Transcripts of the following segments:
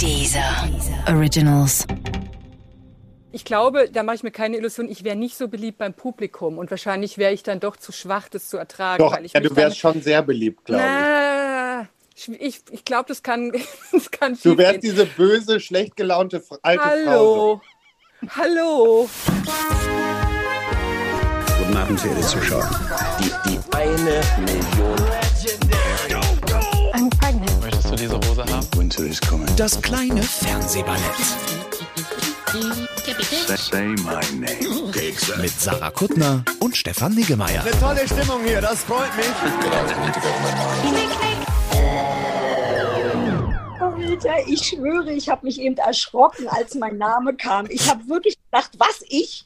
Dieser Originals. Ich glaube, da mache ich mir keine Illusion, ich wäre nicht so beliebt beim Publikum und wahrscheinlich wäre ich dann doch zu schwach, das zu ertragen. Doch, weil ich ja, du wärst schon sehr beliebt, glaube ich. Ich. Ich, glaube, das kann, das kann Du wärst schiefgehen. diese böse, schlecht gelaunte alte Frau. Hallo. Hallo. Guten Abend, verehrte Zuschauer. Die, die eine Million. Winter is coming. Das kleine Fernsehballett Say my name. mit Sarah Kuttner und Stefan Niggemeier. Tolle Stimmung hier, das freut mich. Alter, ich schwöre, ich habe mich eben erschrocken, als mein Name kam. Ich habe wirklich gedacht, was ich?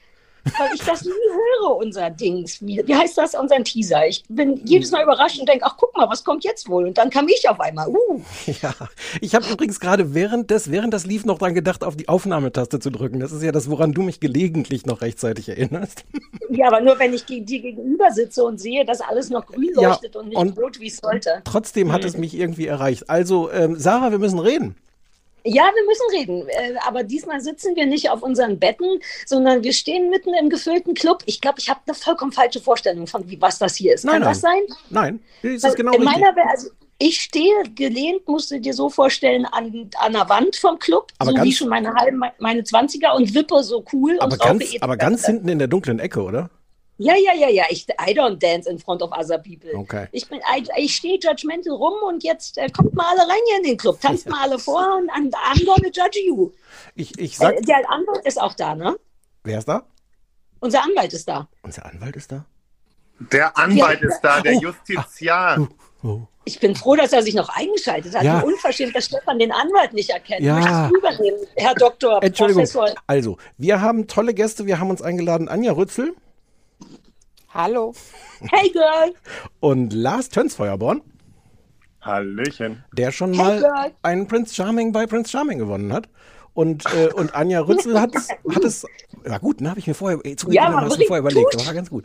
Weil ich das nie höre, unser Dings. Wie, wie heißt das, unseren Teaser? Ich bin jedes Mal überrascht und denke, ach guck mal, was kommt jetzt wohl? Und dann kam ich auf einmal. Uh, Ja, ich habe übrigens gerade während das, während das lief noch dran gedacht, auf die Aufnahmetaste zu drücken. Das ist ja das, woran du mich gelegentlich noch rechtzeitig erinnerst. ja, aber nur wenn ich dir gegenüber sitze und sehe, dass alles noch grün Ja, leuchtet und nicht und- rot, wie es sollte. Trotzdem hat es mich irgendwie erreicht. Also, ähm, Sarah, wir müssen reden. Ja, wir müssen reden. Äh, Aber diesmal sitzen wir nicht auf unseren Betten, sondern wir stehen mitten im gefüllten Club. Ich glaube, ich habe eine vollkommen falsche Vorstellung von, wie, was das hier ist. Nein, Kann das nein. sein? Nein, das ist Weil genau in richtig. meiner Welt, also ich stehe gelehnt, musst du dir so vorstellen, an, an der Wand vom Club, Aber so ganz- wie schon meine halben, meine 20er und wippe so cool Aber ganz, aber ganz hinten in der dunklen Ecke, oder? Ja, ja, ja, ja. Ich, I don't dance in front of other people. Okay. Ich, bin, I, ich stehe judgmental rum und jetzt äh, kommt mal alle rein hier in den Club, tanzt mal alle vor und I'm, I'm gonna judge you. Ich, ich sag, Äh, der Anwalt ist auch da, ne? wer ist da? Unser Anwalt ist da. Unser Anwalt ist da? Der Anwalt Ja. ist da, der Oh. Justiziar. Oh. Ich bin froh, dass er sich noch eingeschaltet hat. Ja. Wie unverschämt, dass Stefan den Anwalt nicht erkennt. Ja. Möchtest du übernehmen, Herr Doktor, Entschuldigung. Professor? Also, wir haben tolle Gäste. Wir haben uns eingeladen, Anja Rützel Hallo. Hey Girl, und Lars Tönsfeuerborn, Hallöchen. der schon Hey, mal girl. einen Prince Charming bei Prince Charming gewonnen hat. Und, äh, und Anja Rützel hat es, hat es, ja gut, ne, habe ich mir vorher, zugegeben, Ja, habe ich mir vorher überlegt, das war ganz gut.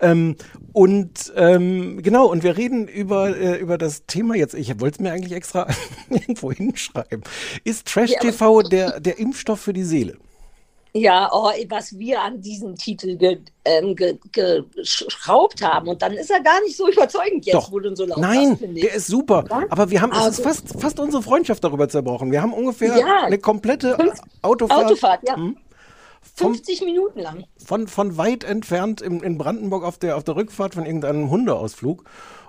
Ähm, und ähm, genau, und wir reden über, äh, über das Thema jetzt, ich wollte es mir eigentlich extra irgendwo hinschreiben. Ist Trash Ja, TV der, der Impfstoff für die Seele? Ja, oh, was wir an diesem Titel ge, ähm, ge, geschraubt haben. Und dann ist er gar nicht so überzeugend jetzt, Doch. wo du so laut Nein, ich. der ist super. Ja? Aber wir haben, es ist Also- fast, fast unsere Freundschaft darüber zerbrochen. Wir haben ungefähr Ja. eine komplette Fünf- Autofahrt, Autofahrt, ja. Hm? vom, 50 Minuten lang. von, von weit entfernt in, in Brandenburg auf der, auf der Rückfahrt von irgendeinem Hundeausflug.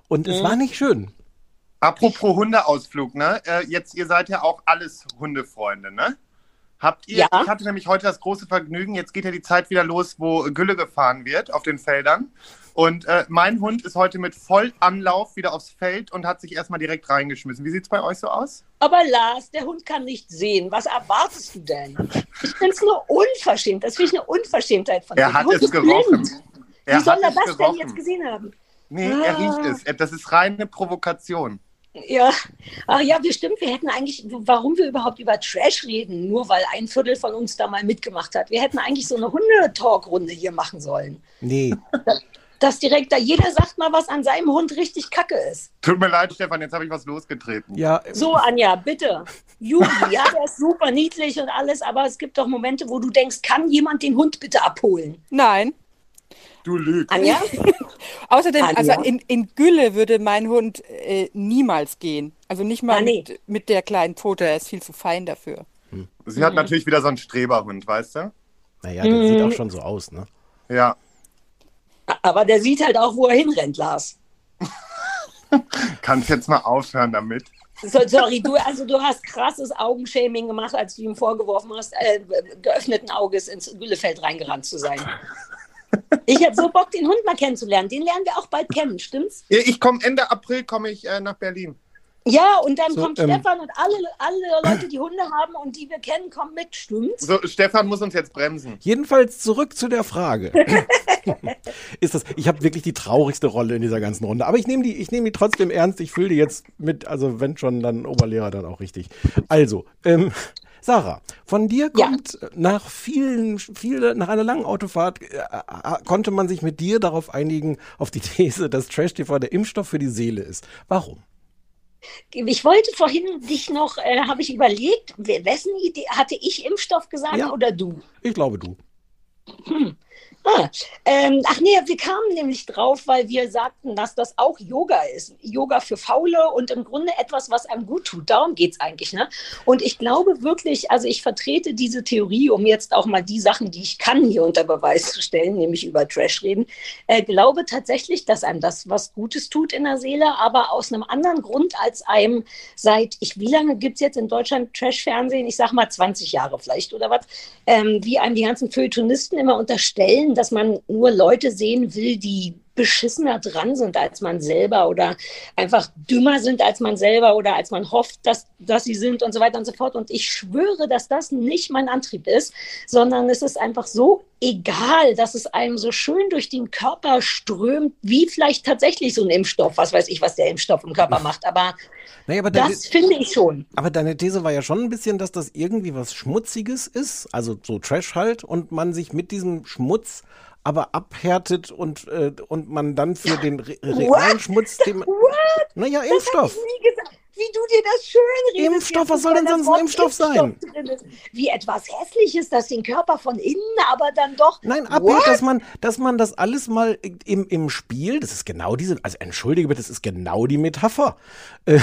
Und Mhm. es war nicht schön. Apropos Hundeausflug, ne? Äh, jetzt, ihr seid ja auch alles Hundefreunde, ne? Habt ihr, Ja. ich hatte nämlich heute das große Vergnügen, jetzt geht ja die Zeit wieder los, wo Gülle gefahren wird auf den Feldern. Und äh, mein Hund ist heute mit Vollanlauf wieder aufs Feld und hat sich erstmal direkt reingeschmissen. Wie sieht's bei euch so aus? Aber Lars, der Hund kann nicht sehen. Was erwartest du denn? Ich finde es nur unverschämt. Das finde ich eine Unverschämtheit von Er dir. hat Der Hund es gerochen. Er Wie soll hat er es das denn gerochen. jetzt gesehen haben? Nee, er Ah. riecht es. Er- Das ist reine Provokation. Ja, ach ja, wir stimmt. Wir hätten eigentlich, warum wir überhaupt über Trash reden, nur weil ein Viertel von uns da mal mitgemacht hat. Wir hätten eigentlich so eine Hundetalkrunde hier machen sollen. Nee. Dass direkt da jeder sagt mal, was an seinem Hund richtig kacke ist. Tut mir leid, Stefan, jetzt habe ich was losgetreten. Ja, So, Anja, bitte. Yugi, ja, der ist super niedlich und alles, aber es gibt doch Momente, wo du denkst, kann jemand den Hund bitte abholen? Nein. Du lügst. Anja? Außerdem, Anja? also in, in Gülle würde mein Hund äh, niemals gehen. Also nicht mal Ah, nee. mit, mit der kleinen Pfote, er ist viel zu fein dafür. Sie hat natürlich wieder so einen Streberhund, weißt du? naja, der sieht auch schon so aus, ne? Ja. Aber der sieht halt auch, wo er hinrennt, Lars. Kannst jetzt mal aufhören damit? So, sorry, du, also du hast krasses Augenshaming gemacht, als du ihm vorgeworfen hast, äh, geöffneten Auges ins Güllefeld reingerannt zu sein. Ich hätte so Bock, den Hund mal kennenzulernen. Den lernen wir auch bald kennen, stimmt's? Ich komme Ende April komme ich äh, nach Berlin. Ja, und dann So, kommt ähm, Stefan und alle, alle Leute, die Hunde haben und die wir kennen, kommen mit, stimmt's? So, Stefan muss uns jetzt bremsen. Jedenfalls zurück zu der Frage. ist das, ich habe wirklich die traurigste Rolle in dieser ganzen Runde. Aber ich nehme die, ich nehme die trotzdem ernst. Ich fühle die jetzt mit, also wenn schon, dann Oberlehrer dann auch richtig. Also, ähm, Sarah, von dir Ja. kommt nach vielen, viele, nach einer langen Autofahrt äh, äh, konnte man sich mit dir darauf einigen, auf die These, dass Trash TV der Impfstoff für die Seele ist. Warum? Ich wollte vorhin dich noch, äh, habe ich überlegt, wessen Idee, hatte ich Impfstoff gesagt Ja. oder du? Ich glaube du. Ah, ähm, ach nee, wir kamen nämlich drauf, weil wir sagten, dass das auch Yoga ist. Yoga für Faule und im Grunde etwas, was einem gut tut. Darum geht's eigentlich. Ne? Und ich glaube wirklich, also ich vertrete diese Theorie, um jetzt auch mal die Sachen, die ich kann, hier unter Beweis zu stellen, nämlich über Trash reden, äh, glaube tatsächlich, dass einem das was Gutes tut in der Seele, aber aus einem anderen Grund als einem seit, ich, wie lange gibt's jetzt in Deutschland Trash-Fernsehen? Ich sag mal 20 Jahre vielleicht oder was, ähm, wie einem die ganzen Feuilletonisten immer unterstellen, dass man nur Leute sehen will, die beschissener dran sind als man selber oder einfach dümmer sind als man selber oder als man hofft, dass, dass sie sind und so weiter und so fort. Und ich schwöre, dass das nicht mein Antrieb ist, sondern es ist einfach so egal, dass es einem so schön durch den Körper strömt, wie vielleicht tatsächlich so ein Impfstoff, was weiß ich, was der Impfstoff im Körper macht. Aber Naja, aber deine, das finde ich schon. aber deine These war ja schon ein bisschen, dass das irgendwie was Schmutziges ist, also so Trash halt, und man sich mit diesem Schmutz aber abhärtet und, äh, und man dann für den re realen Schmutz, den, What? naja, Das hab Impfstoff. ich nie gesagt. Wie du dir das schön redest. Impfstoff, was soll denn sonst ein Impfstoff sein? Wie etwas Hässliches, das den Körper von innen, aber dann doch. Nein, abhält, dass man, dass man das alles mal im, im Spiel, das ist genau diese, also entschuldige bitte, das ist genau die Metapher. Äh,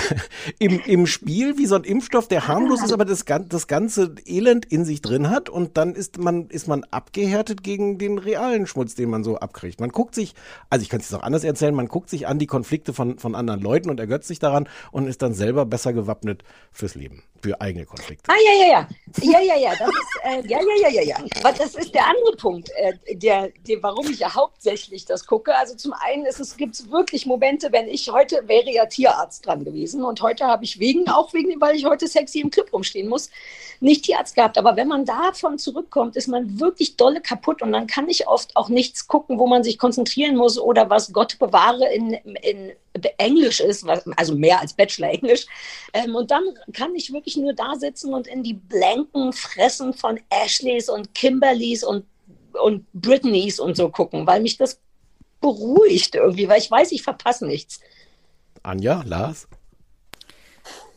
im, Im Spiel wie so ein Impfstoff, der harmlos ist, aber das, das ganze Elend in sich drin hat und dann ist man, ist man abgehärtet gegen den realen Schmutz, den man so abkriegt. Man guckt sich, also ich kann es jetzt auch anders erzählen, man guckt sich an die Konflikte von, von anderen Leuten und ergötzt sich daran und ist dann selber besser gewappnet fürs Leben, für eigene Konflikte. Ah, ja, ja, ja. Ja, ja, ja. Das ist, äh, ja, ja, ja, ja, ja. Aber das ist der andere Punkt, äh, der, der, warum ich ja hauptsächlich das gucke. Also zum einen gibt es wirklich Momente, wenn ich heute wäre ja Tierarzt dran gewesen und heute habe ich wegen, auch wegen, weil ich heute sexy im Clip rumstehen muss, nicht Tierarzt gehabt. Aber wenn man davon zurückkommt, ist man wirklich dolle kaputt und dann kann ich oft auch nichts gucken, wo man sich konzentrieren muss oder was Gott bewahre in, in Englisch ist, also mehr als Bachelor-Englisch. Ähm, und dann kann ich wirklich nur da sitzen und in die blanken Fressen von Ashleys und Kimberlys und, und Britneys und so gucken, weil mich das beruhigt irgendwie, weil ich weiß, ich verpasse nichts. Anja, Lars?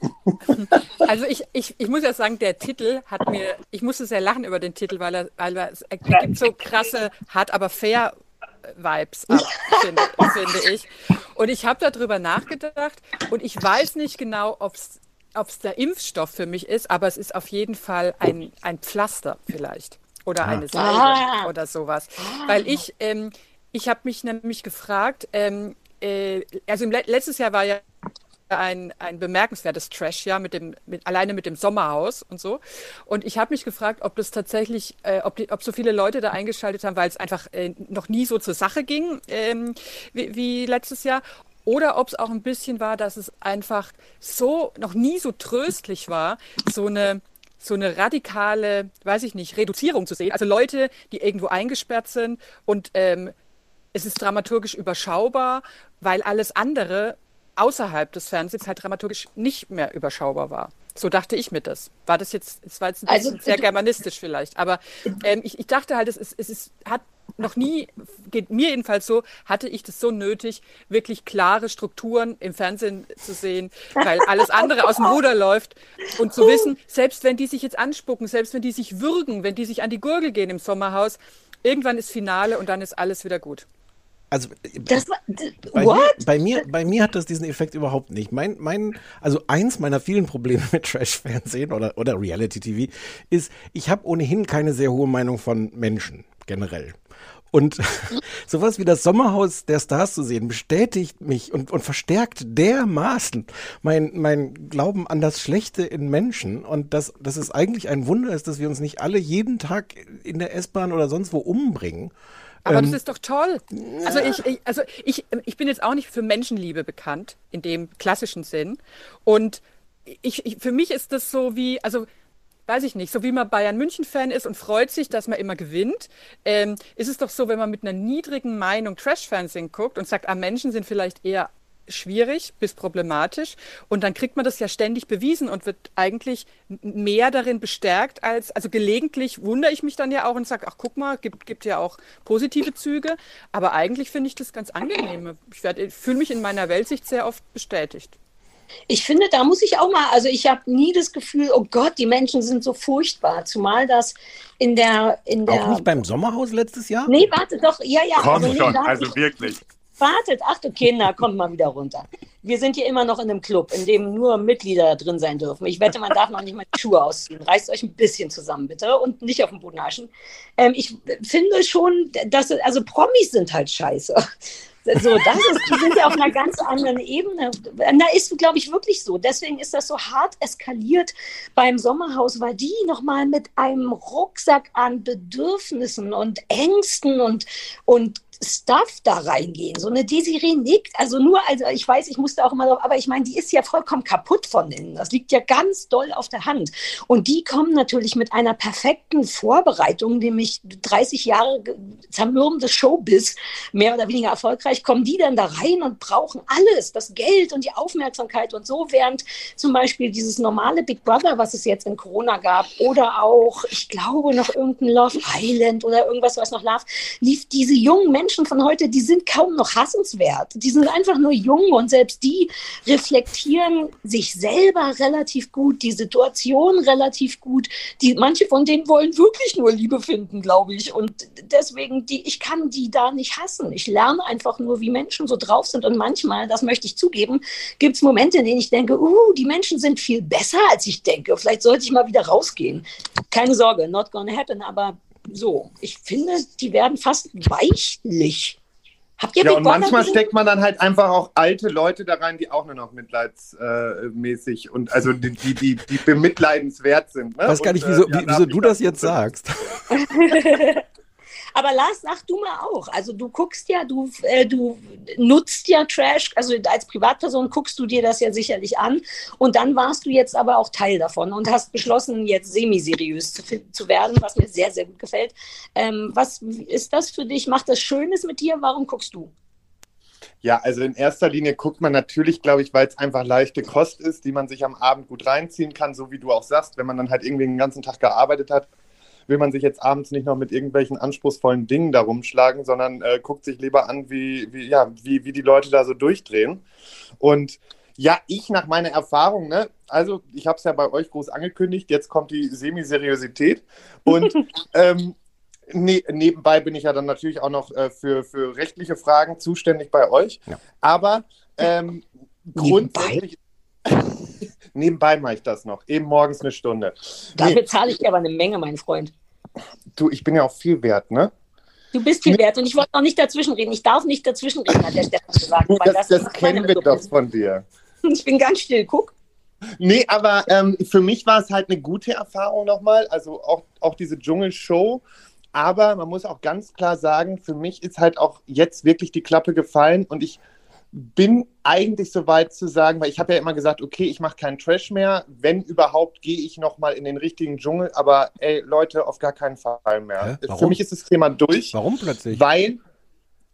Also ich, ich, ich muss ja sagen, der Titel hat mir, ich musste sehr lachen über den Titel, weil er, weil er, er gibt so krasse, hart aber fair Vibes ab, finde, finde ich. Und ich habe darüber nachgedacht und ich weiß nicht genau, ob es der Impfstoff für mich ist, aber es ist auf jeden Fall ein, ein Pflaster vielleicht oder eine Salbe Ah. oder sowas. Weil ich, ähm, ich habe mich nämlich gefragt, ähm, äh, also im, Le- letztes Jahr war ja ein, ein bemerkenswertes Trash-Jahr mit dem, mit, alleine mit dem Sommerhaus und so. Und ich habe mich gefragt, ob das tatsächlich, äh, ob, die, ob so viele Leute da eingeschaltet haben, weil es einfach äh, noch nie so zur Sache ging ähm, wie, wie letztes Jahr. Oder ob es auch ein bisschen war, dass es einfach so, noch nie so tröstlich war, so eine, so eine radikale, weiß ich nicht, Reduzierung zu sehen. Also Leute, die irgendwo eingesperrt sind und ähm, es ist dramaturgisch überschaubar, weil alles andere außerhalb des Fernsehens halt dramaturgisch nicht mehr überschaubar war. So dachte ich mir das. War das jetzt, es war jetzt ein Also, bisschen sehr du- germanistisch vielleicht, aber ähm, ich, ich dachte halt, es ist, es ist, hat noch nie, geht mir jedenfalls so, hatte ich das so nötig, wirklich klare Strukturen im Fernsehen zu sehen, weil alles andere aus dem Ruder läuft und zu wissen, selbst wenn die sich jetzt anspucken, selbst wenn die sich würgen, wenn die sich an die Gurgel gehen im Sommerhaus, irgendwann ist Finale und dann ist alles wieder gut. Also, äh, Das Bei mir, bei mir, bei mir hat das diesen Effekt überhaupt nicht. Mein, mein, also eins meiner vielen Probleme mit Trash-Fernsehen oder, oder Reality-TV ist, ich habe ohnehin keine sehr hohe Meinung von Menschen generell. Und sowas wie das Sommerhaus der Stars zu sehen, bestätigt mich und, und verstärkt dermaßen mein, mein Glauben an das Schlechte in Menschen und dass, dass es eigentlich ein Wunder ist, dass wir uns nicht alle jeden Tag in der S-Bahn oder sonst wo umbringen. Aber Ähm, das ist doch toll. Also ich, ich, also ich, ich bin jetzt auch nicht für Menschenliebe bekannt, in dem klassischen Sinn. Und ich, ich, für mich ist das so wie, also weiß ich nicht, so wie man Bayern München-Fan ist und freut sich, dass man immer gewinnt, ähm, ist es doch so, wenn man mit einer niedrigen Meinung Trash-Fernsehen guckt und sagt, ah, Menschen sind vielleicht eher schwierig bis problematisch und dann kriegt man das ja ständig bewiesen und wird eigentlich mehr darin bestärkt als, also gelegentlich wundere ich mich dann ja auch und sage, ach guck mal, gibt, gibt ja auch positive Züge, aber eigentlich finde ich das ganz angenehm. Ich, werd- ich fühle mich in meiner Weltsicht sehr oft bestätigt. Ich finde, da muss ich auch mal, also ich habe nie das Gefühl, oh Gott, die Menschen sind so furchtbar. Zumal das in der, in der. Auch nicht beim Sommerhaus letztes Jahr? Nee, warte doch, ja, ja. Komm nee, schon, da- also wirklich. Wartet, ach du Kinder, kommt mal wieder runter. Wir sind hier immer noch in einem Club, in dem nur Mitglieder drin sein dürfen. Ich wette, man darf noch nicht mal die Schuhe ausziehen. Reißt euch ein bisschen zusammen, bitte, und nicht auf den Boden haschen. Ähm, ich finde schon, dass, also Promis sind halt scheiße. So, das ist, die sind ja auf einer ganz anderen Ebene. Da ist, glaube ich, wirklich so. Deswegen ist das so hart eskaliert beim Sommerhaus, weil die nochmal mit einem Rucksack an Bedürfnissen und Ängsten und, und Stuff da reingehen. So eine Desiree nickt. Also nur, also ich weiß, ich musste auch immer drauf, aber ich meine, die ist ja vollkommen kaputt von innen. Das liegt ja ganz doll auf der Hand. Und die kommen natürlich mit einer perfekten Vorbereitung, nämlich 30 Jahre zermürbendes Showbiz, mehr oder weniger erfolgreich, kommen die dann da rein und brauchen alles, das Geld und die Aufmerksamkeit und so, während zum Beispiel dieses normale Big Brother, was es jetzt in Corona gab, oder auch, ich glaube, noch irgendein Love Island oder irgendwas, was noch lief, lief diese jungen Menschen von heute, die sind kaum noch hassenswert. Die sind einfach nur jung und selbst die reflektieren sich selber relativ gut, die Situation relativ gut. Die, manche von denen wollen wirklich nur Liebe finden, glaube ich. Und deswegen, die, ich kann die da nicht hassen. Ich lerne einfach nur, wie Menschen so drauf sind. Und manchmal, das möchte ich zugeben, gibt es Momente, in denen ich denke, uh, die Menschen sind viel besser, als ich denke. Vielleicht sollte ich mal wieder rausgehen. Keine Sorge, not gonna happen, aber so, ich finde, die werden fast weichlich. Habt ihr Ja, und manchmal steckt man dann halt einfach auch alte Leute da rein, die auch nur noch mitleidsmäßig und also die, die, die, die bemitleidenswert sind. Ne? Ich weiß gar Und, nicht, wieso, äh, ja, wieso du das jetzt sagst. Aber Lars, sag du mal auch. Also du guckst ja, du, äh, du nutzt ja Trash, also als Privatperson guckst du dir das ja sicherlich an. Und dann warst du jetzt aber auch Teil davon und hast beschlossen, jetzt semi-seriös zu, zu werden, was mir sehr, sehr gut gefällt. Ähm, was ist das für dich? Macht das Schönes mit dir? Warum guckst du? Ja, also in erster Linie guckt man natürlich, glaube ich, weil es einfach leichte Kost ist, die man sich am Abend gut reinziehen kann, so wie du auch sagst, wenn man dann halt irgendwie den ganzen Tag gearbeitet hat, will man sich jetzt abends nicht noch mit irgendwelchen anspruchsvollen Dingen da rumschlagen, sondern äh, guckt sich lieber an, wie, wie, ja, wie, wie die Leute da so durchdrehen. Und ja, ich nach meiner Erfahrung, ne, also ich habe es ja bei euch groß angekündigt, jetzt kommt die Semiseriosität und ähm, ne, nebenbei bin ich ja dann natürlich auch noch äh, für, für rechtliche Fragen zuständig bei euch. Ja. Aber ähm, grundsätzlich. Nebenbei mache ich das noch. Eben morgens eine Stunde. Dafür Nee, zahle ich dir aber eine Menge, mein Freund. du, ich bin ja auch viel wert, ne? Du bist viel wert und ich wollte noch nicht dazwischenreden. Ich darf nicht dazwischenreden, hat der Stefan gesagt. Das, das ist kennen wir doch von dir. Ich bin ganz still, guck. Nee, aber ähm, für mich war es halt eine gute Erfahrung nochmal. Also auch, auch diese Dschungelshow. Aber man muss auch ganz klar sagen, für mich ist halt auch jetzt wirklich die Klappe gefallen und ich bin eigentlich so weit zu sagen, weil ich habe ja immer gesagt, okay, ich mache keinen Trash mehr. Wenn überhaupt, gehe ich nochmal in den richtigen Dschungel. Aber ey, Leute, auf gar keinen Fall mehr. Hä? Für mich ist das Thema durch. Warum plötzlich? Weil,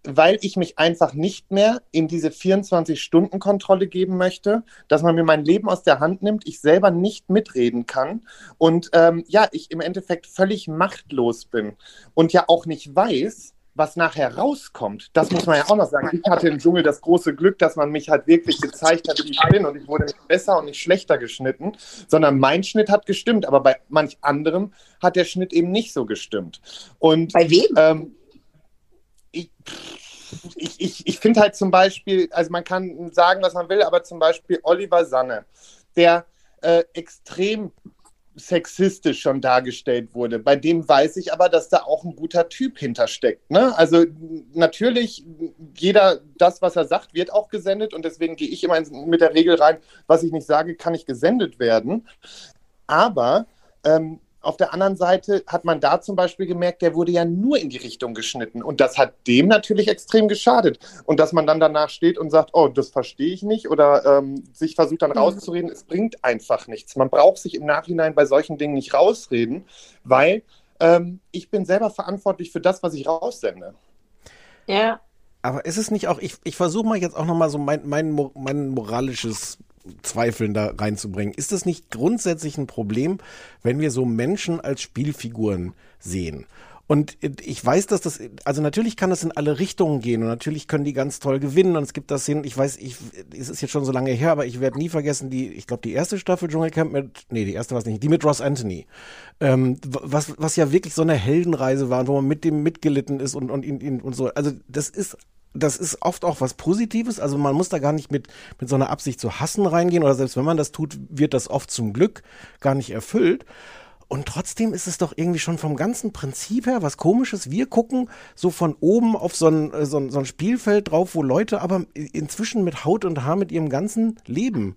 weil ich mich einfach nicht mehr in diese 24-Stunden-Kontrolle geben möchte, dass man mir mein Leben aus der Hand nimmt, ich selber nicht mitreden kann und ähm, ja, ich im Endeffekt völlig machtlos bin und ja auch nicht weiß, was nachher rauskommt. Das muss man ja auch noch sagen. Ich hatte im Dschungel das große Glück, dass man mich halt wirklich gezeigt hat, wie ich bin und ich wurde nicht besser und nicht schlechter geschnitten, sondern mein Schnitt hat gestimmt, aber bei manch anderem hat der Schnitt eben nicht so gestimmt. Und Bei wem? ähm, ich ich, ich, ich finde halt zum Beispiel, also man kann sagen, was man will, aber zum Beispiel Oliver Sanne, der äh, extrem sexistisch schon dargestellt wurde. Bei dem weiß ich aber, dass da auch ein guter Typ hintersteckt. Ne? Also natürlich, jeder, das, was er sagt, wird auch gesendet und deswegen gehe ich immer mit der Regel rein, was ich nicht sage, kann nicht gesendet werden. Aber ähm, auf der anderen Seite hat man da zum Beispiel gemerkt, der wurde ja nur in die Richtung geschnitten. Und das hat dem natürlich extrem geschadet. Und dass man dann danach steht und sagt, oh, das verstehe ich nicht, oder ähm, sich versucht dann rauszureden, es bringt einfach nichts. Man braucht sich im Nachhinein bei solchen Dingen nicht rausreden, weil ähm, ich bin selber verantwortlich für das, was ich raussende. Ja. Aber ist es nicht auch, ich, ich versuche mal jetzt auch nochmal so mein, mein, mein moralisches Zweifeln da reinzubringen. Ist das nicht grundsätzlich ein Problem, wenn wir so Menschen als Spielfiguren sehen? Und ich weiß, dass das, also natürlich kann das in alle Richtungen gehen und natürlich können die ganz toll gewinnen und es gibt das hin, ich weiß, ich, es ist jetzt schon so lange her, aber ich werde nie vergessen, die, ich glaube, die erste Staffel Dschungelcamp mit, nee, die erste war es nicht, die mit Ross Anthony. Ähm, was, was ja wirklich so eine Heldenreise war, wo man mit dem mitgelitten ist und, und ihn und so. Also das ist das ist oft auch was Positives. Also man muss da gar nicht mit, mit so einer Absicht zu hassen reingehen oder selbst wenn man das tut, wird das oft zum Glück gar nicht erfüllt. Und trotzdem ist es doch irgendwie schon vom ganzen Prinzip her was komisches. Wir gucken so von oben auf so ein, äh, so ein, so ein Spielfeld drauf, wo Leute aber inzwischen mit Haut und Haar mit ihrem ganzen Leben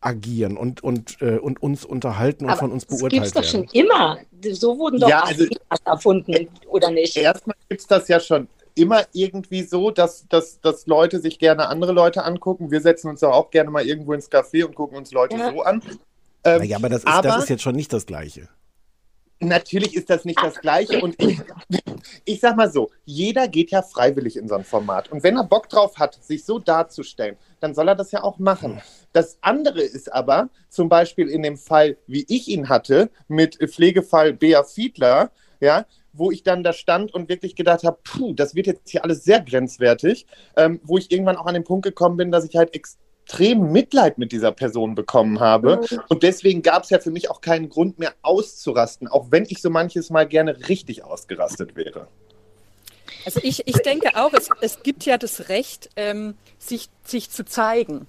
agieren und, und, äh, und uns unterhalten und Aber von uns das beurteilt gibt's doch werden. schon immer. So wurden doch Ja, also- erfunden, oder nicht? Erstmal gibt es das ja schon immer irgendwie so, dass, dass, dass Leute sich gerne andere Leute angucken. Wir setzen uns auch gerne mal irgendwo ins Café und gucken uns Leute Ja. so an. Ähm, Naja, aber das ist, aber- das ist jetzt schon nicht das Gleiche. Natürlich ist das nicht das Gleiche und ich, ich sag mal so, jeder geht ja freiwillig in so ein Format und wenn er Bock drauf hat, sich so darzustellen, dann soll er das ja auch machen. Das andere ist aber, zum Beispiel in dem Fall, wie ich ihn hatte, mit Pflegefall Bea Fiedler, ja, wo ich dann da stand und wirklich gedacht habe, puh, das wird jetzt hier alles sehr grenzwertig, ähm, wo ich irgendwann auch an den Punkt gekommen bin, dass ich halt extrem Mitleid mit dieser Person bekommen habe. Und deswegen gab es ja für mich auch keinen Grund mehr auszurasten, auch wenn ich so manches Mal gerne richtig ausgerastet wäre. Also ich, ich denke auch, es, es gibt ja das Recht, ähm, sich, sich zu zeigen,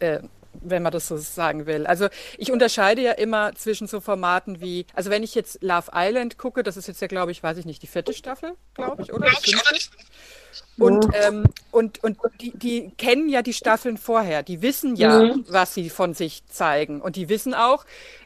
äh, wenn man das so sagen will. Also ich unterscheide ja immer zwischen so Formaten wie, also wenn ich jetzt Love Island gucke, das ist jetzt ja, glaube ich, weiß ich nicht, die vierte Staffel, glaube ich, oder? Die fünfte? Und, ähm, und, und die, die kennen ja die Staffeln vorher. Die wissen ja, Mhm. was sie von sich zeigen. Und die wissen auch,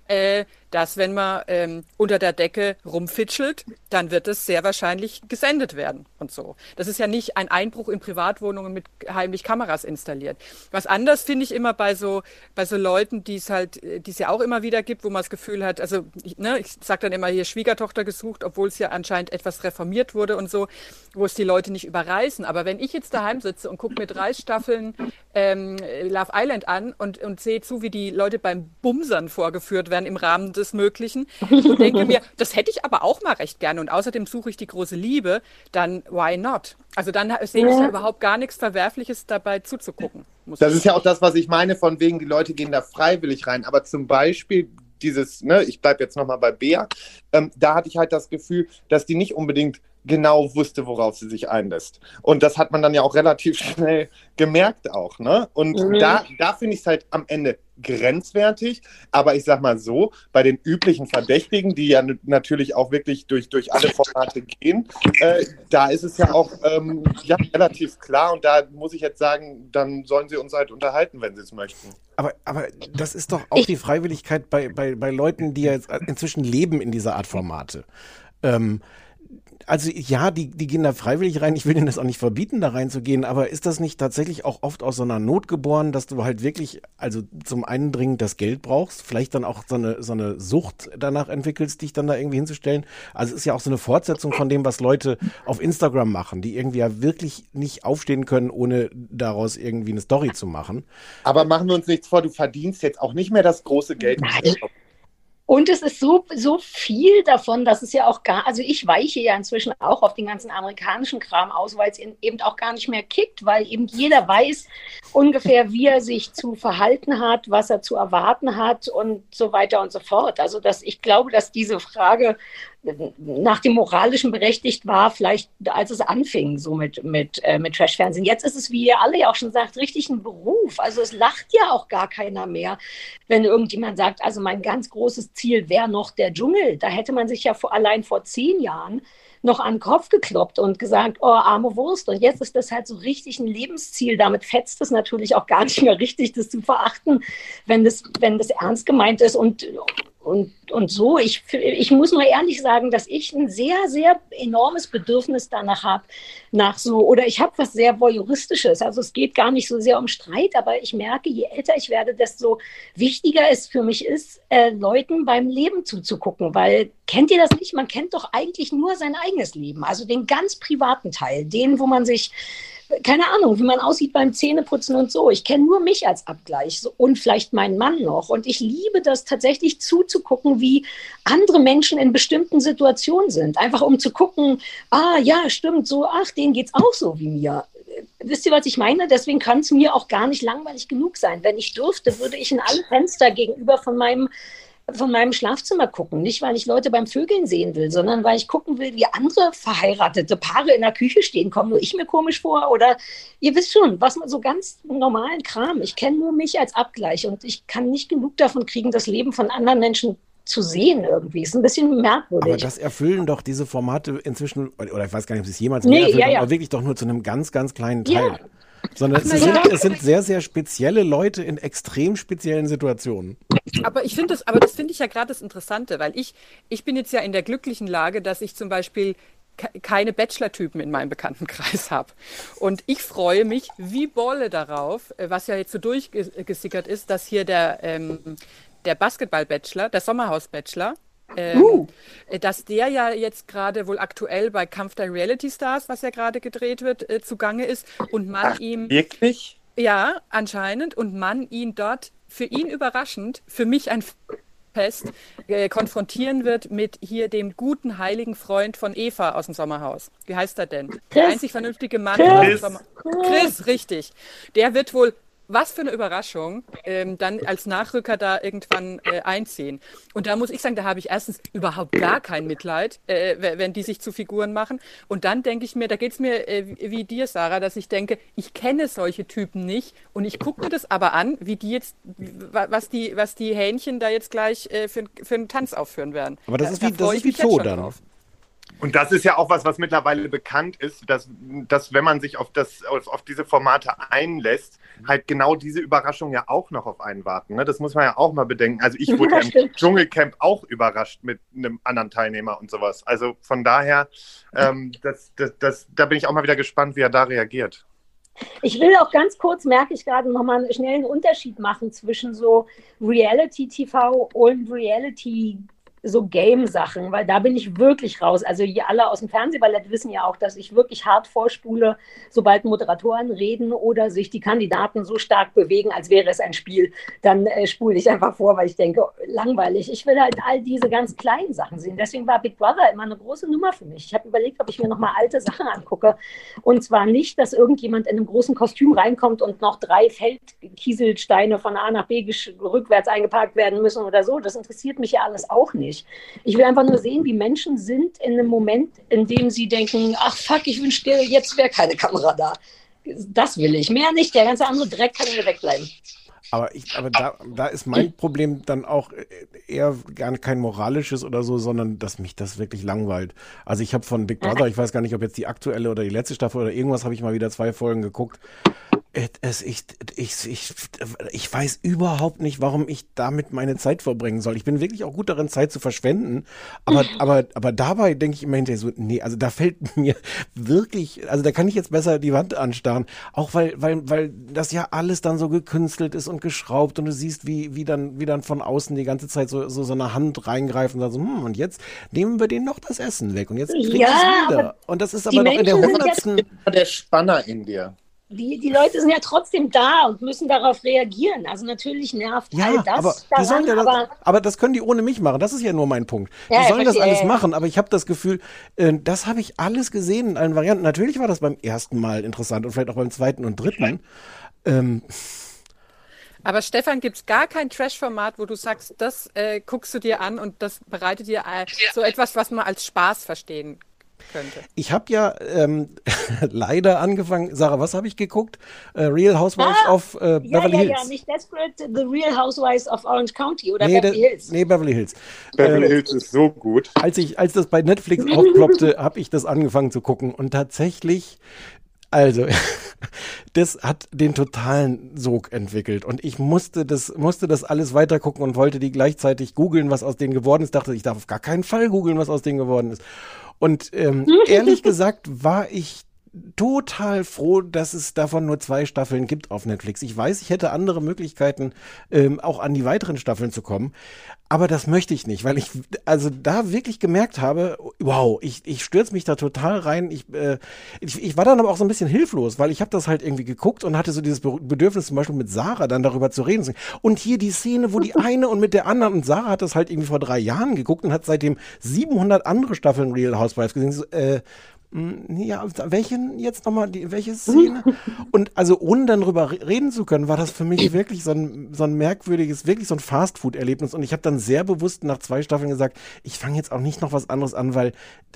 äh, dass wenn man ähm, unter der Decke rumfitschelt, dann wird es sehr wahrscheinlich gesendet werden und so. Das ist ja nicht ein Einbruch in Privatwohnungen mit heimlich Kameras installiert. Was anders finde ich immer bei so bei so Leuten, die es halt, äh, die es ja auch immer wieder gibt, wo man das Gefühl hat, also ich, ne, ich sage dann immer hier Schwiegertochter gesucht, obwohl es ja anscheinend etwas reformiert wurde und so, wo es die Leute nicht überreißen. Aber wenn ich jetzt daheim sitze und gucke mir drei Staffeln ähm, Love Island an und, und sehe zu, wie die Leute beim Bumsern vorgeführt werden im Rahmen des Möglichen und denke mir, das hätte ich aber auch mal recht gerne und außerdem suche ich die große Liebe, dann why not? Also dann sehe ich ja überhaupt gar nichts Verwerfliches dabei zuzugucken. Das ist ja auch das, was ich meine, von wegen, die Leute gehen da freiwillig rein. Aber zum Beispiel dieses, ne, ich bleibe jetzt nochmal bei Bea, ähm, da hatte ich halt das Gefühl, dass die nicht unbedingt genau wusste, worauf sie sich einlässt. Und das hat man dann ja auch relativ schnell gemerkt auch, ne? Und Mhm. da, da finde ich es halt am Ende grenzwertig. Aber ich sag mal so, bei den üblichen Verdächtigen, die ja natürlich auch wirklich durch, durch alle Formate gehen, äh, da ist es ja auch ähm, ja, relativ klar. Und da muss ich jetzt sagen, dann sollen sie uns halt unterhalten, wenn sie es möchten. Aber, aber das ist doch auch die Freiwilligkeit bei, bei, bei Leuten, die ja jetzt inzwischen leben in dieser Art Formate. Ähm, also ja, die, die gehen da freiwillig rein. Ich will denen das auch nicht verbieten, da reinzugehen, aber ist das nicht tatsächlich auch oft aus so einer Not geboren, dass du halt wirklich, also zum einen dringend das Geld brauchst, vielleicht dann auch so eine, so eine Sucht danach entwickelst, dich dann da irgendwie hinzustellen? Also es ist ja auch so eine Fortsetzung von dem, was Leute auf Instagram machen, die irgendwie ja wirklich nicht aufstehen können, ohne daraus irgendwie eine Story zu machen. Aber machen wir uns nichts vor, du verdienst jetzt auch nicht mehr das große Geld. Nein. Und es ist so, so viel davon, dass es ja auch gar, also ich weiche ja inzwischen auch auf den ganzen amerikanischen Kram aus, weil es eben auch gar nicht mehr kickt, weil eben jeder weiß ungefähr, wie er sich zu verhalten hat, was er zu erwarten hat und so weiter und so fort. Also dass ich glaube, dass diese Frage nach dem Moralischen berechtigt war, vielleicht als es anfing, so mit, mit, äh, mit Trash-Fernsehen. Jetzt ist es, wie ihr alle ja auch schon sagt, richtig ein Beruf. Also es lacht ja auch gar keiner mehr, wenn irgendjemand sagt, also mein ganz großes Ziel wäre noch der Dschungel. Da hätte man sich ja vor, allein vor zehn Jahren noch an den Kopf gekloppt und gesagt, oh, arme Wurst. Und jetzt ist das halt so richtig ein Lebensziel. Damit fetzt es natürlich auch gar nicht mehr richtig, das zu verachten, wenn das, wenn das ernst gemeint ist. Und, und, und so, ich, ich muss nur ehrlich sagen, dass ich ein sehr, sehr enormes Bedürfnis danach habe, nach so, oder ich habe was sehr Voyeuristisches. Also es geht gar nicht so sehr um Streit, aber ich merke, je älter ich werde, desto wichtiger es für mich ist, äh, Leuten beim Leben zuzugucken. Weil, kennt ihr das nicht? Man kennt doch eigentlich nur sein eigenes Leben, also den ganz privaten Teil, den, wo man sich keine Ahnung, wie man aussieht beim Zähneputzen und so. Ich kenne nur mich als Abgleich so, und vielleicht meinen Mann noch. Und ich liebe das tatsächlich zuzugucken, wie andere Menschen in bestimmten Situationen sind. Einfach um zu gucken, ah ja, stimmt, so, ach, denen geht's auch so wie mir. Wisst ihr, was ich meine? Deswegen kann es mir auch gar nicht langweilig genug sein. Wenn ich dürfte, würde ich in alle Fenster gegenüber von meinem von meinem Schlafzimmer gucken. Nicht, weil ich Leute beim Vögeln sehen will, sondern weil ich gucken will, wie andere verheiratete Paare in der Küche stehen. Kommen nur ich mir komisch vor? Oder ihr wisst schon, was man so ganz normalen Kram. Ich kenne nur mich als Abgleich und ich kann nicht genug davon kriegen, das Leben von anderen Menschen zu sehen irgendwie. Ist ein bisschen merkwürdig. Aber das erfüllen doch diese Formate inzwischen, oder ich weiß gar nicht, ob sie es jemals Nee, mehr erfüllt ja, ja. aber wirklich doch nur zu einem ganz, ganz kleinen Teil. Ja. Sondern Ach, es, sind, ja. es sind sehr, sehr spezielle Leute in extrem speziellen Situationen. Aber ich finde das, aber das finde ich ja gerade das Interessante, weil ich, ich bin jetzt ja in der glücklichen Lage, dass ich zum Beispiel ke- keine Bachelor-Typen in meinem Bekanntenkreis habe. Und ich freue mich wie Bolle darauf, äh, was ja jetzt so durchgesickert ist, dass hier der, ähm, der Basketball-Bachelor, der Sommerhaus-Bachelor, ähm, Uh. äh, dass der ja jetzt gerade wohl aktuell bei Kampf der Reality Stars, was ja gerade gedreht wird, äh, zugange ist und man ihm Wirklich? ja, anscheinend. Und man ihn dort, für ihn überraschend, für mich ein Fest, äh, konfrontieren wird mit hier dem guten, heiligen Freund von Eva aus dem Sommerhaus. Wie heißt er denn? Der Chris. einzig vernünftige Mann Chris. aus dem Sommer Chris, richtig. Der wird wohl, was für eine Überraschung, ähm, dann als Nachrücker da irgendwann äh, einziehen. Und da muss ich sagen, da habe ich erstens überhaupt gar kein Mitleid, äh, wenn die sich zu Figuren machen. Und dann denke ich mir, da geht es mir äh, wie dir, Sarah, dass ich denke, ich kenne solche Typen nicht und ich gucke mir das aber an, wie die jetzt, wa- was die, was die Hähnchen da jetzt gleich äh, für, für einen Tanz aufführen werden. Aber das Da- ist da wie, das freue ist wie Zoo dann. drauf. Und das ist ja auch was, was mittlerweile bekannt ist, dass, dass wenn man sich auf, das, auf, auf diese Formate einlässt, halt genau diese Überraschungen ja auch noch auf einen warten. Ne? Das muss man ja auch mal bedenken. Also ich wurde Ja, ja im stimmt. Dschungelcamp auch überrascht mit einem anderen Teilnehmer und sowas. Also von daher, ähm, das, das, das, da bin ich auch mal wieder gespannt, wie er da reagiert. Ich will auch ganz kurz, merke ich gerade, nochmal einen schnellen Unterschied machen zwischen so Reality-TV und Reality- so Game-Sachen, weil da bin ich wirklich raus. Also ihr alle aus dem Fernsehballett wissen ja auch, dass ich wirklich hart vorspule, sobald Moderatoren reden oder sich die Kandidaten so stark bewegen, als wäre es ein Spiel, dann äh, spule ich einfach vor, weil ich denke, langweilig. Ich will halt all diese ganz kleinen Sachen sehen. Deswegen war Big Brother immer eine große Nummer für mich. Ich habe überlegt, ob ich mir nochmal alte Sachen angucke. Und zwar nicht, dass irgendjemand in einem großen Kostüm reinkommt und noch drei Feldkieselsteine von A nach B rückwärts eingeparkt werden müssen oder so. Das interessiert mich ja alles auch nicht. Ich will einfach nur sehen, wie Menschen sind in einem Moment, in dem sie denken, ach fuck, ich wünschte, jetzt wäre keine Kamera da. Das will ich. Mehr nicht. Der ganze andere Dreck kann mir wegbleiben. Aber, ich, aber da, da ist mein Problem dann auch äh, eher gar kein moralisches oder so, sondern dass mich das wirklich langweilt. Also ich habe von Big Brother, ich weiß gar nicht, ob jetzt die aktuelle oder die letzte Staffel oder irgendwas, habe ich mal wieder zwei Folgen geguckt. Es, ich, ich, ich, ich weiß überhaupt nicht, warum ich damit meine Zeit verbringen soll. Ich bin wirklich auch gut darin, Zeit zu verschwenden. Aber, aber, aber dabei denke ich immer hinterher so, nee, also da fällt mir wirklich, also da kann ich jetzt besser die Wand anstarren. Auch weil, weil, weil das ja alles dann so gekünstelt ist und geschraubt und du siehst, wie, wie dann, wie dann von außen die ganze Zeit so, so, so eine Hand reingreift und dann so, hm, und jetzt nehmen wir denen noch das Essen weg und jetzt kriegst Ja, es wieder. Und das ist die aber noch in der sind ja- hundertsten. Der Spanner in dir. Die, die Leute sind ja trotzdem da und müssen darauf reagieren. Also natürlich nervt Ja, all das aber, die daran, sollen ja das, aber aber das können die ohne mich machen. Das ist ja nur mein Punkt. Die Ja, ich sollen das alles ja, ja. machen, aber ich habe das Gefühl, äh, das habe ich alles gesehen in allen Varianten. Natürlich war das beim ersten Mal interessant und vielleicht auch beim zweiten und dritten. Ähm, Aber Stefan, gibt es gar kein Trash-Format, wo du sagst, das äh, guckst du dir an und das bereitet dir äh, so etwas, was man als Spaß verstehen könnte? ich habe ja ähm, leider angefangen, Sarah, was habe ich geguckt? Äh, Real Housewives Ah, of äh, ja, Beverly ja, Hills. ja, nicht Desperate, The Real Housewives of Orange County oder nee, Beverly Hills. nee, Beverly Hills. Beverly Ähm, Hills ist so gut. als ich, als das bei Netflix aufploppte, habe ich das angefangen zu gucken und tatsächlich, also, das hat den totalen Sog entwickelt und ich musste das, musste das alles weiter gucken und wollte die gleichzeitig googeln, was aus denen geworden ist. Dachte, ich darf auf gar keinen Fall googeln, was aus denen geworden ist. Und ähm, ehrlich gesagt war ich total froh, dass es davon nur zwei Staffeln gibt auf Netflix. Ich weiß, ich hätte andere Möglichkeiten, ähm, auch an die weiteren Staffeln zu kommen. Aber das möchte ich nicht, weil ich also da wirklich gemerkt habe, wow, ich, ich stürze mich da total rein. Ich, äh, ich, ich war dann aber auch so ein bisschen hilflos, weil ich habe das halt irgendwie geguckt und hatte so dieses Be- Bedürfnis zum Beispiel mit Sarah dann darüber zu reden. Und hier die Szene, wo die eine und mit der anderen, und Sarah hat das halt irgendwie vor drei Jahren geguckt und hat seitdem 700 andere Staffeln Real Housewives gesehen. So, äh, ja, welchen jetzt nochmal, die, welche Szene? Und also ohne dann drüber re- reden zu können, war das für mich wirklich so ein, so ein merkwürdiges, wirklich so ein Fastfood-Erlebnis. Und ich habe dann sehr bewusst nach zwei Staffeln gesagt, ich fange jetzt auch nicht noch was anderes an, weil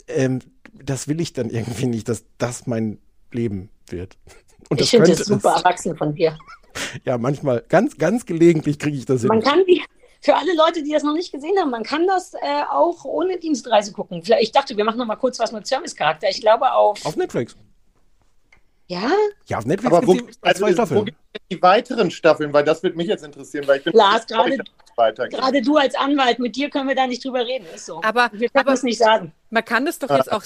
ähm, das will ich dann irgendwie nicht, dass das mein Leben wird. Und Ich finde das super es. erwachsen von dir. Ja, manchmal, ganz, ganz gelegentlich kriege ich das hin. Man kann die, für alle Leute, die das noch nicht gesehen haben, man kann das äh, auch ohne Dienstreise gucken. Vielleicht, ich dachte, wir machen noch mal kurz was mit Servicecharakter. Ich glaube auf, Auf Netflix. ja, Ja, auf Netflix Aber wo, die also, zwei wo Staffeln. gibt es die weiteren Staffeln? Weil das würde mich jetzt interessieren, weil ich bin Lars, gerade- gerade du als Anwalt, mit dir können wir da nicht drüber reden. Ist so. Aber- wir können es nicht sagen. Man kann das doch jetzt auch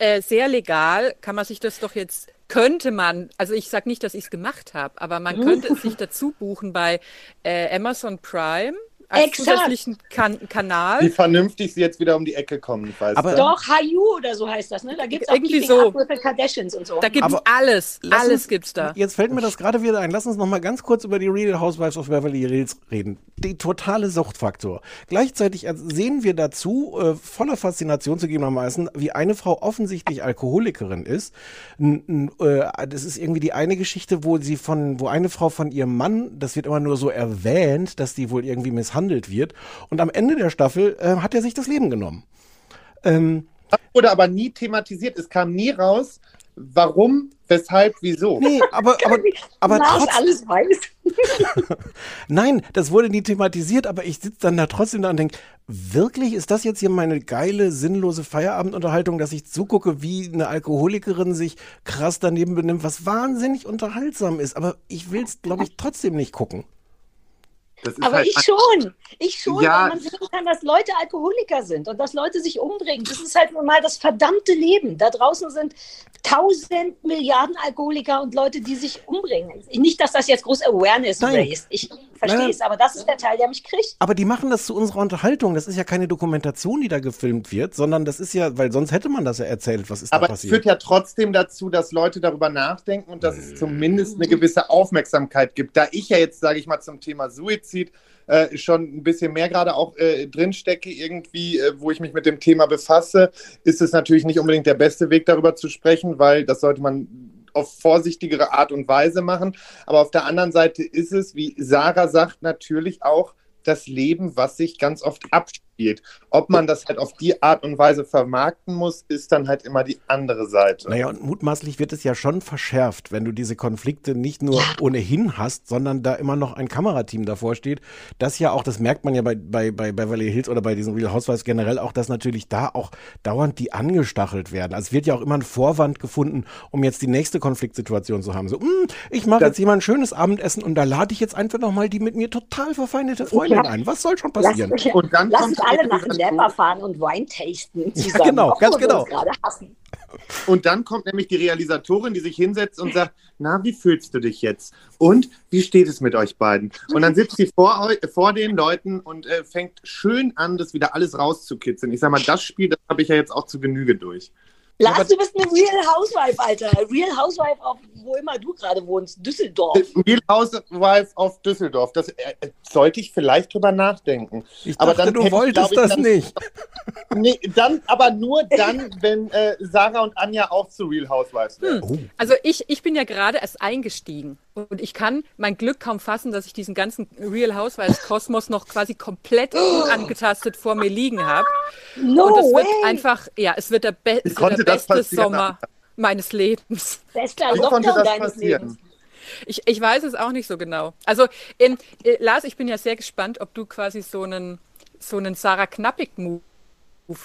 äh, sehr legal, kann man sich das doch jetzt, könnte man, also ich sage nicht, dass ich es gemacht habe, aber man könnte es sich dazu buchen bei äh, Amazon Prime als Exakt. zusätzlichen kan Wie Kanal. vernünftig sie jetzt wieder um die Ecke kommen, ich weiß Aber-. Doch, Hayu oder so heißt das, ne? Da gibt es auch Irgendwie so. Kardashians und so. Da gibt's Aber alles, alles uns- gibt's da. Jetzt fällt mir das gerade wieder ein. Lass uns noch mal ganz kurz über die Real Housewives of Beverly Hills reden. Die totale Suchtfaktor. Gleichzeitig sehen wir dazu, äh, voller Faszination zugegebenermaßen, wie eine Frau offensichtlich Alkoholikerin ist. N, n, äh, das ist irgendwie die eine Geschichte, wo sie von, wo eine Frau von ihrem Mann, das wird immer nur so erwähnt, dass die wohl irgendwie misshandelt wird. Und am Ende der Staffel äh, hat er sich das Leben genommen. Ähm, Das wurde aber nie thematisiert. Es kam nie raus, warum, weshalb, wieso. nee, aber, aber, aber Lars trotzdem. alles weiß. Nein, das wurde nie thematisiert, aber ich sitze dann da trotzdem da und denke, wirklich ist das jetzt hier meine geile, sinnlose Feierabendunterhaltung, dass ich zugucke, wie eine Alkoholikerin sich krass daneben benimmt, was wahnsinnig unterhaltsam ist. Aber ich will es, glaube ich, trotzdem nicht gucken. Das ist Aber halt ich schon. Ich schon, Ja. weil man sehen kann, dass Leute Alkoholiker sind und dass Leute sich umbringen. Das ist halt nun mal das verdammte Leben. Da draußen sind tausend Milliarden Alkoholiker und Leute, die sich umbringen. Nicht, dass das jetzt groß Awareness Nein. raised. Ich verstehe es, aber das ist der Teil, der mich kriegt. Aber die machen das zu unserer Unterhaltung. Das ist ja keine Dokumentation, die da gefilmt wird, sondern das ist ja, weil sonst hätte man das ja erzählt, was ist Aber da es passiert. führt ja trotzdem dazu, dass Leute darüber nachdenken und dass es zumindest eine gewisse Aufmerksamkeit gibt. Da ich ja jetzt, sage ich mal, zum Thema Suizid äh, schon ein bisschen mehr gerade auch äh, drinstecke, irgendwie, äh, wo ich mich mit dem Thema befasse, ist es natürlich nicht unbedingt der beste Weg, darüber zu sprechen, weil das sollte man auf vorsichtigere Art und Weise machen. Aber auf der anderen Seite ist es, wie Sarah sagt, natürlich auch das Leben, was sich ganz oft abspielt. Ob man das halt auf die Art und Weise vermarkten muss, ist dann halt immer die andere Seite. Naja, und mutmaßlich wird es ja schon verschärft, wenn du diese Konflikte nicht nur ohnehin hast, sondern da immer noch ein Kamerateam davor steht. Das ja auch, das merkt man ja bei, bei, bei Beverly Hills oder bei diesen Real Housewives generell auch, dass natürlich da auch dauernd die angestachelt werden. Also es wird ja auch immer ein Vorwand gefunden, um jetzt die nächste Konfliktsituation zu haben. So, "Hm, ich mache jetzt hier mal ein schönes Abendessen und da lade ich jetzt einfach nochmal die mit mir total verfeindete Freundin Ja. ein. Was soll schon Lass, passieren? Und dann lass kommt alle nach Napa fahren und Wein tasten zusammen. genau, auch ganz genau. Und dann kommt nämlich die Realisatorin, die sich hinsetzt und sagt, na, wie fühlst du dich jetzt? Und wie steht es mit euch beiden? Und dann sitzt sie vor, vor den Leuten und äh, fängt schön an, das wieder alles rauszukitzeln. Ich sag mal, das Spiel, das habe ich ja jetzt auch zu Genüge durch. Lars, du bist eine Real Housewife, Alter. Real Housewife, auf wo immer du gerade wohnst. Düsseldorf. Real Housewives auf Düsseldorf, das äh, äh, sollte ich vielleicht drüber nachdenken. Ich Aber dachte, dann du wolltest ich, das dann- nicht. Nee, dann, aber nur dann, wenn äh, Sarah und Anja auch zu Real Housewives werden. Oh. Also ich, ich bin ja gerade erst eingestiegen und ich kann mein Glück kaum fassen, dass ich diesen ganzen Real Housewives Kosmos noch quasi komplett unangetastet vor mir liegen habe. No und es wird way. einfach, ja, es wird der, be es wird der beste? Sommer meines Lebens. Bester Lockdown das deines passieren? Lebens. Ich, ich weiß es auch nicht so genau. Also, ähm, äh, Lars, ich bin ja sehr gespannt, ob du quasi so einen, so einen Sarah Knappig-Move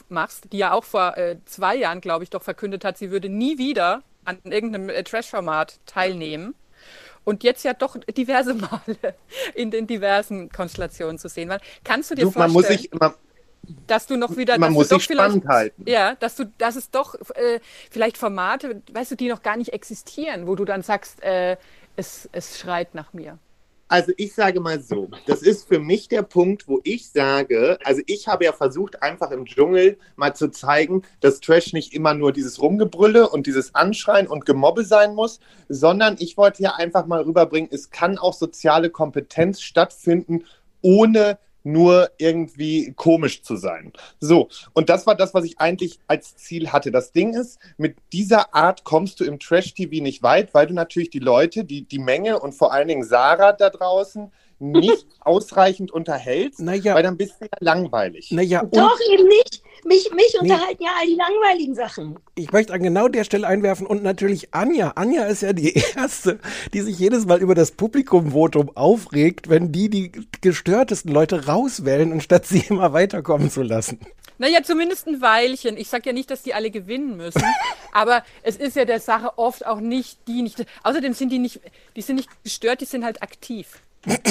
machst, die ja auch vor äh, zwei Jahren, glaube ich, doch verkündet hat, sie würde nie wieder an irgendeinem äh, Trash-Format teilnehmen. Und jetzt ja doch diverse Male in den diversen Konstellationen zu sehen waren. Kannst du dir Du, man vorstellen? muss sich, man, dass du noch wieder, Man muss sich spannend vielleicht, halten. ja, dass du, dass es doch äh, vielleicht Formate, weißt du, die noch gar nicht existieren, wo du dann sagst, äh, es, es schreit nach mir. Also ich sage mal so, das ist für mich der Punkt, wo ich sage, also ich habe ja versucht, einfach im Dschungel mal zu zeigen, dass Trash nicht immer nur dieses Rumgebrülle und dieses Anschreien und Gemobbe sein muss, sondern ich wollte ja einfach mal rüberbringen, es kann auch soziale Kompetenz stattfinden, ohne nur irgendwie komisch zu sein. So, und das war das, was ich eigentlich als Ziel hatte. Das Ding ist, mit dieser Art kommst du im Trash-TV nicht weit, weil du natürlich die Leute, die, die Menge und vor allen Dingen Sarah da draußen nicht ausreichend unterhältst, Naja. weil dann bist du ja langweilig. Naja, Doch, eben nicht. Mich, mich unterhalten ja all die langweiligen Sachen. ich möchte an genau der Stelle einwerfen und natürlich Anja. Anja ist ja die Erste, die sich jedes Mal über das Publikumvotum aufregt, wenn die die gestörtesten Leute rauswählen, anstatt sie immer weiterkommen zu lassen. Naja, zumindest ein Weilchen. Ich sage ja nicht, dass die alle gewinnen müssen, aber es ist ja der Sache oft auch nicht die nicht. Außerdem sind die nicht, die sind nicht gestört, die sind halt aktiv.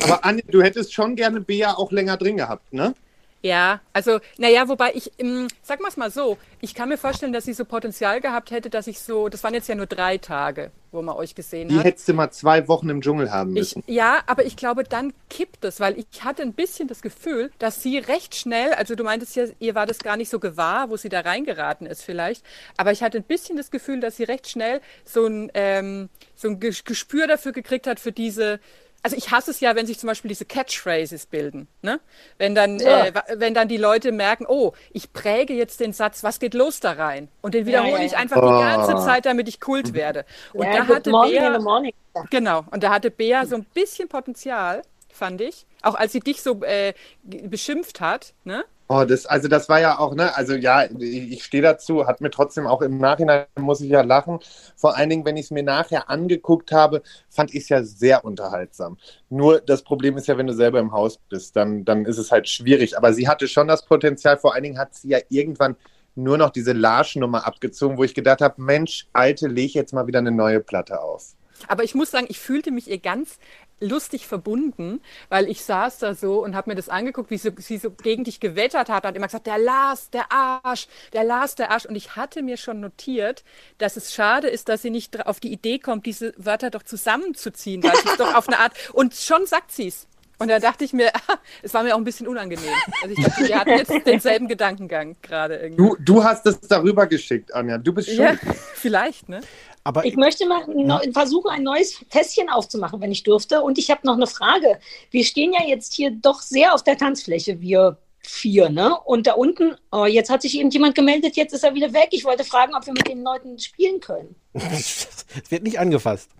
Aber Anja, du hättest schon gerne Bea auch länger drin gehabt, ne? Ja, also, naja, wobei ich, ähm, sag mal's mal so, ich kann mir vorstellen, dass sie so Potenzial gehabt hätte, dass ich so, das waren jetzt ja nur drei Tage, wo man euch gesehen Die hat. hättest du mal zwei Wochen im Dschungel haben Ich, müssen. ja, aber ich glaube, dann kippt es, weil ich hatte ein bisschen das Gefühl, dass sie recht schnell, also du meintest ja, ihr war das gar nicht so gewahr, wo sie da reingeraten ist vielleicht, aber ich hatte ein bisschen das Gefühl, dass sie recht schnell so ein, ähm, so ein Ges- Gespür dafür gekriegt hat, für diese, also ich hasse es ja, wenn sich zum Beispiel diese Catchphrases bilden, ne? Wenn dann, Ja. äh, wenn dann die Leute merken, oh, ich präge jetzt den Satz, was geht los da rein? Und den wiederhole ja, ich ja. einfach die ganze Zeit, damit ich Kult werde. Und ja, da hatte Bea, in the morning. Genau, und da hatte Bea so ein bisschen Potenzial, fand ich. Auch als sie dich so äh, beschimpft hat, ne? Oh, das, also das war ja auch, ne, also ja, ich ich stehe dazu, hat mir trotzdem auch im Nachhinein, muss ich ja lachen. Vor allen Dingen, wenn ich es mir nachher angeguckt habe, fand ich es ja sehr unterhaltsam. Nur das Problem ist ja, wenn du selber im Haus bist, dann, dann ist es halt schwierig. Aber sie hatte schon das Potenzial, vor allen Dingen hat sie ja irgendwann nur noch diese Larsch-Nummer abgezogen, wo ich gedacht habe, Mensch, Alte, leg jetzt mal wieder eine neue Platte auf. Aber ich muss sagen, ich fühlte mich ihr ganz lustig verbunden, weil ich saß da so und habe mir das angeguckt, wie sie, sie so gegen dich gewettert hat, hat immer gesagt, der Lars, der Arsch, der Lars, der Arsch. Und ich hatte mir schon notiert, dass es schade ist, dass sie nicht auf die Idee kommt, diese Wörter doch zusammenzuziehen, weil es ist doch auf eine Art, und schon sagt sie's. Und da dachte ich mir, es war mir auch ein bisschen unangenehm. Also ich dachte, wir hatten jetzt denselben Gedankengang gerade irgendwie. Du, du hast es darüber geschickt, Anja. Du bist ja, schuld. vielleicht, ne? Aber Ich möchte mal no, versuchen, ein neues Fässchen aufzumachen, wenn ich dürfte. Und ich habe noch eine Frage. Wir stehen ja jetzt hier doch sehr auf der Tanzfläche, wir vier, ne? Und da unten, oh, jetzt hat sich irgendjemand gemeldet, jetzt ist er wieder weg. Ich wollte fragen, ob wir mit den Leuten spielen können. es wird nicht angefasst.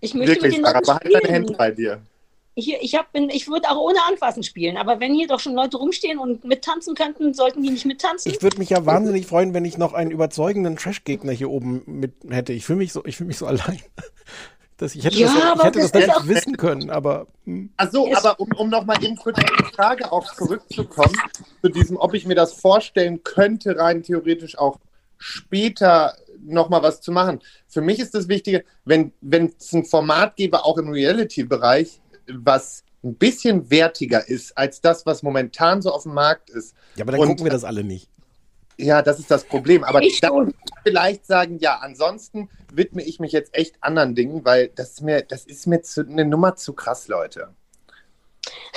Ich möchte mit Wirklich, den Sarah, Leuten deine spielen. Hände bei dir. Hier, ich hab, bin, ich würde auch ohne Anfassen spielen, aber wenn hier doch schon Leute rumstehen und mittanzen könnten, sollten die nicht mittanzen? Ich würde mich ja wahnsinnig freuen, wenn ich noch einen überzeugenden Trash-Gegner hier oben mit hätte. Ich fühle mich so, ich fühle mich so allein. Das, ich hätte Ja, das, ich aber hätte das, das nicht wissen können, aber hm. Ach so, Es- aber um, um nochmal eben kurz auf die Frage auch zurückzukommen, zu diesem, ob ich mir das vorstellen könnte, rein theoretisch auch später nochmal was zu machen. Für mich ist das Wichtige, wenn wenn es ein Format gäbe, auch im Reality-Bereich, was ein bisschen wertiger ist als das, was momentan so auf dem Markt ist. ja, aber dann Und- gucken wir das alle nicht. Ja, das ist das Problem. Aber Ich da schon. vielleicht sagen, ja, ansonsten widme ich mich jetzt echt anderen Dingen, weil das ist mir, das ist mir zu, eine Nummer zu krass, Leute.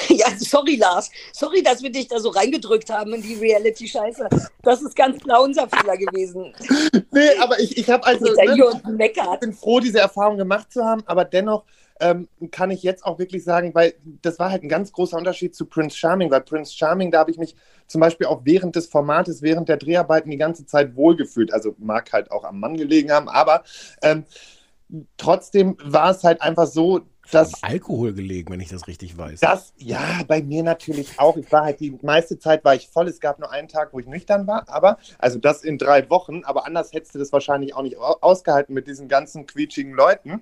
Ja, sorry, Lars. Sorry, dass wir dich da so reingedrückt haben in die Reality-Scheiße. Das ist ganz klar unser Fehler gewesen. Nee, aber ich, ich habe also. Ne, Ich bin froh, diese Erfahrung gemacht zu haben, aber dennoch ähm, kann ich jetzt auch wirklich sagen, weil das war halt ein ganz großer Unterschied zu Prince Charming, weil Prince Charming, da habe ich mich zum Beispiel auch während des Formates, während der Dreharbeiten die ganze Zeit wohlgefühlt. Also mag halt auch am Mann gelegen haben, aber ähm, trotzdem war es halt einfach so, dass Am Alkohol gelegen, wenn ich das richtig weiß. das, ja, bei mir natürlich auch. Ich war halt die meiste Zeit war ich voll. Es gab nur einen Tag, wo ich nüchtern war, aber, also das in drei Wochen, aber anders hättest du das wahrscheinlich auch nicht au- ausgehalten mit diesen ganzen quietschigen Leuten.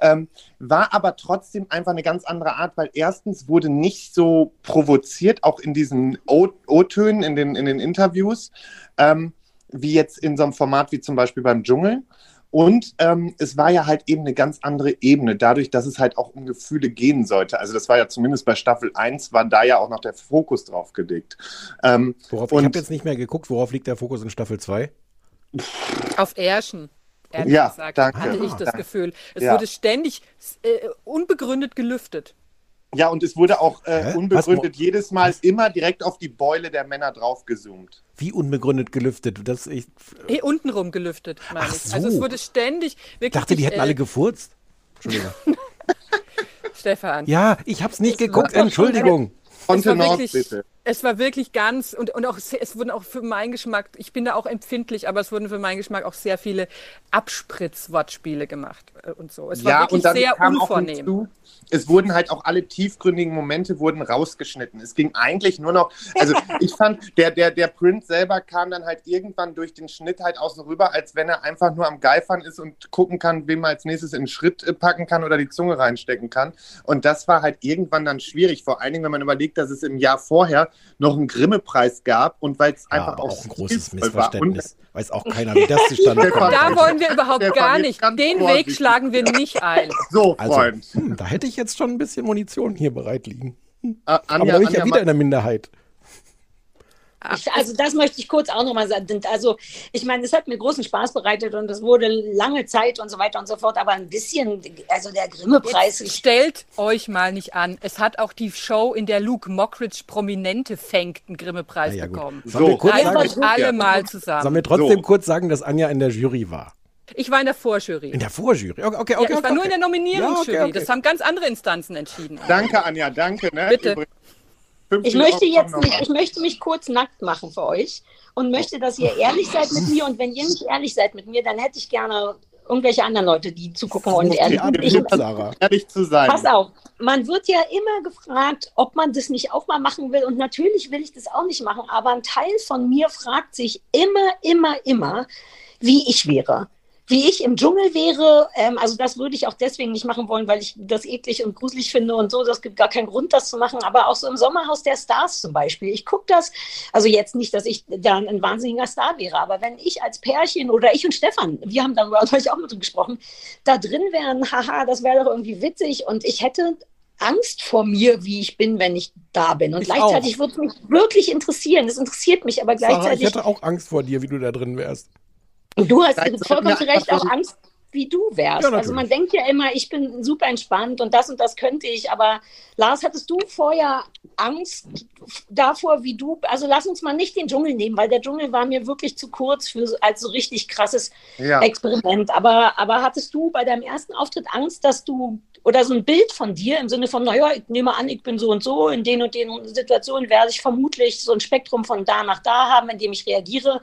Ähm, war aber trotzdem einfach eine ganz andere Art, weil erstens wurde nicht so provoziert, auch in diesen O-Tönen, in den, in den Interviews, ähm, wie jetzt in so einem Format wie zum Beispiel beim Dschungel. Und ähm, es war ja halt eben eine ganz andere Ebene, dadurch, dass es halt auch um Gefühle gehen sollte. Also das war ja zumindest bei Staffel 1, war da ja auch noch der Fokus drauf gelegt. Ähm, Worauf, ich und- habe jetzt nicht mehr geguckt, worauf liegt der Fokus in Staffel 2? Auf Ärschen. Ehrlich Ja, gesagt, danke. hatte ich das Danke. Gefühl. Es Ja. wurde ständig äh, unbegründet gelüftet. Ja, und es wurde auch äh, unbegründet Was? jedes Mal immer direkt auf die Beule der Männer draufgezoomt. Wie unbegründet gelüftet? Das, ich Eh, untenrum gelüftet, meine Ach ich. Also es so. wurde ständig wirklich. dachte, die hätten äh, alle gefurzt. Entschuldigung. Stefan. Ja, ich hab's nicht geguckt, war- Entschuldigung. es Kontenance, wirklich, bitte. Es war wirklich ganz und, und auch es wurden auch für meinen Geschmack, ich bin da auch empfindlich, aber es wurden für meinen Geschmack auch sehr viele Abspritz-Wortspiele gemacht äh, und so. Es war Ja, wirklich sehr unvornehm. hinzu, es wurden halt auch alle tiefgründigen Momente wurden rausgeschnitten. Es ging eigentlich nur noch, also ich fand, der, der, der Prince selber kam dann halt irgendwann durch den Schnitt halt außen rüber, als wenn er einfach nur am Geifern ist und gucken kann, wem man als nächstes in den Schritt äh, packen kann oder die Zunge reinstecken kann. Und das war halt irgendwann dann schwierig, vor allen Dingen, wenn man überlegt, dass es im Jahr vorher noch einen Grimme-Preis gab und weil es Ja, einfach aber auch ein großes Missverständnis. Weiß auch keiner, wie das zustande kommt. Da wollen wir überhaupt Stefan, gar nicht. Den Weg vorsichtig. schlagen wir nicht ein. So, Also, Freund. hm, da hätte ich jetzt schon ein bisschen Munition hier bereit liegen. Äh, Aber Anja, da bin ich ja Anja, wieder in der Minderheit. Ich, also das möchte ich kurz auch nochmal sagen. Also ich meine, es hat mir großen Spaß bereitet und es wurde lange Zeit und so weiter und so fort, aber ein bisschen, also der Grimme-Preis, Stellt euch mal nicht an. Es hat auch die Show, in der Luke Mockridge Prominente fängt, einen Grimme-Preis ja, bekommen. Sollen wir So. kurz Einfach sagen, alle mal sollen zusammen. wir trotzdem So. kurz sagen, dass Anja in der Jury war? Ich war in der Vorjury. In der Vorjury. Okay, okay, ja, okay. ich war okay. nur in der Nominierungsjury. Ja, okay, okay. Das haben ganz andere Instanzen entschieden. Danke, Anja, danke. Ne? Bitte. Übrigens, 50 ich möchte jetzt nicht, ich möchte mich kurz nackt machen für euch und möchte, dass ihr ehrlich seid mit mir und wenn ihr nicht ehrlich seid mit mir, dann hätte ich gerne irgendwelche anderen Leute, die zugucken und ehrlich. Ich, ehrlich zu sein. Pass auf, man wird ja immer gefragt, ob man das nicht auch mal machen will. Und natürlich will ich das auch nicht machen, aber ein Teil von mir fragt sich immer, immer, immer, wie ich wäre. Wie ich im Dschungel wäre, ähm, also das würde ich auch deswegen nicht machen wollen, weil ich das eklig und gruselig finde und so. Das gibt gar keinen Grund, das zu machen. Aber auch so im Sommerhaus der Stars zum Beispiel. Ich gucke das, also jetzt nicht, dass ich dann ein wahnsinniger Star wäre, aber wenn ich als Pärchen oder ich und Stefan, wir haben darüber neulich auch mit gesprochen, da drin wären, haha, das wäre doch irgendwie witzig und ich hätte Angst vor mir, wie ich bin, wenn ich da bin. Und Ich gleichzeitig würde es mich wirklich interessieren. Es interessiert mich, aber Sarah, ich gleichzeitig, hätte auch Angst vor dir, wie du da drin wärst. Du hast vollkommen zu Recht auch Angst, wie du wärst. Ja, also man denkt ja immer, ich bin super entspannt und das und das könnte ich. Aber Lars, hattest du vorher Angst davor, wie du, also lass uns mal nicht den Dschungel nehmen, weil der Dschungel war mir wirklich zu kurz für so- als so richtig krasses Ja. Experiment. Aber, aber hattest du bei deinem ersten Auftritt Angst, dass du oder so ein Bild von dir im Sinne von, naja, ich nehme an, ich bin so und so, in den und den Situationen werde ich vermutlich so ein Spektrum von da nach da haben, in dem ich reagiere.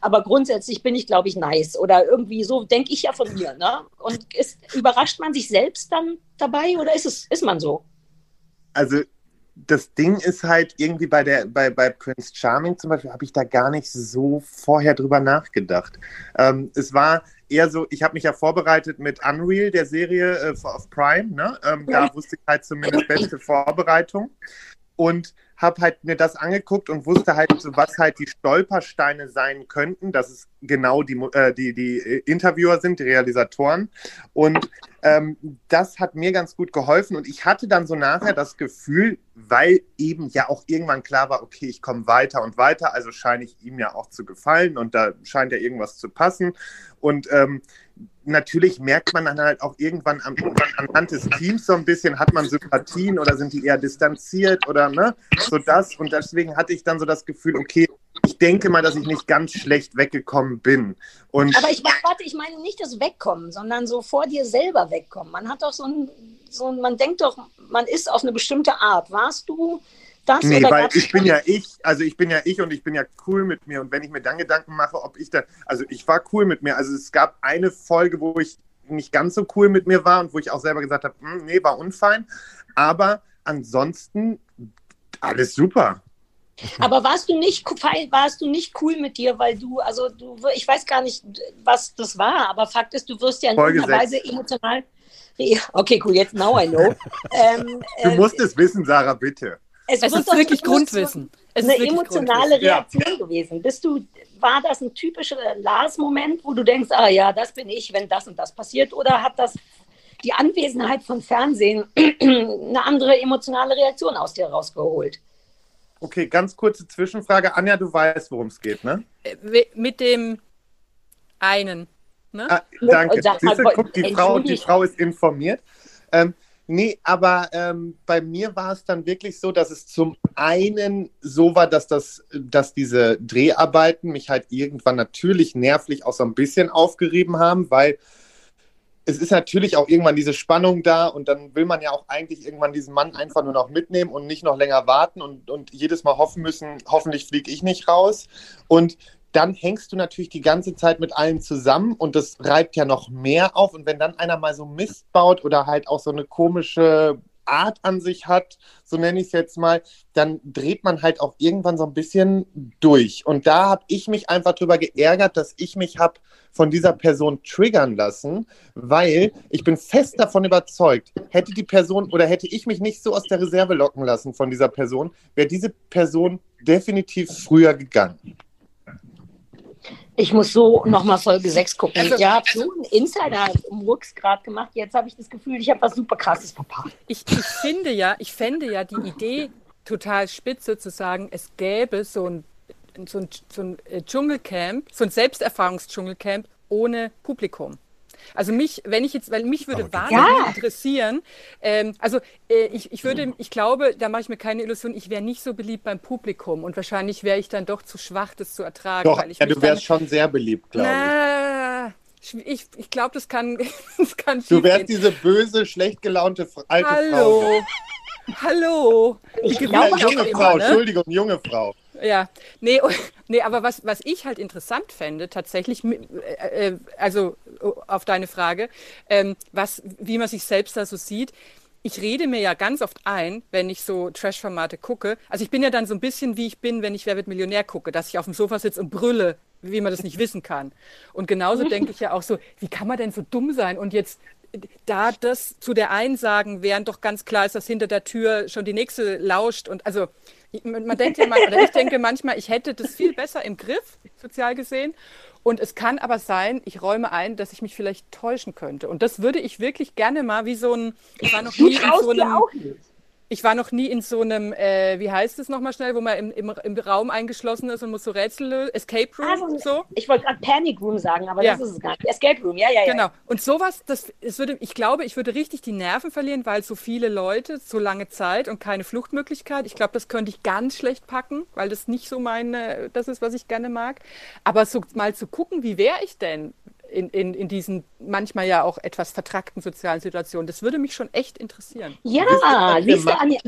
Aber grundsätzlich bin ich, glaube ich, nice. Oder irgendwie so denke ich ja von mir. Ne? Und ist, überrascht man sich selbst dann dabei oder ist es, ist man so? also das Ding ist halt irgendwie bei der bei, bei Prince Charming zum Beispiel habe ich da gar nicht so vorher drüber nachgedacht. Ähm, es war eher so, ich habe mich ja vorbereitet mit Unreal, der Serie äh, auf Prime. Ne? Ähm, Da wusste ich halt zumindest beste Vorbereitung und habe halt mir das angeguckt und wusste halt was halt die Stolpersteine sein könnten, dass es genau die, äh, die, die äh, Interviewer sind, die Realisatoren. Und ähm, das hat mir ganz gut geholfen und ich hatte dann so nachher das Gefühl, weil eben ja auch irgendwann klar war, okay, ich komme weiter und weiter, also scheine ich ihm ja auch zu gefallen und da scheint ja irgendwas zu passen. Und ähm, natürlich merkt man dann halt auch irgendwann an, anhand des Teams so ein bisschen, hat man Sympathien oder sind die eher distanziert oder ne, so das. Und deswegen hatte ich dann so das Gefühl, okay, ich denke mal, dass ich nicht ganz schlecht weggekommen bin. Und Aber ich warte, ich meine nicht das Wegkommen, sondern so vor dir selber wegkommen. Man hat doch so ein, so ein man denkt doch, man ist auf eine bestimmte Art. Warst du das Nee, oder weil ich bin ja ich, also ich bin ja ich und ich bin ja cool mit mir. Und wenn ich mir dann Gedanken mache, ob ich da, also ich war cool mit mir. Also es gab eine Folge, wo ich nicht ganz so cool mit mir war und wo ich auch selber gesagt habe, hm, nee, war unfein. Aber ansonsten alles super. Aber warst du nicht warst du nicht cool mit dir, weil du, also du, ich weiß gar nicht, was das war, aber Fakt ist, du wirst ja in Folge irgendeiner Weise emotional. Okay, cool, jetzt now I know. ähm, Du äh, musst es wissen, Sarah, bitte. Es wird ist wirklich Grundwissen. Es eine ist wirklich emotionale Grundwissen. Ja. Reaktion gewesen. Bist du, war das ein typischer Lars-Moment, wo du denkst, ah ja, das bin ich, wenn das und das passiert? Oder hat das die Anwesenheit von Fernsehen eine andere emotionale Reaktion aus dir rausgeholt? Okay, ganz kurze Zwischenfrage. Anja, du weißt, worum es geht, ne? Äh, Mit dem einen. Ne? Ah, danke. Sag mal, Siehst du, guck, die Frau, die. Frau ist informiert. Ähm, nee, aber ähm, bei mir war es dann wirklich so, dass es zum einen so war, dass, das, dass diese Dreharbeiten mich halt irgendwann natürlich nervlich auch so ein bisschen aufgerieben haben, weil es ist natürlich auch irgendwann diese Spannung da und dann will man ja auch eigentlich irgendwann diesen Mann einfach nur noch mitnehmen und nicht noch länger warten und, und jedes Mal hoffen müssen, hoffentlich fliege ich nicht raus. Und dann hängst du natürlich die ganze Zeit mit allen zusammen und das reibt ja noch mehr auf. Und wenn dann einer mal so Mist baut oder halt auch so eine komische Art an sich hat, so nenne ich es jetzt mal, dann dreht man halt auch irgendwann so ein bisschen durch. Und da habe ich mich einfach drüber geärgert, dass ich mich habe von dieser Person triggern lassen, weil ich bin fest davon überzeugt, hätte die Person oder hätte ich mich nicht so aus der Reserve locken lassen von dieser Person, wäre diese Person definitiv früher gegangen. Ich muss so nochmal Folge 6 gucken. Also- ja, so einen Insider-Murks gerade gemacht. Jetzt habe ich das Gefühl, ich habe was super krasses verpasst. Ich, ich finde ja, ich fände ja die Idee total spitze zu sagen, es gäbe so ein, so ein, so ein äh, Dschungelcamp, so ein Selbsterfahrungsdschungelcamp ohne Publikum. Also mich, wenn ich jetzt, weil mich würde wahnsinnig Ja. interessieren, ähm, also äh, ich, ich würde, ich glaube, da mache ich mir keine Illusion, ich wäre nicht so beliebt beim Publikum und wahrscheinlich wäre ich dann doch zu schwach, das zu ertragen. Doch, ich ja, du wärst schon sehr beliebt, glaube ich. ich, ich glaube, das kann, das kann Du wärst gehen. diese böse, schlecht gelaunte alte Frau. Hallo. Hallo. Ich Die glaube, Junge immer, Frau, ne? Entschuldigung, junge Frau. Ja, nee, nee aber was, was ich halt interessant fände, tatsächlich, äh, äh, also äh, auf deine Frage, ähm, was, wie man sich selbst da so sieht. Ich rede mir ja ganz oft ein, wenn ich so Trash-Formate gucke. Also ich bin ja dann so ein bisschen wie ich bin, wenn ich Wer wird Millionär gucke, dass ich auf dem Sofa sitze und brülle, wie man das nicht wissen kann. Und genauso denke ich ja auch so, wie kann man denn so dumm sein und jetzt da das zu der einen sagen, während doch ganz klar ist, dass hinter der Tür schon die nächste lauscht und also man denkt ja mal, oder ich denke manchmal, ich hätte das viel besser im Griff, sozial gesehen. Und es kann aber sein, ich räume ein, dass ich mich vielleicht täuschen könnte. Und das würde ich wirklich gerne mal wie so ein, ich war noch nie in so einem. Ich war noch nie in so einem, äh, wie heißt es nochmal schnell, wo man im, im, im Raum eingeschlossen ist und muss so Rätsel lösen, Escape Room, Also, so. Ich wollte gerade Panic Room sagen, aber Ja. das ist es gar nicht. Escape Room, ja, ja, ja. Genau. Und sowas, das, es würde, ich glaube, ich würde richtig die Nerven verlieren, weil so viele Leute, so lange Zeit und keine Fluchtmöglichkeit. Ich glaube, das könnte ich ganz schlecht packen, weil das nicht so meine, das ist, was ich gerne mag. Aber so mal zu gucken, wie wäre ich denn in, in, in diesen manchmal ja auch etwas vertrackten sozialen Situationen, das würde mich schon echt interessieren. Ja, wir siehst du? Anja,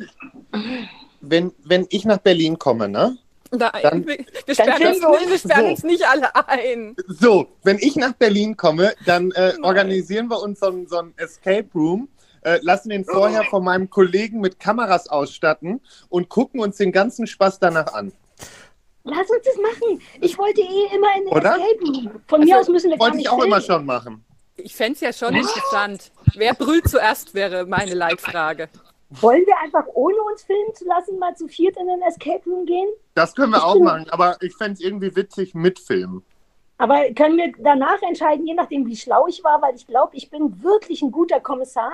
Wenn, wenn ich nach Berlin komme, ne? Da, Dann- wir, wir, sperren uns, wir uns wir sperren so. uns nicht alle ein. So, wenn ich nach Berlin komme, dann äh, organisieren wir uns so, ein- so ein Escape Room, äh, lassen den vorher von meinem Kollegen mit Kameras ausstatten und gucken uns den ganzen Spaß danach an. Lass uns das machen. Ich wollte eh immer in den Oder? Escape Room. Von mir Also, aus müssen wir gar Wollte nicht ich auch immer filmen. schon machen. Ich fände es ja schon interessant. Wer brüllt zuerst, wäre meine Leitfrage. Wollen wir einfach, ohne uns filmen zu lassen, mal zu viert in den Escape Room gehen? Das können wir Ich auch bin- machen, aber ich fände es irgendwie witzig mit Filmen. Aber können wir danach entscheiden, je nachdem, wie schlau ich war, weil ich glaube, ich bin wirklich ein guter Kommissar.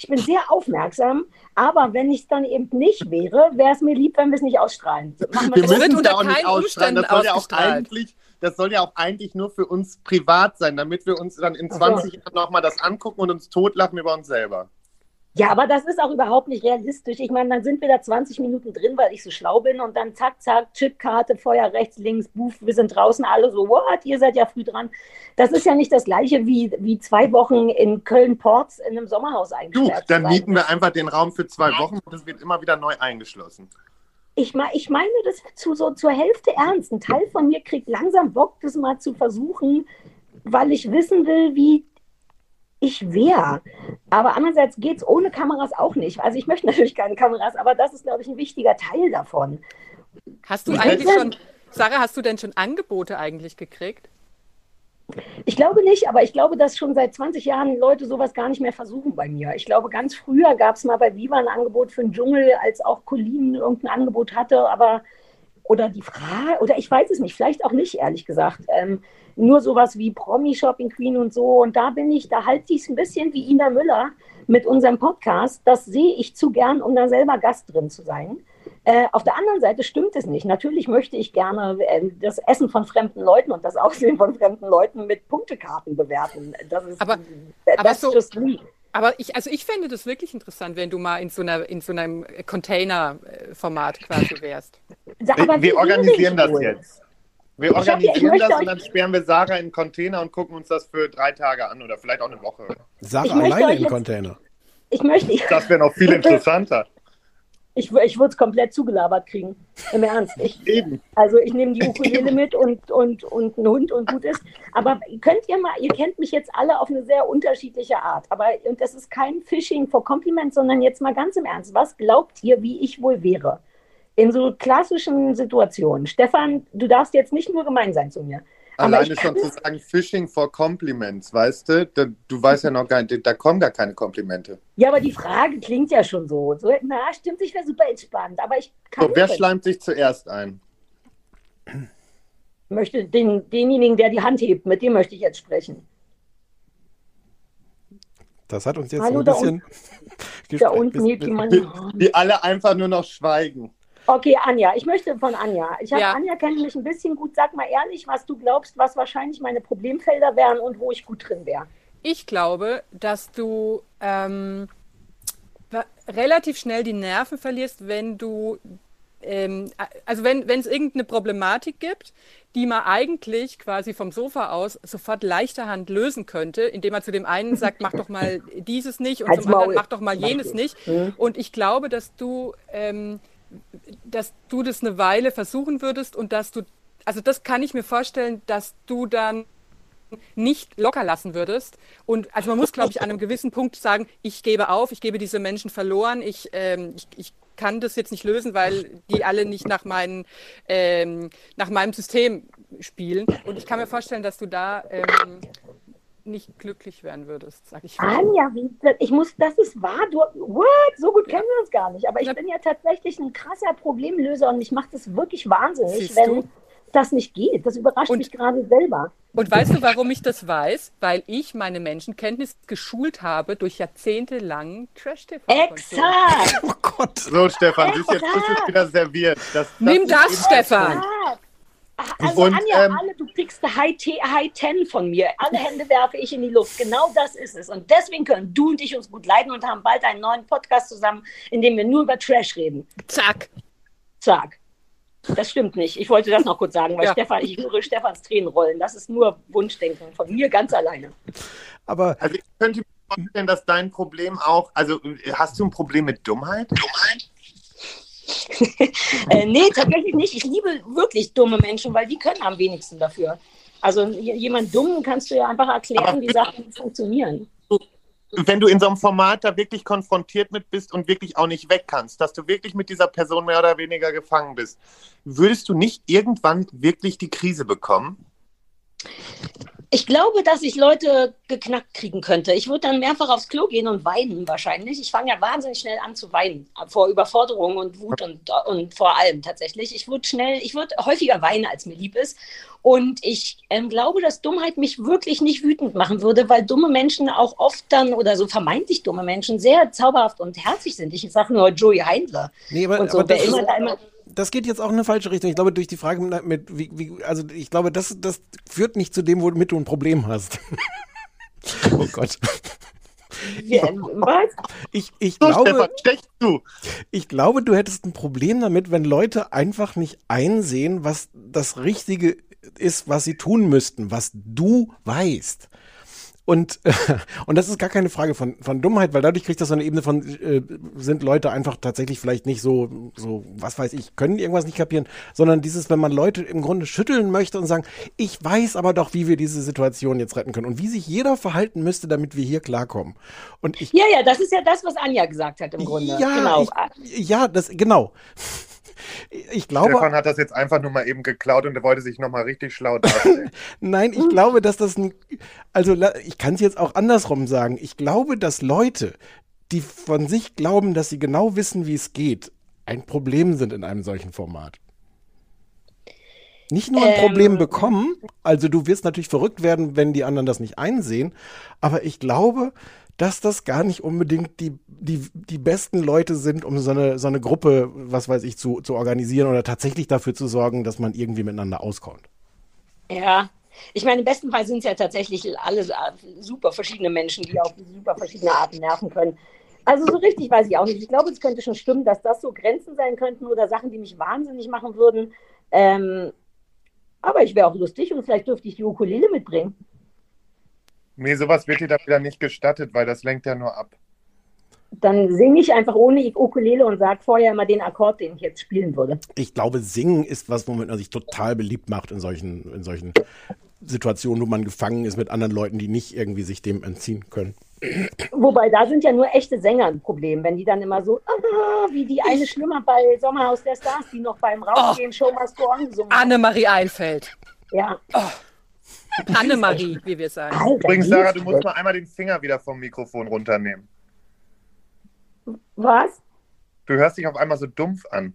Ich bin sehr aufmerksam, aber wenn ich es dann eben nicht wäre, wäre es mir lieb, wenn wir es nicht ausstrahlen. Machen Wir wir Es das? wird müssen unter da auch nicht keinen ausstrahlen. Das Umständen soll, ja auch ausgestrahlt. eigentlich, das soll ja auch eigentlich nur für uns privat sein, damit wir uns dann in Ach so. 20 Jahren nochmal das angucken und uns totlachen über uns selber. Ja, aber das ist auch überhaupt nicht realistisch. Ich meine, dann sind wir da 20 Minuten drin, weil ich so schlau bin und dann zack, zack, Chipkarte, Feuer rechts, links, buff, wir sind draußen alle so, what, ihr seid ja früh dran. Das ist ja nicht das gleiche wie, wie zwei Wochen in Köln-Ports in einem Sommerhaus Du, eingesperrt. zu dann mieten wir einfach den Raum für zwei Wochen und es wird immer wieder neu eingeschlossen. Ich, mein, ich meine das zu, so zur Hälfte ernst. Ein Teil von mir kriegt langsam Bock, das mal zu versuchen, weil ich wissen will, wie ich wäre. Aber andererseits geht es ohne Kameras auch nicht. Also ich möchte natürlich keine Kameras, aber das ist, glaube ich, ein wichtiger Teil davon. Hast du Ich eigentlich schon, Sarah, hast du denn schon Angebote eigentlich gekriegt? Ich glaube nicht, aber ich glaube, dass schon seit 20 Jahren Leute sowas gar nicht mehr versuchen bei mir. Ich glaube, ganz früher gab es mal bei Viva ein Angebot für den Dschungel, als auch Colin irgendein Angebot hatte, aber oder die Frage, oder ich weiß es nicht, vielleicht auch nicht, ehrlich gesagt. Ähm, nur sowas wie Promi Shopping Queen und so. Und da bin ich, da halte ich es ein bisschen wie Ina Müller mit unserem Podcast. Das sehe ich zu gern, um da selber Gast drin zu sein. Äh, auf der anderen Seite stimmt es nicht. Natürlich möchte ich gerne äh, das Essen von fremden Leuten und das Aussehen von fremden Leuten mit Punktekarten bewerten. Das ist, Aber- that's aber so-. Aber ich, also ich fände das wirklich interessant, wenn du mal in so einer, in so einem Container-Format quasi wärst. Wie wir organisieren das wohl? jetzt. Wir ich organisieren das und dann sperren wir Sarah in einen Container und gucken uns das für drei Tage an oder vielleicht auch eine Woche. Sarah alleine im Container. Ich möchte, ich, Das wäre noch viel interessanter. Ich, ich würde es komplett zugelabert kriegen. Im Ernst. Ich, Eben. Also ich nehme die Ukulele mit und, und, und einen Hund und gut ist. Aber könnt ihr mal, ihr kennt mich jetzt alle auf eine sehr unterschiedliche Art. Aber und das ist kein Phishing for Compliment, sondern jetzt mal ganz im Ernst. Was glaubt ihr, wie ich wohl wäre? In so klassischen Situationen. Stefan, du darfst jetzt nicht nur gemein sein zu mir. Alleine ich schon zu sagen, Fishing for Compliments, weißt du? Da, du weißt ja noch gar nicht, da kommen gar keine Komplimente. Ja, aber die Frage klingt ja schon so. so na, stimmt, ich wäre super entspannt. Aber ich kann So, wer nicht. schleimt sich zuerst ein? möchte den, denjenigen, der die Hand hebt, mit dem möchte ich jetzt sprechen. Das hat uns jetzt Hallo, ein da bisschen. Da unten hebt Die, jemand. die alle einfach nur noch schweigen. Okay, Anja, ich möchte von Anja. Ich habe Ja. Anja kenne mich ein bisschen gut. Sag mal ehrlich, was du glaubst, was wahrscheinlich meine Problemfelder wären und wo ich gut drin wäre. Ich glaube, dass du ähm, relativ schnell die Nerven verlierst, wenn du, ähm, also wenn es irgendeine Problematik gibt, die man eigentlich quasi vom Sofa aus sofort leichter Hand lösen könnte, indem man zu dem einen sagt, mach doch mal dieses nicht und Halt's zum anderen Maul. mach doch mal jenes nicht. Mhm. Und ich glaube, dass du, ähm, dass du das eine Weile versuchen würdest und dass du, also das kann ich mir vorstellen, dass du dann nicht locker lassen würdest. Und also man muss, glaube ich, an einem gewissen Punkt sagen, ich gebe auf, ich gebe diese Menschen verloren, ich, ähm, ich, ich kann das jetzt nicht lösen, weil die alle nicht nach, meinen, ähm, nach meinem System spielen. Und ich kann mir vorstellen, dass du da ähm, nicht glücklich werden würdest, sag ich mal. Anja, wie, ich muss, das ist wahr. Du, what? So gut kennen wir uns gar nicht. Aber ich Ja. bin ja tatsächlich ein krasser Problemlöser und ich mache das wirklich wahnsinnig, wenn du? das nicht geht. Das überrascht Und- mich gerade selber. Und weißt du, warum ich das weiß? Weil ich meine Menschenkenntnis geschult habe durch jahrzehntelangen Trash-TV. Exakt! Oh Gott. So, Stefan, du, jetzt ist es wieder serviert. Das, Nimm ist das, Stefan! Ah, Also Und, Anja, ähm, alle, du kriegst eine High, High Ten von mir. Alle Hände werfe ich in die Luft. Genau das ist es. Und deswegen können du und ich uns gut leiden und haben bald einen neuen Podcast zusammen, in dem wir nur über Trash reden. Zack! Zack. Das stimmt nicht. Ich wollte das noch kurz sagen, weil Ja. Stefan, ich höre Stefans Tränen rollen. Das ist nur Wunschdenken von mir ganz alleine. Aber Also ich könnte mir vorstellen, dass dein Problem auch, also hast du ein Problem mit Dummheit? Äh, nee, tatsächlich nicht. Ich liebe wirklich dumme Menschen, weil die können am wenigsten dafür. Also jemand dumm kannst du ja einfach erklären, wie Sachen funktionieren. Wenn du in so einem Format da wirklich konfrontiert mit bist und wirklich auch nicht weg kannst, dass du wirklich mit dieser Person mehr oder weniger gefangen bist, würdest du nicht irgendwann wirklich die Krise bekommen? Ich glaube, dass ich Leute geknackt kriegen könnte. Ich würde dann mehrfach aufs Klo gehen und weinen wahrscheinlich. Ich fange ja wahnsinnig schnell an zu weinen vor Überforderung und Wut und, und vor allem tatsächlich. Ich würde schnell, ich würde häufiger weinen, als mir lieb ist. Und ich ähm, glaube, dass Dummheit mich wirklich nicht wütend machen würde, weil dumme Menschen auch oft dann oder so vermeintlich dumme Menschen sehr zauberhaft und herzig sind. Ich sage nur Joey Heindler Nee, aber, und so. aber Wer immer da immer das geht jetzt auch in eine falsche Richtung. Ich glaube, durch die Frage mit, mit wie, wie, also ich glaube, das, das führt nicht zu dem, womit du ein Problem hast. oh Gott. Ja, was? Ich, ich So, glaube, Stefan, ich glaube, du hättest ein Problem damit, wenn Leute einfach nicht einsehen, was das Richtige ist, was sie tun müssten, was du weißt. Und, und das ist gar keine Frage von, von Dummheit, weil dadurch kriegt das so eine Ebene von, äh, sind Leute einfach tatsächlich vielleicht nicht so, so, was weiß ich, können irgendwas nicht kapieren, sondern dieses, wenn man Leute im Grunde schütteln möchte und sagen, ich weiß aber doch, wie wir diese Situation jetzt retten können und wie sich jeder verhalten müsste, damit wir hier klarkommen. Und ich Ja, ja, das ist ja das, was Anja gesagt hat im Grunde. ja, genau. ich, ja, das genau. Ich glaube, Stefan hat das jetzt einfach nur mal eben geklaut und er wollte sich nochmal richtig schlau darstellen. nein, ich glaube, dass das ein, also ich kann es jetzt auch andersrum sagen. Ich glaube, dass Leute, die von sich glauben, dass sie genau wissen, wie es geht, ein Problem sind in einem solchen Format. Nicht nur ein Ähm. Problem bekommen, also du wirst natürlich verrückt werden, wenn die anderen das nicht einsehen, aber ich glaube, dass das gar nicht unbedingt die, die, die besten Leute sind, um so eine, so eine Gruppe, was weiß ich, zu, zu organisieren oder tatsächlich dafür zu sorgen, dass man irgendwie miteinander auskommt. Ja. Ich meine, im besten Fall sind es ja tatsächlich alle so- super verschiedene Menschen, die auf super verschiedene Arten nerven können. Also so richtig weiß ich auch nicht. Ich glaube, es könnte schon stimmen, dass das so Grenzen sein könnten oder Sachen, die mich wahnsinnig machen würden. Ähm, aber ich wäre auch lustig und vielleicht dürfte ich die Ukulele mitbringen. Nee, sowas wird dir da wieder nicht gestattet, weil das lenkt ja nur ab. Dann singe ich einfach ohne Ukulele und sage vorher immer den Akkord, den ich jetzt spielen würde. Ich glaube, Singen ist was, womit man sich total beliebt macht in solchen, in solchen Situationen, wo man gefangen ist mit anderen Leuten, die nicht irgendwie sich dem entziehen können. Wobei, da sind ja nur echte Sänger ein Problem, wenn die dann immer so, ah, wie die eine Schlimmer bei Sommerhaus der Stars, die noch beim Rausgehen Show Must Go On gesungen hat. Annemarie Eilfeld. Ja, Annemarie, wie wir sagen. Übrigens, Sarah, du musst mal einmal den Finger wieder vom Mikrofon runternehmen. Was? Du hörst dich auf einmal so dumpf an.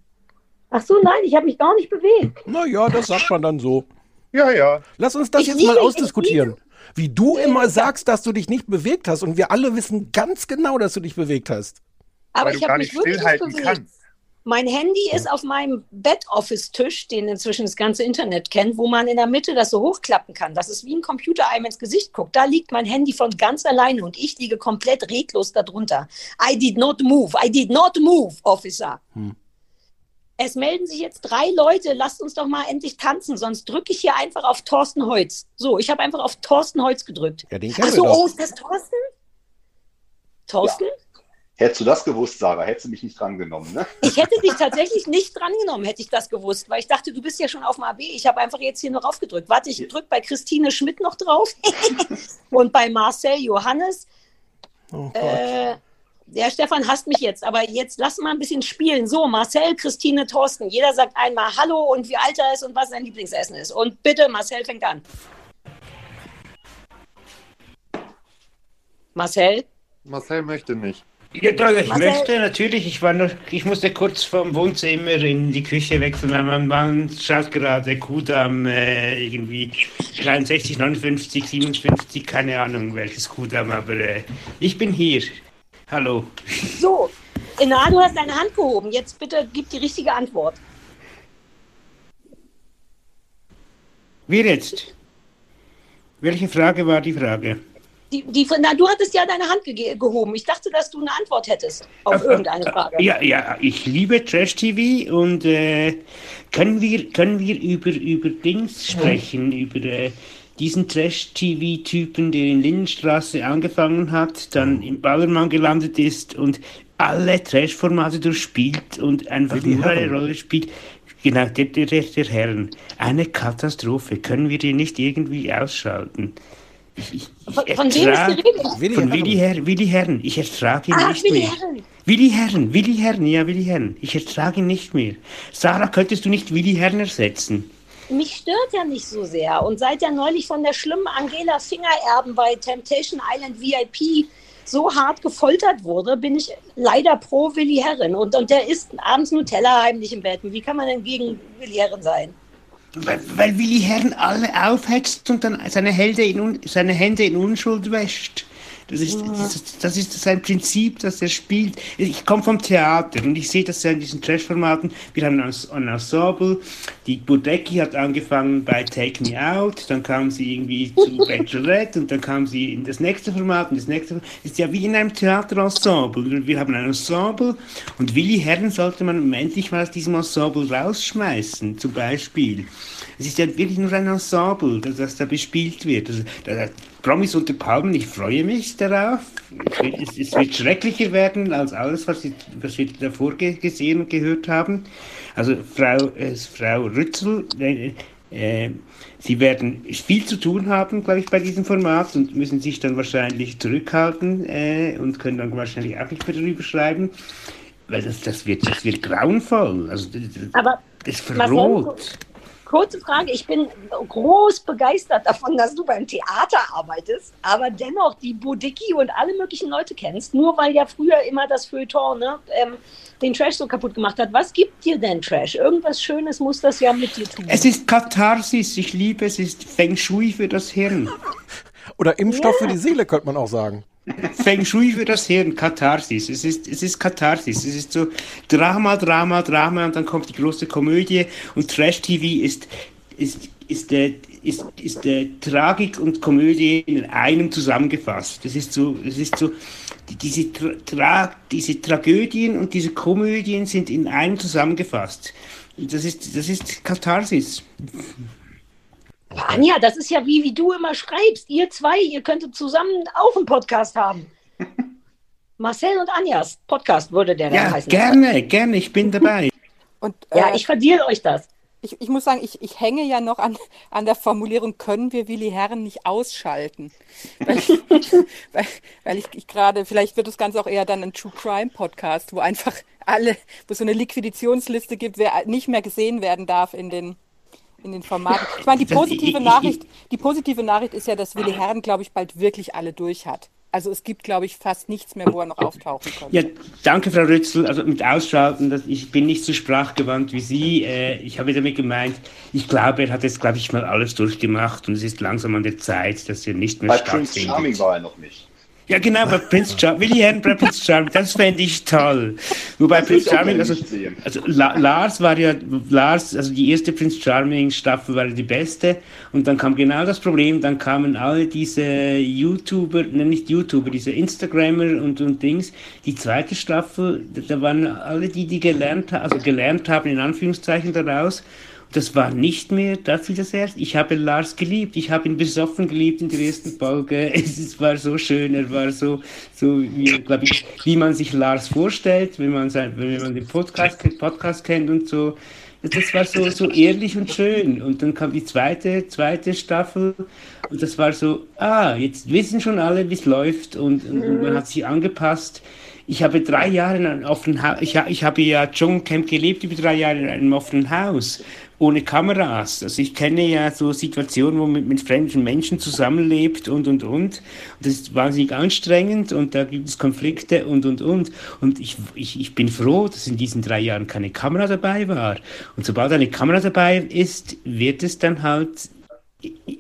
Ach so, nein, ich habe mich gar nicht bewegt. Naja, das sagt man dann so. Ja, ja. Lass uns das Ich jetzt liebe- mal ausdiskutieren. Wie du immer sagst, dass du dich nicht bewegt hast und wir alle wissen ganz genau, dass du dich bewegt hast. Aber weil ich habe nicht mich wirklich stillhalten bewegt. kannst. Mein Handy ist auf meinem Bed-Office-Tisch, den inzwischen das ganze Internet kennt, wo man in der Mitte das so hochklappen kann. Das ist wie ein Computer einem ins Gesicht guckt. Da liegt mein Handy von ganz alleine und ich liege komplett reglos darunter. I did not move. I did not move, Officer. Hm. Es melden sich jetzt drei Leute. Lasst uns doch mal endlich tanzen, sonst drücke ich hier einfach auf Thorsten Heutz. So, ich habe einfach auf Thorsten Heutz gedrückt. Ja, den Ach so, oh, ist das Thorsten? Thorsten? Hättest du das gewusst, Sarah, hättest du mich nicht drangenommen, ne? Ich hätte dich tatsächlich nicht drangenommen, hätte ich das gewusst, weil ich dachte, du bist ja schon auf dem AB. Ich habe einfach jetzt hier noch aufgedrückt. Warte, ich drücke bei Christine Schmidt noch drauf und bei Marcel Johannes. Oh Gott. Äh, der Stefan hasst mich jetzt, aber jetzt lass mal ein bisschen spielen. So, Marcel, Christine, Thorsten. Jeder sagt einmal Hallo und wie alt er ist und was sein Lieblingsessen ist. Und bitte, Marcel fängt an. Marcel? Marcel möchte nicht. Ja, doch, ich Marcel? möchte natürlich. Ich war noch, ich musste kurz vom Wohnzimmer in die Küche wechseln, weil mein Mann schaut gerade Kudamm äh, irgendwie 63, 59, 57, keine Ahnung welches Kudamm, aber äh, ich bin hier. Hallo. So, na, du hast deine Hand gehoben. Jetzt bitte gib die richtige Antwort. Wir jetzt. Welche Frage war die Frage? Die, die, na, du hattest ja deine Hand ge gehoben. Ich dachte, dass du eine Antwort hättest auf irgendeine Frage. Ja, ja, ich liebe Trash-TV und äh, können wir, können wir über, über Dings sprechen, über äh, diesen Trash-TV-Typen, der in Lindenstraße angefangen hat, dann im Ballermann gelandet ist und alle Trash-Formate durchspielt und einfach nur eine. Rolle spielt. Genau, der, der, der, Herren. Eine Katastrophe. Können wir den nicht irgendwie ausschalten? Ich, ich, ich Von, wem ist die Rede? Willi von Herren. Willi, Her Willi Herren. Ich ertrage ihn Ah, nicht Willi mehr. Herren. Willi Herren, Willi Herren, ja, Willi Herren. Ich ertrage ihn nicht mehr. Sarah, könntest du nicht Willi Herren ersetzen? Mich stört ja nicht so sehr. Und seit er neulich von der schlimmen Angela Fingererben bei Temptation Island VIP so hart gefoltert wurde, bin ich leider pro Willi Herren. Und, und der isst abends Nutella heimlich im Bett. Wie kann man denn gegen Willi Herren sein? Weil, weil Willi Herren alle aufhetzt und dann seine Hände in, seine Hände in Unschuld wäscht. Das ist, das, ist- sein Prinzip, das er spielt. Ich komme vom Theater und ich sehe das ja in diesen Trash-Formaten. Wir haben ein Ensemble. Die Budecki hat angefangen bei Take Me Out, dann kam sie irgendwie zu Bachelorette und dann kam sie in das nächste Format und das nächste Format. Ist ja wie in einem Theaterensemble. Wir haben ein Ensemble und Willi Herren sollte man endlich mal aus diesem Ensemble rausschmeißen, zum Beispiel. Es ist ja wirklich nur ein Ensemble, das, das da bespielt wird. Also, da, Promis unter Palmen, ich freue mich darauf. Es wird, es, wird schrecklicher werden als alles, was, ich, was wir davor ge gesehen und gehört haben. Also Frau, äh, Frau Rützel, äh, äh, Sie werden viel zu tun haben, glaube ich, bei diesem Format und müssen sich dann wahrscheinlich zurückhalten äh, und können dann wahrscheinlich auch nicht mehr darüber schreiben. weil das, das, wird, das wird grauenvoll. Also, das, Aber das verroht. Kurze Frage. Ich bin groß begeistert davon, dass du beim Theater arbeitest, aber dennoch die Bodicki und alle möglichen Leute kennst, nur weil ja früher immer das Feuilleton ne, ähm, den Trash so kaputt gemacht hat. Was gibt dir denn Trash? Irgendwas Schönes muss das ja mit dir tun. Es ist Katharsis, ich liebe es, es ist Feng Shui für das Hirn. Oder Impfstoff Ja. für die Seele, könnte man auch sagen. Feng Shui für das Hirn, Katharsis. Es ist, es ist Katharsis. Es ist so Drama, Drama, Drama und dann kommt die große Komödie und Trash-TV ist, ist, ist, der, ist, ist der Tragik und Komödie in einem zusammengefasst. Das ist so, das ist so, die- diese, Tra diese Tragödien und diese Komödien sind in einem zusammengefasst. Das ist, das ist Katharsis. Anja, das ist ja wie, wie du immer schreibst. Ihr zwei, ihr könntet zusammen auch einen Podcast haben. Marcel und Anjas Podcast würde der dann Ja, heißen. gerne, gerne, ich bin dabei. Und, Ja, äh, ich verdiene euch das. Ich, ich muss sagen, ich, ich hänge ja noch an, an der Formulierung, können wir Willi Herren nicht ausschalten? Weil ich, weil, weil ich, ich gerade, vielleicht wird das Ganze auch eher dann ein True Crime Podcast, wo einfach alle, wo es so eine Liquidationsliste gibt, wer nicht mehr gesehen werden darf in den, in den Formaten. Ich meine, die positive ich- ich- Nachricht, die positive Nachricht ist ja, dass Willi Herren, glaube ich, bald wirklich alle durch hat. Also es gibt, glaube ich, fast nichts mehr, wo er noch auftauchen könnte. Ja, danke, Frau Rützel. Also mit Ausschalten, dass ich bin nicht so sprachgewandt wie Sie. Äh, ich habe damit gemeint, ich glaube, er hat jetzt, glaube ich, mal alles durchgemacht und es ist langsam an der Zeit, dass er nicht mehr Bei Prince stattfindet. Charming war er noch nicht. Ja, genau, bei Prince Charming. Willi Herren bei Prince Charming, das fände ich toll. Wobei Das Prince Charming, also, also La Lars war ja, Lars, also die erste Prince Charming Staffel war die beste und dann kam genau das Problem, dann kamen alle diese YouTuber, ne, nicht YouTuber, diese Instagrammer und, und Dings. Die zweite Staffel, da- da waren alle die, die gelernt haben, also gelernt haben, in Anführungszeichen daraus. Das war nicht mehr das wie das erste. Ich habe Lars geliebt. Ich habe ihn besoffen geliebt in der ersten Folge. Es ist- war so schön. Er war so, so wie, ich, wie man sich Lars vorstellt, wenn man, sein, wenn man den Podcast, Podcast kennt und so. Das war so, so ehrlich und schön. Und dann kam die zweite, zweite Staffel und das war so, ah, jetzt wissen schon alle, wie es läuft und, und, und man hat sich angepasst. Ich habe drei Jahre in einem offenen Haus, ich, ich habe ja Dschungelcamp gelebt über drei Jahre in einem offenen Haus, ohne Kameras. Also ich kenne ja so Situationen, wo man mit, fremden Menschen zusammenlebt und, und, und. Und das ist wahnsinnig anstrengend und da gibt es Konflikte und, und, und. Und ich, ich, ich bin froh, dass in diesen drei Jahren keine Kamera dabei war. Und sobald eine Kamera dabei ist, wird es dann halt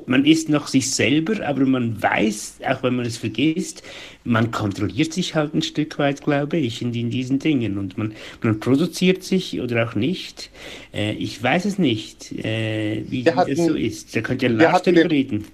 man ist noch sich selber, aber man weiß, auch wenn man es vergisst, man kontrolliert sich halt ein Stück weit, glaube ich, in, in diesen Dingen. Und man, man produziert sich oder auch nicht. Äh, ich weiß es nicht, äh, wie, hatten- das so ist. Da könnt ihr hatten darüber den- reden.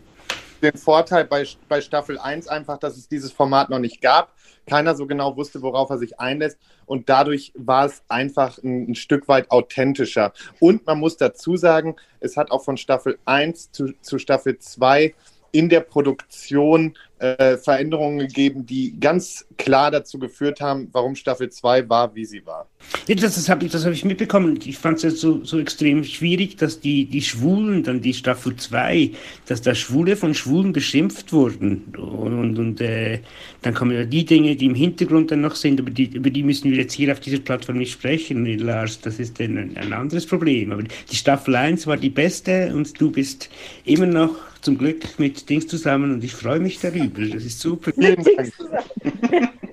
den Vorteil bei, bei Staffel 1 einfach, dass es dieses Format noch nicht gab. Keiner so genau wusste, worauf er sich einlässt. Und dadurch war es einfach ein, ein Stück weit authentischer. Und man muss dazu sagen, es hat auch von Staffel 1 zu, zu Staffel 2 in der Produktion äh, Veränderungen gegeben, die ganz klar dazu geführt haben, warum Staffel 2 war, wie sie war. Ja, das, das habe ich, hab ich mitbekommen. Ich fand es jetzt so, so extrem schwierig, dass die, die Schwulen, dann die Staffel 2, dass da Schwule von Schwulen beschimpft wurden. Und, und, und äh, dann kommen ja die Dinge, die im Hintergrund dann noch sind, aber die, über die müssen wir jetzt hier auf dieser Plattform nicht sprechen, Lars. Das ist ein, ein anderes Problem. Aber die Staffel 1 war die beste und du bist immer noch zum Glück mit Dings zusammen und ich freue mich darüber. Das ist super. Vielen Dank.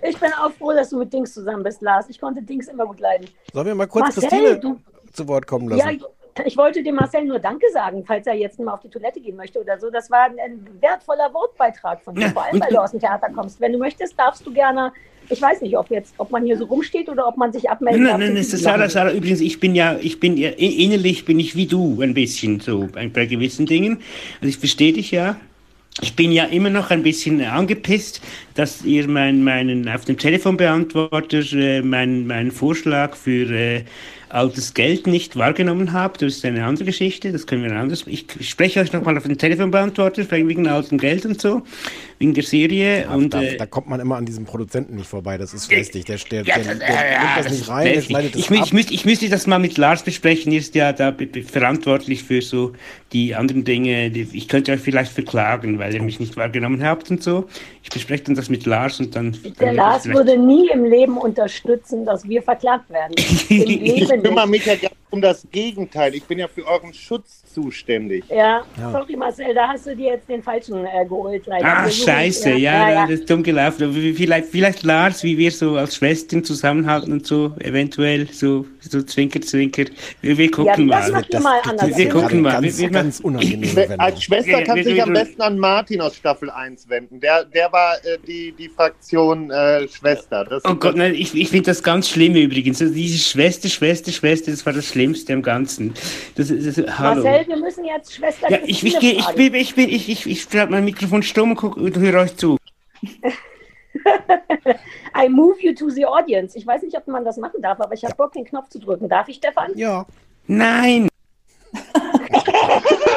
Ich bin auch froh, dass du mit Dings zusammen bist, Lars. Ich konnte Dings immer begleiten. Sollen wir mal kurz Marcel, Christine du- zu Wort kommen lassen? Ja, ich, wollte dem Marcel nur Danke sagen, falls er jetzt mal auf die Toilette gehen möchte oder so. Das war ein, wertvoller Wortbeitrag von dir, Ja, vor allem weil du aus dem Theater kommst. Wenn du möchtest, darfst du gerne. Ich weiß nicht, ob jetzt, ob man hier so rumsteht oder ob man sich abmelden Nein, darf. nein, nein, Sarah. Sarah, übrigens, ich bin ja, ich bin ja, innerlich bin ich wie du ein bisschen so bei, bei gewissen Dingen. Also ich verstehe dich ja. Ich bin ja immer noch ein bisschen angepisst, dass ihr mein, meinen, auf dem Telefonbeantworter äh, meinen, meinen Vorschlag für äh, altes Geld nicht wahrgenommen habe. Das ist eine andere Geschichte, das können wir anders. Ich spreche euch nochmal auf den Telefonbeantworter, wegen altem Geld und so, wegen der Serie. Ja, und, da, äh, da kommt man immer an diesem Produzenten nicht vorbei. Das ist lästig. Der, der, Ja, der, das- der, der ja, nimmt das das nicht rein, der schneidet das ich, ab. ich, müsste, ich müsste das mal mit Lars besprechen. Er ist ja da verantwortlich für so die anderen Dinge. Ich könnte euch vielleicht verklagen, weil ihr mich nicht wahrgenommen habt und so. Ich bespreche dann das mit Lars und dann. Der Lars würde nie im Leben unterstützen, dass wir verklagt werden. Im Ich kümmere mich ja um das Gegenteil. Ich bin ja für euren Schutz zuständig. Ja, Ja. sorry Marcel, da hast du dir jetzt den falschen äh, geholt. Leider. Ah, scheiße, ja, ja, ja. das ist dumm gelaufen. Vielleicht, vielleicht Lars, wie wir so als Schwestern zusammenhalten und so, eventuell so, so zwinker, zwinker. Wir, wir gucken das mal. macht ihr mal anders. wir gucken mal. Ganz, Wir- wir- ganz Wendung. Als Schwester Ja, kannst du wir- dich am besten an Martin aus Staffel 1 wenden. Der, der war äh, die, die Fraktion äh, Schwester. Das, Oh Gott, nein, ich, ich finde das ganz schlimm übrigens. Also diese Schwester, Schwester, Schwester, das war das Schlimmste am Ganzen. Das, das, das, hallo. Marcel, wir müssen jetzt Schwester ja, ich, ich, ich, bin, ich, bin, ich, ich, ich schalte mein Mikrofon stumm und guck, und höre euch zu. I move you to the audience. Ich weiß nicht, ob man das machen darf, aber ich habe Bock, den Knopf zu drücken. Darf ich, Stefan? ja. Nein!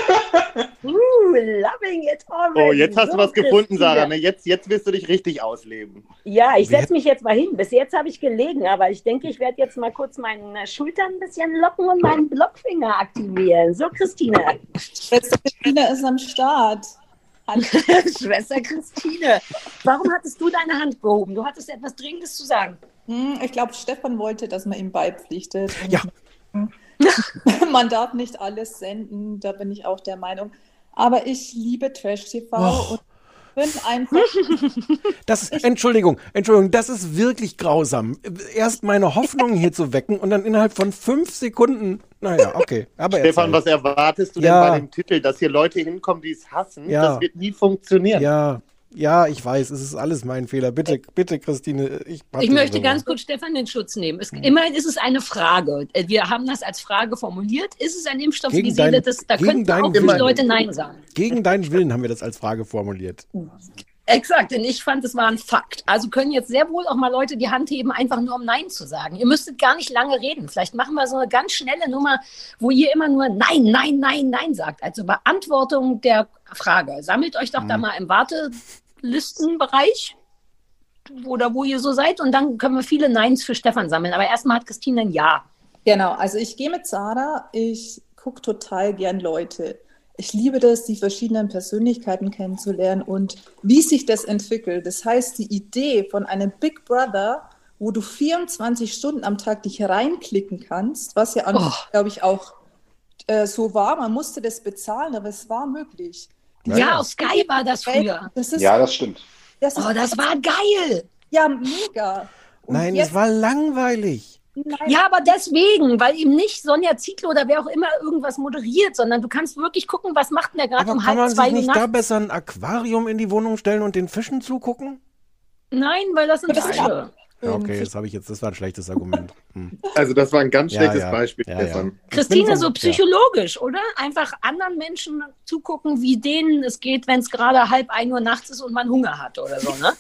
Uh, loving it already. Oh, jetzt hast So, du was gefunden. Sarah. Ne? Jetzt, jetzt wirst du dich richtig ausleben. Ja, ich setze mich jetzt mal hin. Bis jetzt habe ich gelegen, aber ich denke, ich werde jetzt mal kurz meine Schultern ein bisschen locken und meinen Blockfinger aktivieren. So, Christine. Schwester Christine ist am Start. Schwester Christine. Warum hattest du deine Hand gehoben? Du hattest etwas Dringendes zu sagen. Hm, Ich glaube, Stefan wollte, dass man ihm beipflichtet. Ja. man darf nicht alles senden, da bin ich auch der Meinung. Aber ich liebe Trash TV Oh. und bin einfach. Das ist, Entschuldigung, Entschuldigung, das ist wirklich grausam. Erst meine Hoffnungen hier zu wecken und dann innerhalb von fünf Sekunden. Naja, okay. Aber Stefan, erzähl. was erwartest du Ja. denn bei dem Titel? Dass hier Leute hinkommen, die es hassen? Ja. Das wird nie funktionieren. Ja, ja, ich weiß, es ist alles mein Fehler. Bitte, bitte, Christine, ich Ich möchte ganz kurz Stefan in Schutz nehmen. Es, immerhin ist es eine Frage. Äh, Wir haben das als Frage formuliert. Ist es ein Impfstoff für Gegen die Seele? dein- Das, da könnten auch viele. Leute Nein sagen. Gegen deinen Willen haben wir das als Frage formuliert. Exakt, denn ich fand, es war ein Fakt. Also können jetzt sehr wohl auch mal Leute die Hand heben, einfach nur um Nein zu sagen. Ihr müsstet gar nicht lange reden. Vielleicht machen wir so eine ganz schnelle Nummer, wo ihr immer nur Nein, Nein, Nein, Nein sagt. Also Beantwortung der Frage. Sammelt euch doch da Mhm. mal im Wartelistenbereich oder wo ihr so seid und dann können wir viele Neins für Stefan sammeln. Aber erstmal hat Christine ein Ja. Genau, also ich gehe mit Sarah, ich gucke total gern Leute. Ich liebe das, die verschiedenen Persönlichkeiten kennenzulernen und wie sich das entwickelt. Das heißt, die Idee von einem Big Brother, wo du 24 Stunden am Tag dich reinklicken kannst, was ja, Oh. glaube ich, auch äh, so war. Man musste das bezahlen, aber es war möglich. Ja, auf Sky war das früher. Das ist, Ja, das stimmt. das ist Oh, das war geil. ja mega. Und Nein, jetzt, es war langweilig. Nein, Ja, aber deswegen, weil eben nicht Sonja Zietlow oder wer auch immer irgendwas moderiert, sondern du kannst wirklich gucken, was macht denn der gerade um kann halb man zwei sich Uhr nicht da nachts. besser ein Aquarium in die Wohnung stellen und den Fischen zugucken? Nein, weil das sind Fische. Ja, okay, das habe ich jetzt, das war ein schlechtes Argument. Hm. Also das war ein ganz Ja, schlechtes ja. Beispiel, Ja, ja. Stefan. Christine, so ja. psychologisch, oder? Einfach anderen Menschen zugucken, wie denen es geht, wenn es gerade halb ein Uhr nachts ist und man Hunger hat oder so, ne?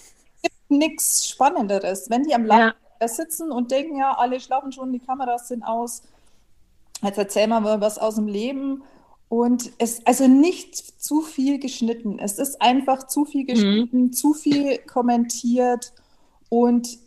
nichts Spannenderes. Wenn die am Ja. Sitzen und denken, ja, alle schlafen schon, die Kameras sind aus, jetzt erzählen wir mal was aus dem Leben. Und es, also nicht zu viel geschnitten. Es ist einfach zu viel geschnitten, zu viel kommentiert. Und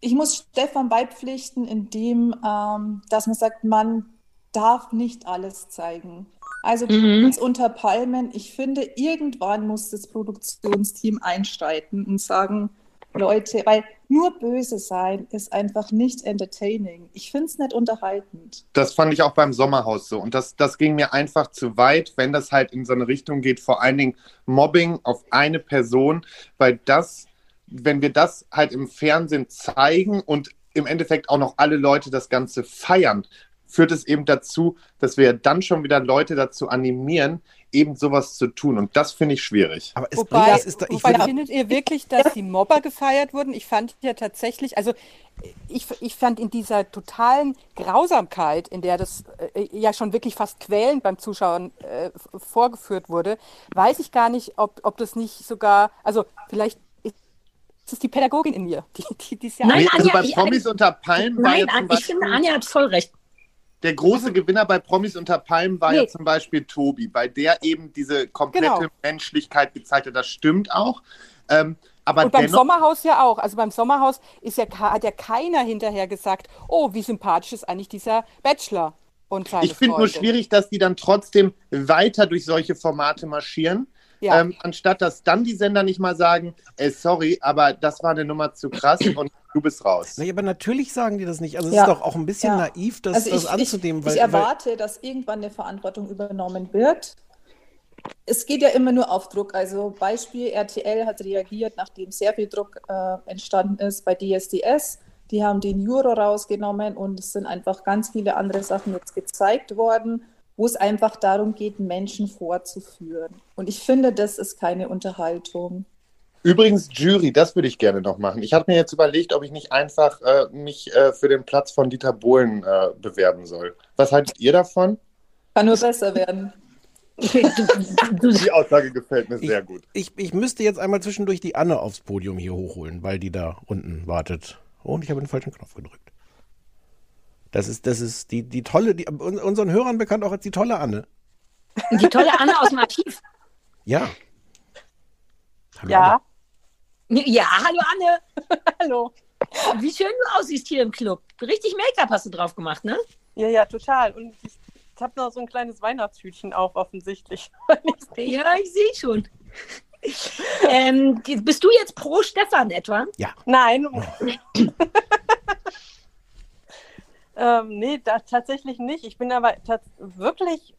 ich muss Stefan beipflichten, in dem, ähm, dass man sagt, man darf nicht alles zeigen. Also Mhm. unter Palmen. Ich finde, irgendwann muss das Produktionsteam einschreiten und sagen, Leute, weil nur böse sein ist einfach nicht entertaining. Ich finde es nicht unterhaltend. Das fand ich auch beim Sommerhaus so. Und das, das ging mir einfach zu weit, wenn das halt in so eine Richtung geht, vor allen Dingen Mobbing auf eine Person, weil das, wenn wir das halt im Fernsehen zeigen und im Endeffekt auch noch alle Leute das Ganze feiern, führt es eben dazu, dass wir dann schon wieder Leute dazu animieren, eben sowas zu tun. Und das finde ich schwierig. Aber es Wobei, ist da, ich wobei findet ihr wirklich, dass die Mobber gefeiert wurden? Ich fand ja tatsächlich, also ich, ich fand in dieser totalen Grausamkeit, in der das äh, ja schon wirklich fast quälend beim Zuschauen äh, vorgeführt wurde, weiß ich gar nicht, ob, ob das nicht sogar, also vielleicht ist es die Pädagogin in mir, die, die, die ist ja Nein, also Anja, bei ich- Promis unter Palmen war Nein, ja zum An- ich finde, Anja hat voll recht. Der große Gewinner bei Promis unter Palmen war Nee. ja zum Beispiel Tobi, bei der eben diese komplette Genau. Menschlichkeit gezeigt hat. Das stimmt auch. Ähm, aber Und beim Sommerhaus ja auch. Also beim Sommerhaus ist ja, hat ja keiner hinterher gesagt, oh, wie sympathisch ist eigentlich dieser Bachelor und seine ich finde nur schwierig, dass die dann trotzdem weiter durch solche Formate marschieren. Ja. Ähm, anstatt dass dann die Sender nicht mal sagen, ey, sorry, aber das war eine Nummer zu krass und du bist raus. Nee, aber natürlich sagen die das nicht. Also es Ja. ist doch auch ein bisschen Ja. naiv, das, Also das ich, anzunehmen. ich, weil, ich erwarte, dass irgendwann eine Verantwortung übernommen wird. Es geht ja immer nur auf Druck. Also Beispiel, RTL hat reagiert, nachdem sehr viel Druck äh, entstanden ist bei DSDS. Die haben den Juro rausgenommen und es sind einfach ganz viele andere Sachen jetzt gezeigt worden, wo es einfach darum geht, Menschen vorzuführen. Und ich finde, das ist keine Unterhaltung. Übrigens, Jury, das würde ich gerne noch machen. Ich habe mir jetzt überlegt, ob ich nicht einfach äh, mich äh, für den Platz von Dieter Bohlen äh, bewerben soll. Was haltet ihr davon? Kann nur besser werden. Die Aussage gefällt mir sehr gut. Ich, ich müsste jetzt einmal zwischendurch die Anne aufs Podium hier hochholen, weil die da unten wartet. Oh, Und ich habe den falschen Knopf gedrückt. Das ist, das ist die, die tolle, die, un- unseren Hörern bekannt auch als die tolle Anne. Die tolle Anne aus dem Archiv. Ja. Hallo Ja. Ja, hallo Anne. Hallo. Wie schön du aussiehst hier im Club. Richtig Make-up hast du drauf gemacht, ne? Ja, ja, total. Und ich, ich habe noch so ein kleines Weihnachtshütchen auf, offensichtlich. Ja, ich sehe schon. ähm, bist du jetzt pro Stefan etwa? Ja. Nein. ähm, nee, da, tatsächlich nicht. Ich bin aber wirklich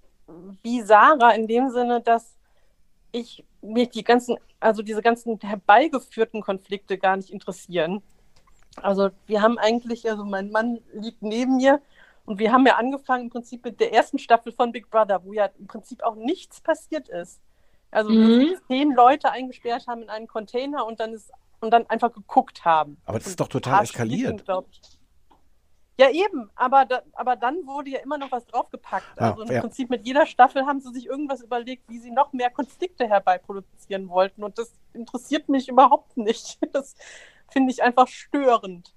wie Sarah in dem Sinne, dass ich mich die ganzen, also diese ganzen herbeigeführten Konflikte gar nicht interessieren. Also wir haben eigentlich, also mein Mann liegt neben mir und wir haben ja angefangen im Prinzip mit der ersten Staffel von Big Brother, wo ja im Prinzip auch nichts passiert ist. Also Mhm. zehn Leute eingesperrt haben in einen Container und dann ist und dann einfach geguckt haben. Aber das Und ist doch total eskaliert. Ich. Ja, eben, aber, da, aber dann wurde ja immer noch was draufgepackt. Ah, Also im ja. Prinzip mit jeder Staffel haben sie sich irgendwas überlegt, wie sie noch mehr Konflikte herbeiproduzieren wollten. Und das interessiert mich überhaupt nicht. Das finde ich einfach störend.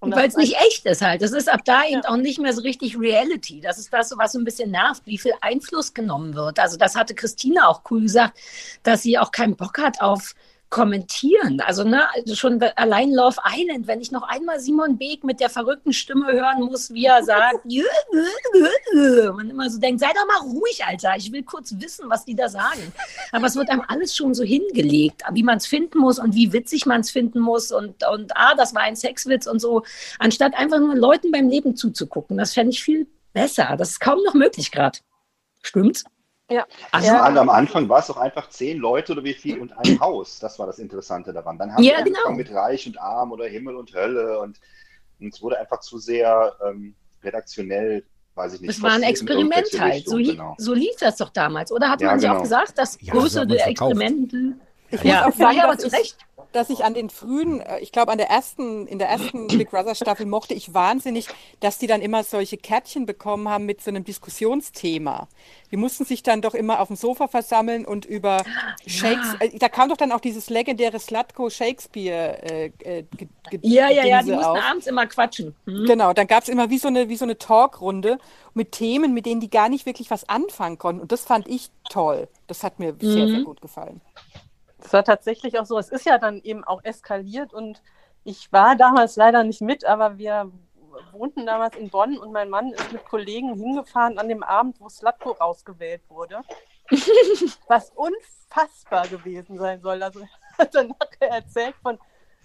Weil es nicht echt ist halt. Das ist ab da eben auch nicht mehr so richtig Reality. Das ist das, was so ein bisschen nervt, wie viel Einfluss genommen wird. Also das hatte Christina auch cool gesagt, dass sie auch keinen Bock hat auf kommentieren. Also ne, also schon allein Love Island, wenn ich noch einmal Simon Beek mit der verrückten Stimme hören muss, wie er sagt, man immer so denkt, sei doch mal ruhig, Alter, ich will kurz wissen, was die da sagen. Aber es wird einem alles schon so hingelegt, wie man es finden muss und wie witzig man es finden muss und, und ah, das war ein Sexwitz und so, anstatt einfach nur Leuten beim Leben zuzugucken. Das fände ich viel besser. Das ist kaum noch möglich gerade. Stimmt's? Ja. Also alle am Anfang war es doch einfach zehn Leute oder wie viel und ein Haus. Das war das Interessante daran. Dann haben Ja, wir genau. angefangen mit Reich und Arm oder Himmel und Hölle und, und es wurde einfach zu sehr ähm, redaktionell, weiß ich nicht. Es war ein Experiment halt. So, Richtungen, hi- genau. so lief das doch damals. Oder hat Ja, man sich genau. auch gesagt, dass Ja, das größere. Experimente. Ich Ja, muss auch sagen, ja, aber zu Recht. Dass ich an den frühen, äh, ich glaube an der ersten, in der ersten Big Brother Staffel mochte ich wahnsinnig, dass die dann immer solche Kärtchen bekommen haben mit so einem Diskussionsthema. Die mussten sich dann doch immer auf dem Sofa versammeln und über Shakespeare, äh, da kam doch dann auch dieses legendäre Slatko Shakespeare äh, äh, Ja, ja, ja, die mussten auf. abends immer quatschen. Hm? Genau, dann gab es immer wie so eine, wie so eine Talkrunde mit Themen, mit denen die gar nicht wirklich was anfangen konnten. Und das fand ich toll. Das hat mir sehr, sehr Mhm. gut gefallen. Das war tatsächlich auch so. Es ist ja dann eben auch eskaliert und ich war damals leider nicht mit, aber wir wohnten damals in Bonn und mein Mann ist mit Kollegen hingefahren an dem Abend, wo Slatko rausgewählt wurde. Was unfassbar gewesen sein soll. Also er hat dann nachher erzählt von,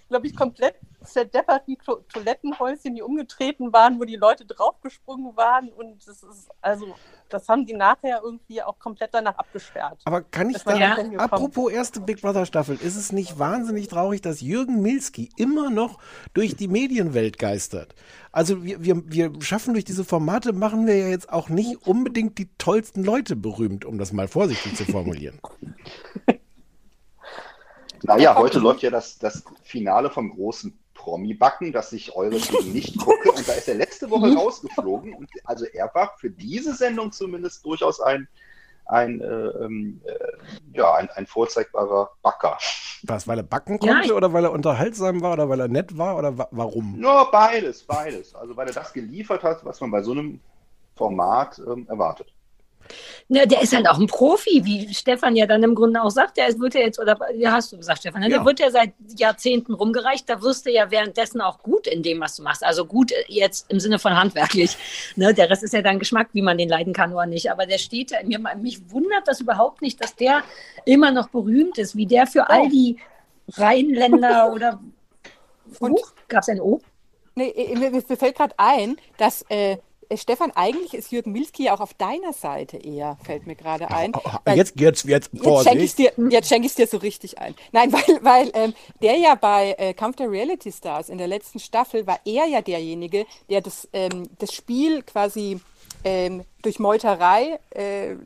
glaube ich, komplett zerdepperten to Toilettenhäuschen, die umgetreten waren, wo die Leute draufgesprungen waren. Und das ist, also, das haben die nachher irgendwie auch komplett danach abgesperrt. Aber kann ich da, ja apropos erste Big Brother Staffel, ist es nicht wahnsinnig traurig, dass Jürgen Milski immer noch durch die Medienwelt geistert? Also wir, wir, wir schaffen durch diese Formate, machen wir ja jetzt auch nicht unbedingt die tollsten Leute berühmt, um das mal vorsichtig zu formulieren. Naja, heute läuft ja das, das Finale vom großen Promi-Backen, das ich eure Team nicht gucke. Und da ist er letzte Woche Mhm. rausgeflogen. Und also er war für diese Sendung zumindest durchaus ein, ein, äh, ähm, äh, ja, ein, ein vorzeigbarer Backer. Was, weil er backen Ja, konnte ich- oder weil er unterhaltsam war oder weil er nett war oder wa warum? Nur beides, beides. Also weil er das geliefert hat, was man bei so einem Format ähm, erwartet. Ne, der ist halt auch ein Profi, wie Stefan ja dann im Grunde auch sagt. Der wird ja jetzt, oder ja, hast du gesagt, Stefan, ne? Ja. der wird ja seit Jahrzehnten rumgereicht. Da wirst du ja währenddessen auch gut in dem, was du machst. Also gut jetzt im Sinne von handwerklich. Ne? Der Rest ist ja dann Geschmack, wie man den leiden kann oder nicht. Aber der steht da. Mir, mich wundert das überhaupt nicht, dass der immer noch berühmt ist, wie der für all die Rheinländer oder. Gab es ein O? Nee, mir, mir fällt gerade ein, dass äh, äh, Stefan, eigentlich ist Jürgen Milski ja auch auf deiner Seite eher, fällt mir gerade ein. Weil- Jetzt, jetzt, jetzt, Jetzt schenke ich dir, jetzt dir so richtig ein. Nein, weil, weil ähm, der ja bei äh, Kampf der Reality Stars in der letzten Staffel war er ja derjenige, der das, ähm, das Spiel quasi ähm, durch Meuterei äh, äh,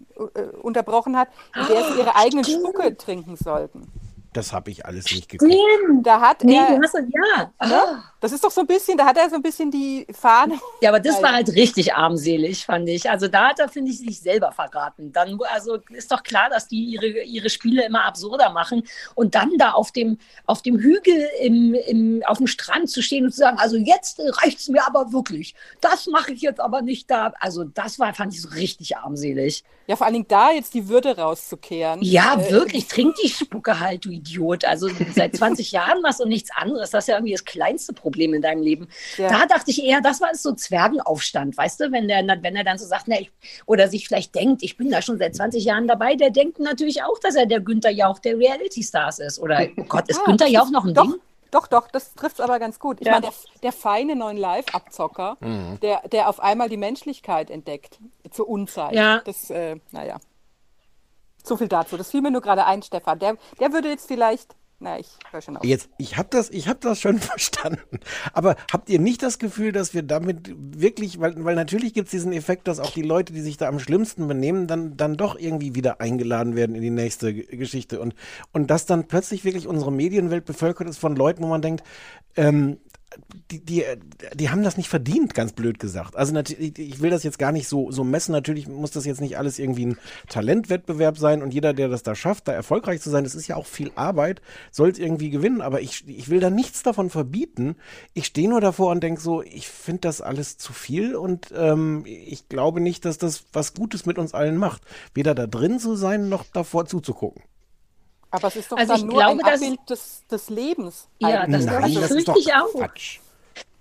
unterbrochen hat, in der sie ihre eigenen Spucke trinken sollten. Das habe ich alles nicht gekriegt. Da hat Nee, er, du hast ja. ne? Das ist doch so ein bisschen, da hat er so ein bisschen die Fahne. Ja, aber das war halt richtig armselig, fand ich. Also da hat er, finde ich, sich selber verraten. Dann, also ist doch klar, dass die ihre, ihre Spiele immer absurder machen und dann da auf dem, auf dem Hügel im, im, auf dem Strand zu stehen und zu sagen, also jetzt reicht es mir aber wirklich. Das mache ich jetzt aber nicht da. Also das war, fand ich so richtig armselig. Ja, vor allen Dingen da jetzt die Würde rauszukehren. Ja, Äh, wirklich. Trink die Spucke halt, du Idiot. Also seit 20 Jahren machst du nichts anderes. Das ist ja irgendwie das kleinste Problem in deinem Leben. Ja. Da dachte ich eher, das war so Zwergenaufstand, weißt du, wenn der, wenn er dann so sagt, na, ich, oder sich vielleicht denkt, ich bin da schon seit 20 Jahren dabei, der denkt natürlich auch, dass er der Günther Jauch der Reality Stars ist. Oder, oh Gott, ist Ah, Günther das Jauch noch ein doch, Ding? Doch, doch, das trifft es aber ganz gut. Ich Ja. meine, der, der feine neuen Live-Abzocker, Mhm. der, der auf einmal die Menschlichkeit entdeckt, zur Unzeit. Ja. Das, äh, naja. So viel dazu. Das fiel mir nur gerade ein, Stefan. Der, der würde jetzt vielleicht, na, ich höre schon auf. Jetzt, ich habe das, habe das schon verstanden. Aber habt ihr nicht das Gefühl, dass wir damit wirklich, weil, weil natürlich gibt es diesen Effekt, dass auch die Leute, die sich da am schlimmsten benehmen, dann, dann doch irgendwie wieder eingeladen werden in die nächste Geschichte und und dass dann plötzlich wirklich unsere Medienwelt bevölkert ist von Leuten, wo man denkt, ähm, die, die, die haben das nicht verdient, ganz blöd gesagt. Also natürlich, ich will das jetzt gar nicht so, so messen. Natürlich muss das jetzt nicht alles irgendwie ein Talentwettbewerb sein und jeder, der das da schafft, da erfolgreich zu sein, das ist ja auch viel Arbeit, soll es irgendwie gewinnen. Aber ich, ich will da nichts davon verbieten. Ich stehe nur davor und denke so, ich finde das alles zu viel und ähm, ich glaube nicht, dass das was Gutes mit uns allen macht. Weder da drin zu sein, noch davor zuzugucken. Aber es ist doch Also dann ich nur glaube, ein dass- Abbild des, des Lebens. Ja, das, Nein, das das ist ich auch. Quatsch.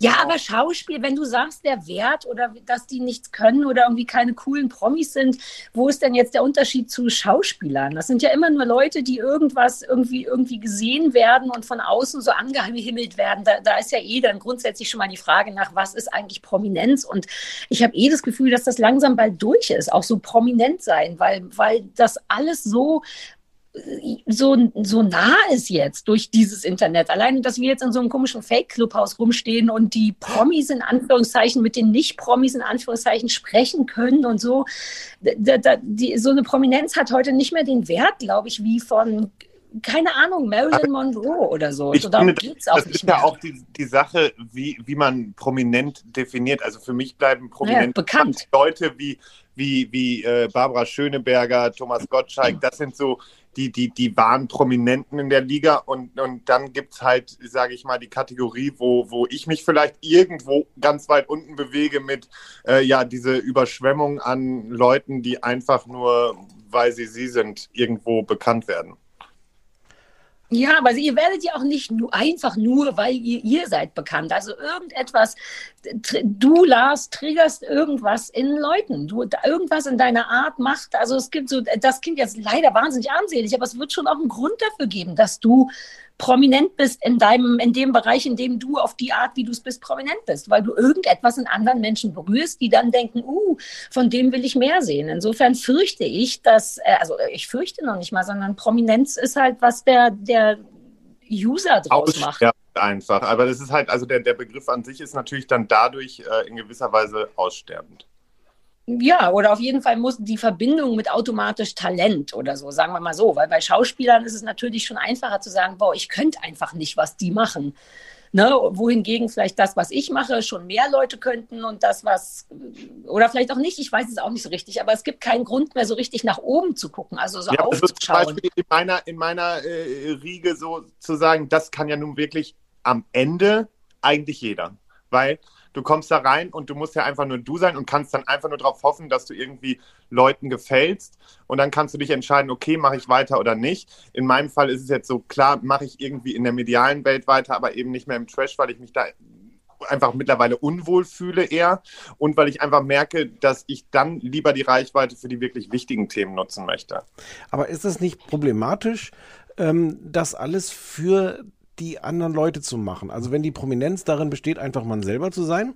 Ja, aber Schauspiel, wenn du sagst, der Wert oder dass die nichts können oder irgendwie keine coolen Promis sind, wo ist denn jetzt der Unterschied zu Schauspielern? Das sind ja immer nur Leute, die irgendwas irgendwie, irgendwie gesehen werden und von außen so angehimmelt werden. Da, da ist ja eh dann grundsätzlich schon mal die Frage nach, was ist eigentlich Prominenz? Und ich habe eh das Gefühl, dass das langsam bald durch ist, auch so prominent sein, weil, weil das alles so so, so nah ist jetzt durch dieses Internet. Alleine, dass wir jetzt in so einem komischen Fake-Clubhaus rumstehen und die Promis in Anführungszeichen mit den Nicht-Promis in Anführungszeichen sprechen können und so. Da, da, die, so eine Prominenz hat heute nicht mehr den Wert, glaube ich, wie von, keine Ahnung, Marilyn Monroe oder so. Ich so darum finde, geht es auch das nicht ist ja mehr. auch die, die Sache, wie, wie man prominent definiert. Also für mich bleiben prominent bekannt. Leute wie, wie, wie äh, Barbara Schöneberger, Thomas Gottschalk, das sind so die, die, die wahren Prominenten in der Liga. Und, und dann gibt es halt, sage ich mal, die Kategorie, wo, wo ich mich vielleicht irgendwo ganz weit unten bewege mit, äh, ja, diese Überschwemmung an Leuten, die einfach nur, weil sie sie sind, irgendwo bekannt werden. Ja, aber ihr werdet ja auch nicht nur, einfach nur, weil ihr, ihr seid bekannt. Also irgendetwas, du, Lars, triggerst irgendwas in Leuten. Du, irgendwas in deiner Art macht, also es gibt so, das klingt jetzt leider wahnsinnig armselig, aber es wird schon auch einen Grund dafür geben, dass du prominent bist in deinem, in dem Bereich, in dem du auf die Art, wie du es bist, prominent bist, weil du irgendetwas in anderen Menschen berührst, die dann denken, uh, von dem will ich mehr sehen. Insofern fürchte ich, dass, äh, also ich fürchte noch nicht mal, sondern Prominenz ist halt, was der, der User draus macht. Aussterben einfach. Aber das ist halt, also der, der Begriff an sich ist natürlich dann dadurch äh, in gewisser Weise aussterbend. Ja, oder auf jeden Fall muss die Verbindung mit automatisch Talent oder so, sagen wir mal so. Weil bei Schauspielern ist es natürlich schon einfacher zu sagen, boah, ich könnte einfach nicht, was die machen. Ne? Wohingegen vielleicht das, was ich mache, schon mehr Leute könnten und das, was, oder vielleicht auch nicht, ich weiß es auch nicht so richtig, aber es gibt keinen Grund mehr so richtig nach oben zu gucken, also so Ja, also zum aufzuschauen. Beispiel in meiner, in meiner äh, Riege so zu sagen, das kann ja nun wirklich am Ende eigentlich jeder. Weil Du kommst da rein und du musst ja einfach nur du sein und kannst dann einfach nur darauf hoffen, dass du irgendwie Leuten gefällst. Und dann kannst du dich entscheiden, okay, mache ich weiter oder nicht. In meinem Fall ist es jetzt so, klar, mache ich irgendwie in der medialen Welt weiter, aber eben nicht mehr im Trash, weil ich mich da einfach mittlerweile unwohl fühle eher und weil ich einfach merke, dass ich dann lieber die Reichweite für die wirklich wichtigen Themen nutzen möchte. Aber ist es nicht problematisch, ähm, das alles für die anderen Leute zu machen. Also wenn die Prominenz darin besteht, einfach man selber zu sein,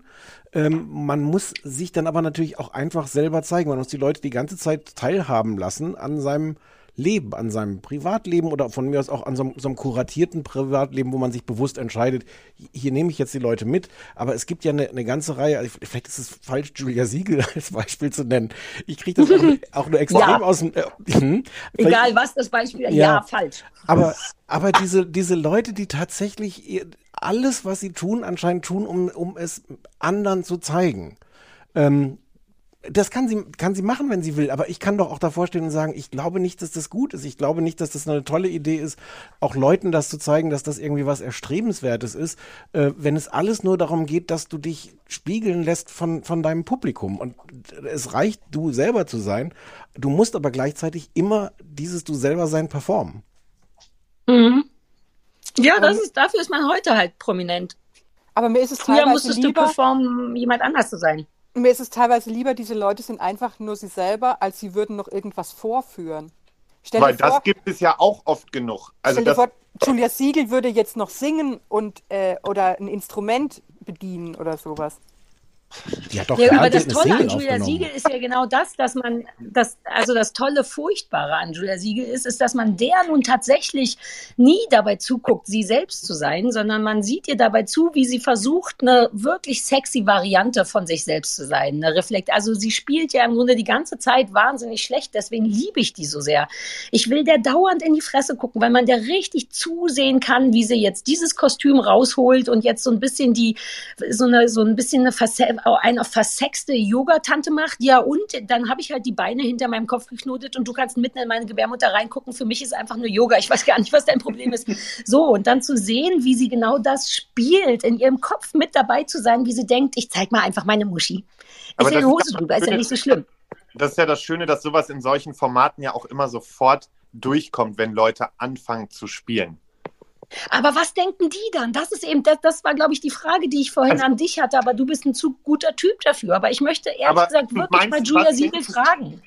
ähm, man muss sich dann aber natürlich auch einfach selber zeigen. Man muss die Leute die ganze Zeit teilhaben lassen an seinem Leben, an seinem Privatleben oder von mir aus auch an so, so einem kuratierten Privatleben, wo man sich bewusst entscheidet, hier nehme ich jetzt die Leute mit. Aber es gibt ja eine, eine ganze Reihe, also vielleicht ist es falsch, Julia Siegel als Beispiel zu nennen. Ich kriege das auch, auch nur extrem Ja. aus dem. Äh, hm, Egal was das Beispiel, ja, Ja. falsch. aber, aber diese, diese Leute, die tatsächlich alles, was sie tun, anscheinend tun, um, um es anderen zu zeigen. Ähm, das kann sie, kann sie machen, wenn sie will, aber ich kann doch auch davor stehen und sagen, ich glaube nicht, dass das gut ist. Ich glaube nicht, dass das eine tolle Idee ist, auch Leuten das zu zeigen, dass das irgendwie was Erstrebenswertes ist, äh, wenn es alles nur darum geht, dass du dich spiegeln lässt von, von deinem Publikum. Und es reicht, du selber zu sein. Du musst aber gleichzeitig immer dieses Du selber sein performen. Mhm. Ja, das ist, dafür ist man heute halt prominent. Aber mir ist es Früher teilweise musstest lieber, du performen, jemand anders zu sein. Mir ist es teilweise lieber, diese Leute sind einfach nur sie selber, als sie würden noch irgendwas vorführen. Stell Weil vor, das gibt es ja auch oft genug. Also stell dir das, vor, Julia Siegel würde jetzt noch singen und äh, oder ein Instrument bedienen oder sowas. Die hat doch Ja, aber das Tolle an Julia. Siegel ist ja genau das, dass man, das, also das tolle, Furchtbare an Julia Siegel ist, ist, dass man der nun tatsächlich nie dabei zuguckt, sie selbst zu sein, sondern man sieht ihr dabei zu, wie sie versucht, eine wirklich sexy Variante von sich selbst zu sein. Eine Reflekt, also sie spielt ja im Grunde die ganze Zeit wahnsinnig schlecht, deswegen liebe ich die so sehr. Ich will der dauernd in die Fresse gucken, weil man der richtig zusehen kann, wie sie jetzt dieses Kostüm rausholt und jetzt so ein bisschen die, so eine, so ein bisschen eine, verse eine versexte Yoga-Tante macht. Ja, und dann habe ich halt die Beine hinter meinem Kopf geknotet und du kannst mitten in meine Gebärmutter reingucken. Für mich ist einfach nur Yoga. Ich weiß gar nicht, was dein Problem ist. So, und dann zu sehen, wie sie genau das spielt, in ihrem Kopf mit dabei zu sein, wie sie denkt, ich zeig mal einfach meine Muschi. Aber Ist ja ist Hose drüber, ist ja nicht so schlimm. das ist ja das Schöne, dass sowas in solchen Formaten ja auch immer sofort durchkommt, wenn Leute anfangen zu spielen. Aber was denken die dann? Das ist eben, das, das war, glaube ich, die Frage, die ich vorhin Also- an dich hatte, aber du bist ein zu guter Typ dafür. Aber ich möchte ehrlich gesagt wirklich meinst, mal Julia Siegel fragen.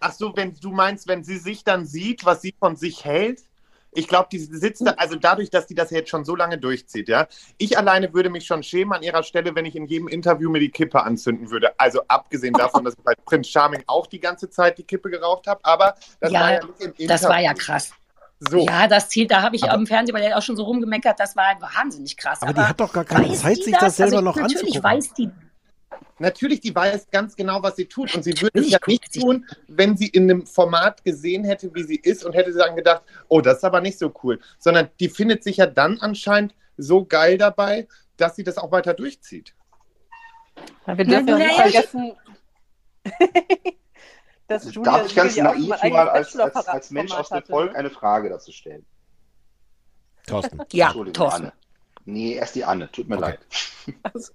Ach so, wenn du meinst, wenn sie sich dann sieht, was sie von sich hält, ich glaube, die sitzt da, also dadurch, dass die das jetzt schon so lange durchzieht, ja. Ich alleine würde mich schon schämen an ihrer Stelle, wenn ich in jedem Interview mir die Kippe anzünden würde. Also abgesehen davon, dass ich bei Prinz Charming auch die ganze Zeit die Kippe geraucht habe, aber das Ja, war ja nicht im Interview. Das war ja krass. So. Ja, das zählt, da habe ich Aber- am Fernsehen bei der auch schon so rumgemeckert, das war wahnsinnig krass. Aber die hat doch gar keine Zeit, sich das selber also noch Natürlich anzugucken. weiß die, Natürlich, die weiß ganz genau, was sie tut. Und sie würde es ja nicht tun, wenn sie in einem Format gesehen hätte, wie sie ist und hätte dann gedacht, oh, das ist aber nicht so cool. Sondern die findet sich ja dann anscheinend so geil dabei, dass sie das auch weiter durchzieht. Wir dürfen ja nicht vergessen, dass Julia Darf ich ganz naiv mal als, als, als Mensch aus dem Bachelor-Format Volk hatte, eine Frage dazu stellen? Thorsten. ja, Entschuldigung, Thorsten. Anne. Nee, erst die Anne, tut mir Okay. leid. Also,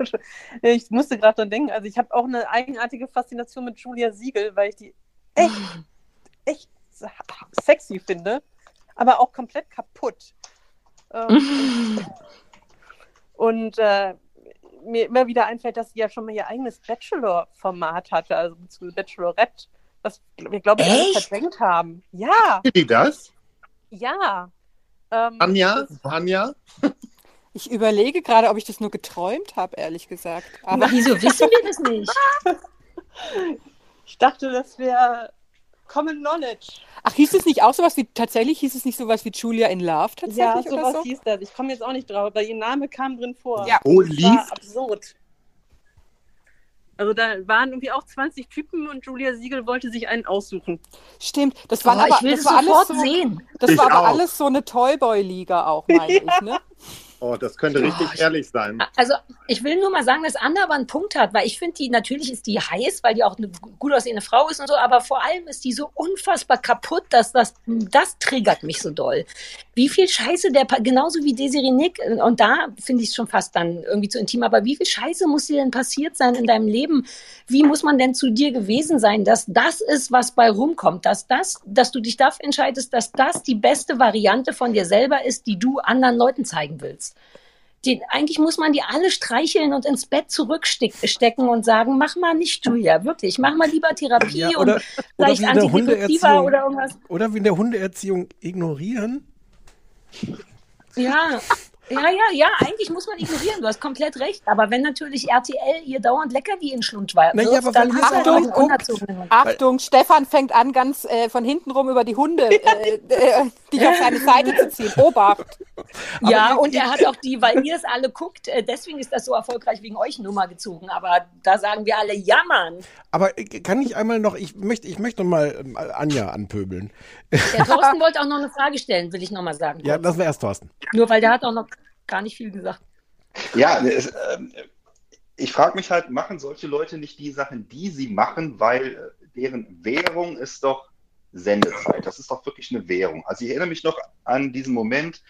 ich musste gerade dran denken, also ich habe auch eine eigenartige Faszination mit Julia Siegel, weil ich die echt, echt sexy finde, aber auch komplett kaputt. Ähm, und äh, mir immer wieder einfällt, dass sie ja schon mal ihr eigenes Bachelor-Format hatte, also Bachelorette, was wir, glaube ich, alle Echt? verdrängt haben. Ja, Wie das? ja. Ähm, Anja? Anja? Ich überlege gerade, ob ich das nur geträumt habe, ehrlich gesagt. Aber wieso wissen wir das nicht? Ich dachte, das wäre Common Knowledge. ach, hieß es nicht auch sowas wie, tatsächlich hieß es nicht sowas wie Julia in Love tatsächlich Ja, oder sowas so? hieß das. Ich komme jetzt auch nicht drauf, aber ihr Name kam drin vor. Ja. Oh, Das lief? war absurd. Also da waren irgendwie auch 20 Typen und Julia Siegel wollte sich einen aussuchen. Stimmt, das waren Oh, aber, ich will das das war sofort alles so, sehen. Das Ich war aber auch. alles so eine Toyboy-Liga auch, meine ich, ne? Oh, das könnte richtig Oh, ich- ehrlich sein. Also ich will nur mal sagen, dass Anna aber einen Punkt hat, weil ich finde die, natürlich ist die heiß, weil die auch eine gut aussehende Frau ist und so, aber vor allem ist die so unfassbar kaputt, dass das, das triggert mich so doll. Wie viel Scheiße der, genauso wie Desiree Nick, und da finde ich es schon fast dann irgendwie zu intim, aber wie viel Scheiße muss dir denn passiert sein in deinem Leben? Wie muss man denn zu dir gewesen sein, dass das ist, was bei rumkommt, dass das, dass du dich dafür entscheidest, dass das die beste Variante von dir selber ist, die du anderen Leuten zeigen willst? Die, eigentlich muss man die alle streicheln und ins Bett zurückstecken und sagen, mach mal nicht, Julia, wirklich, mach mal lieber Therapie Ja, und oder, oder vielleicht wie in der Antidepressiva Hundeerziehung. oder irgendwas. Oder wie in der Hundeerziehung ignorieren. Ja, ja, ja, ja, eigentlich muss man ignorieren, du hast komplett recht. Aber wenn natürlich RTL ihr dauernd Leckerli in den Schlund wirft, Na ja, aber dann weit einen guckt. Achtung, Stefan fängt an, ganz äh, von hinten rum über die Hunde äh, äh, dich auf seine Seite zu ziehen. Obacht. Ja, Aber und er hat auch die, weil ihr es alle guckt, äh, deswegen ist das so erfolgreich wegen euch Nummer gezogen. Aber da sagen wir alle, ja, Mann. Aber äh, kann ich einmal noch, ich möchte, ich möchte noch mal ähm, Anja anpöbeln. Der Thorsten wollte auch noch eine Frage stellen, will ich noch mal sagen. Ja, lassen wir erst Thorsten. Nur weil der hat auch noch gar nicht viel gesagt. Ja, es, ähm, ich frage mich halt, machen solche Leute nicht die Sachen, die sie machen, weil äh, deren Währung ist doch Sendezeit. Das ist doch wirklich eine Währung. Also ich erinnere mich noch an diesen Moment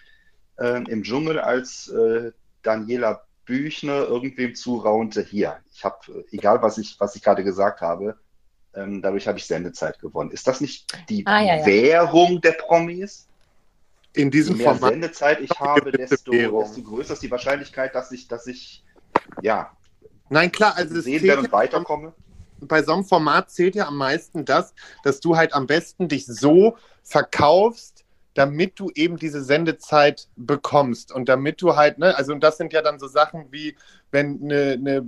äh, im Dschungel, als äh, Daniela Büchner irgendwem zuraunte, hier, ich habe, egal was ich, was ich gerade gesagt habe, ähm, dadurch habe ich Sendezeit gewonnen. Ist das nicht die Ah, ja, ja. Währung der Promis? In Je diesem mehr Format. Sendezeit ich habe, desto, desto größer ist die Wahrscheinlichkeit, dass ich, dass ich ja, Nein, klar, also es zählt werde und weiterkomme. bei so einem Format zählt ja am meisten das, dass du halt am besten dich so verkaufst, damit du eben diese Sendezeit bekommst und damit du halt, ne, also und das sind ja dann so Sachen wie, wenn eine, eine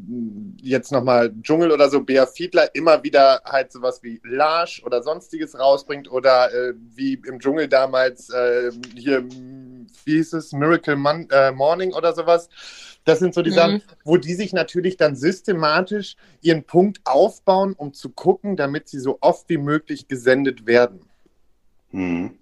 jetzt nochmal Dschungel oder so, Bea Fiedler immer wieder halt sowas wie Larsch oder sonstiges rausbringt oder äh, wie im Dschungel damals äh, hier, wie hieß es, Miracle Mon äh, Morning oder sowas. Das sind so die Mhm. Sachen, wo die sich natürlich dann systematisch ihren Punkt aufbauen, um zu gucken, damit sie so oft wie möglich gesendet werden. Mhm.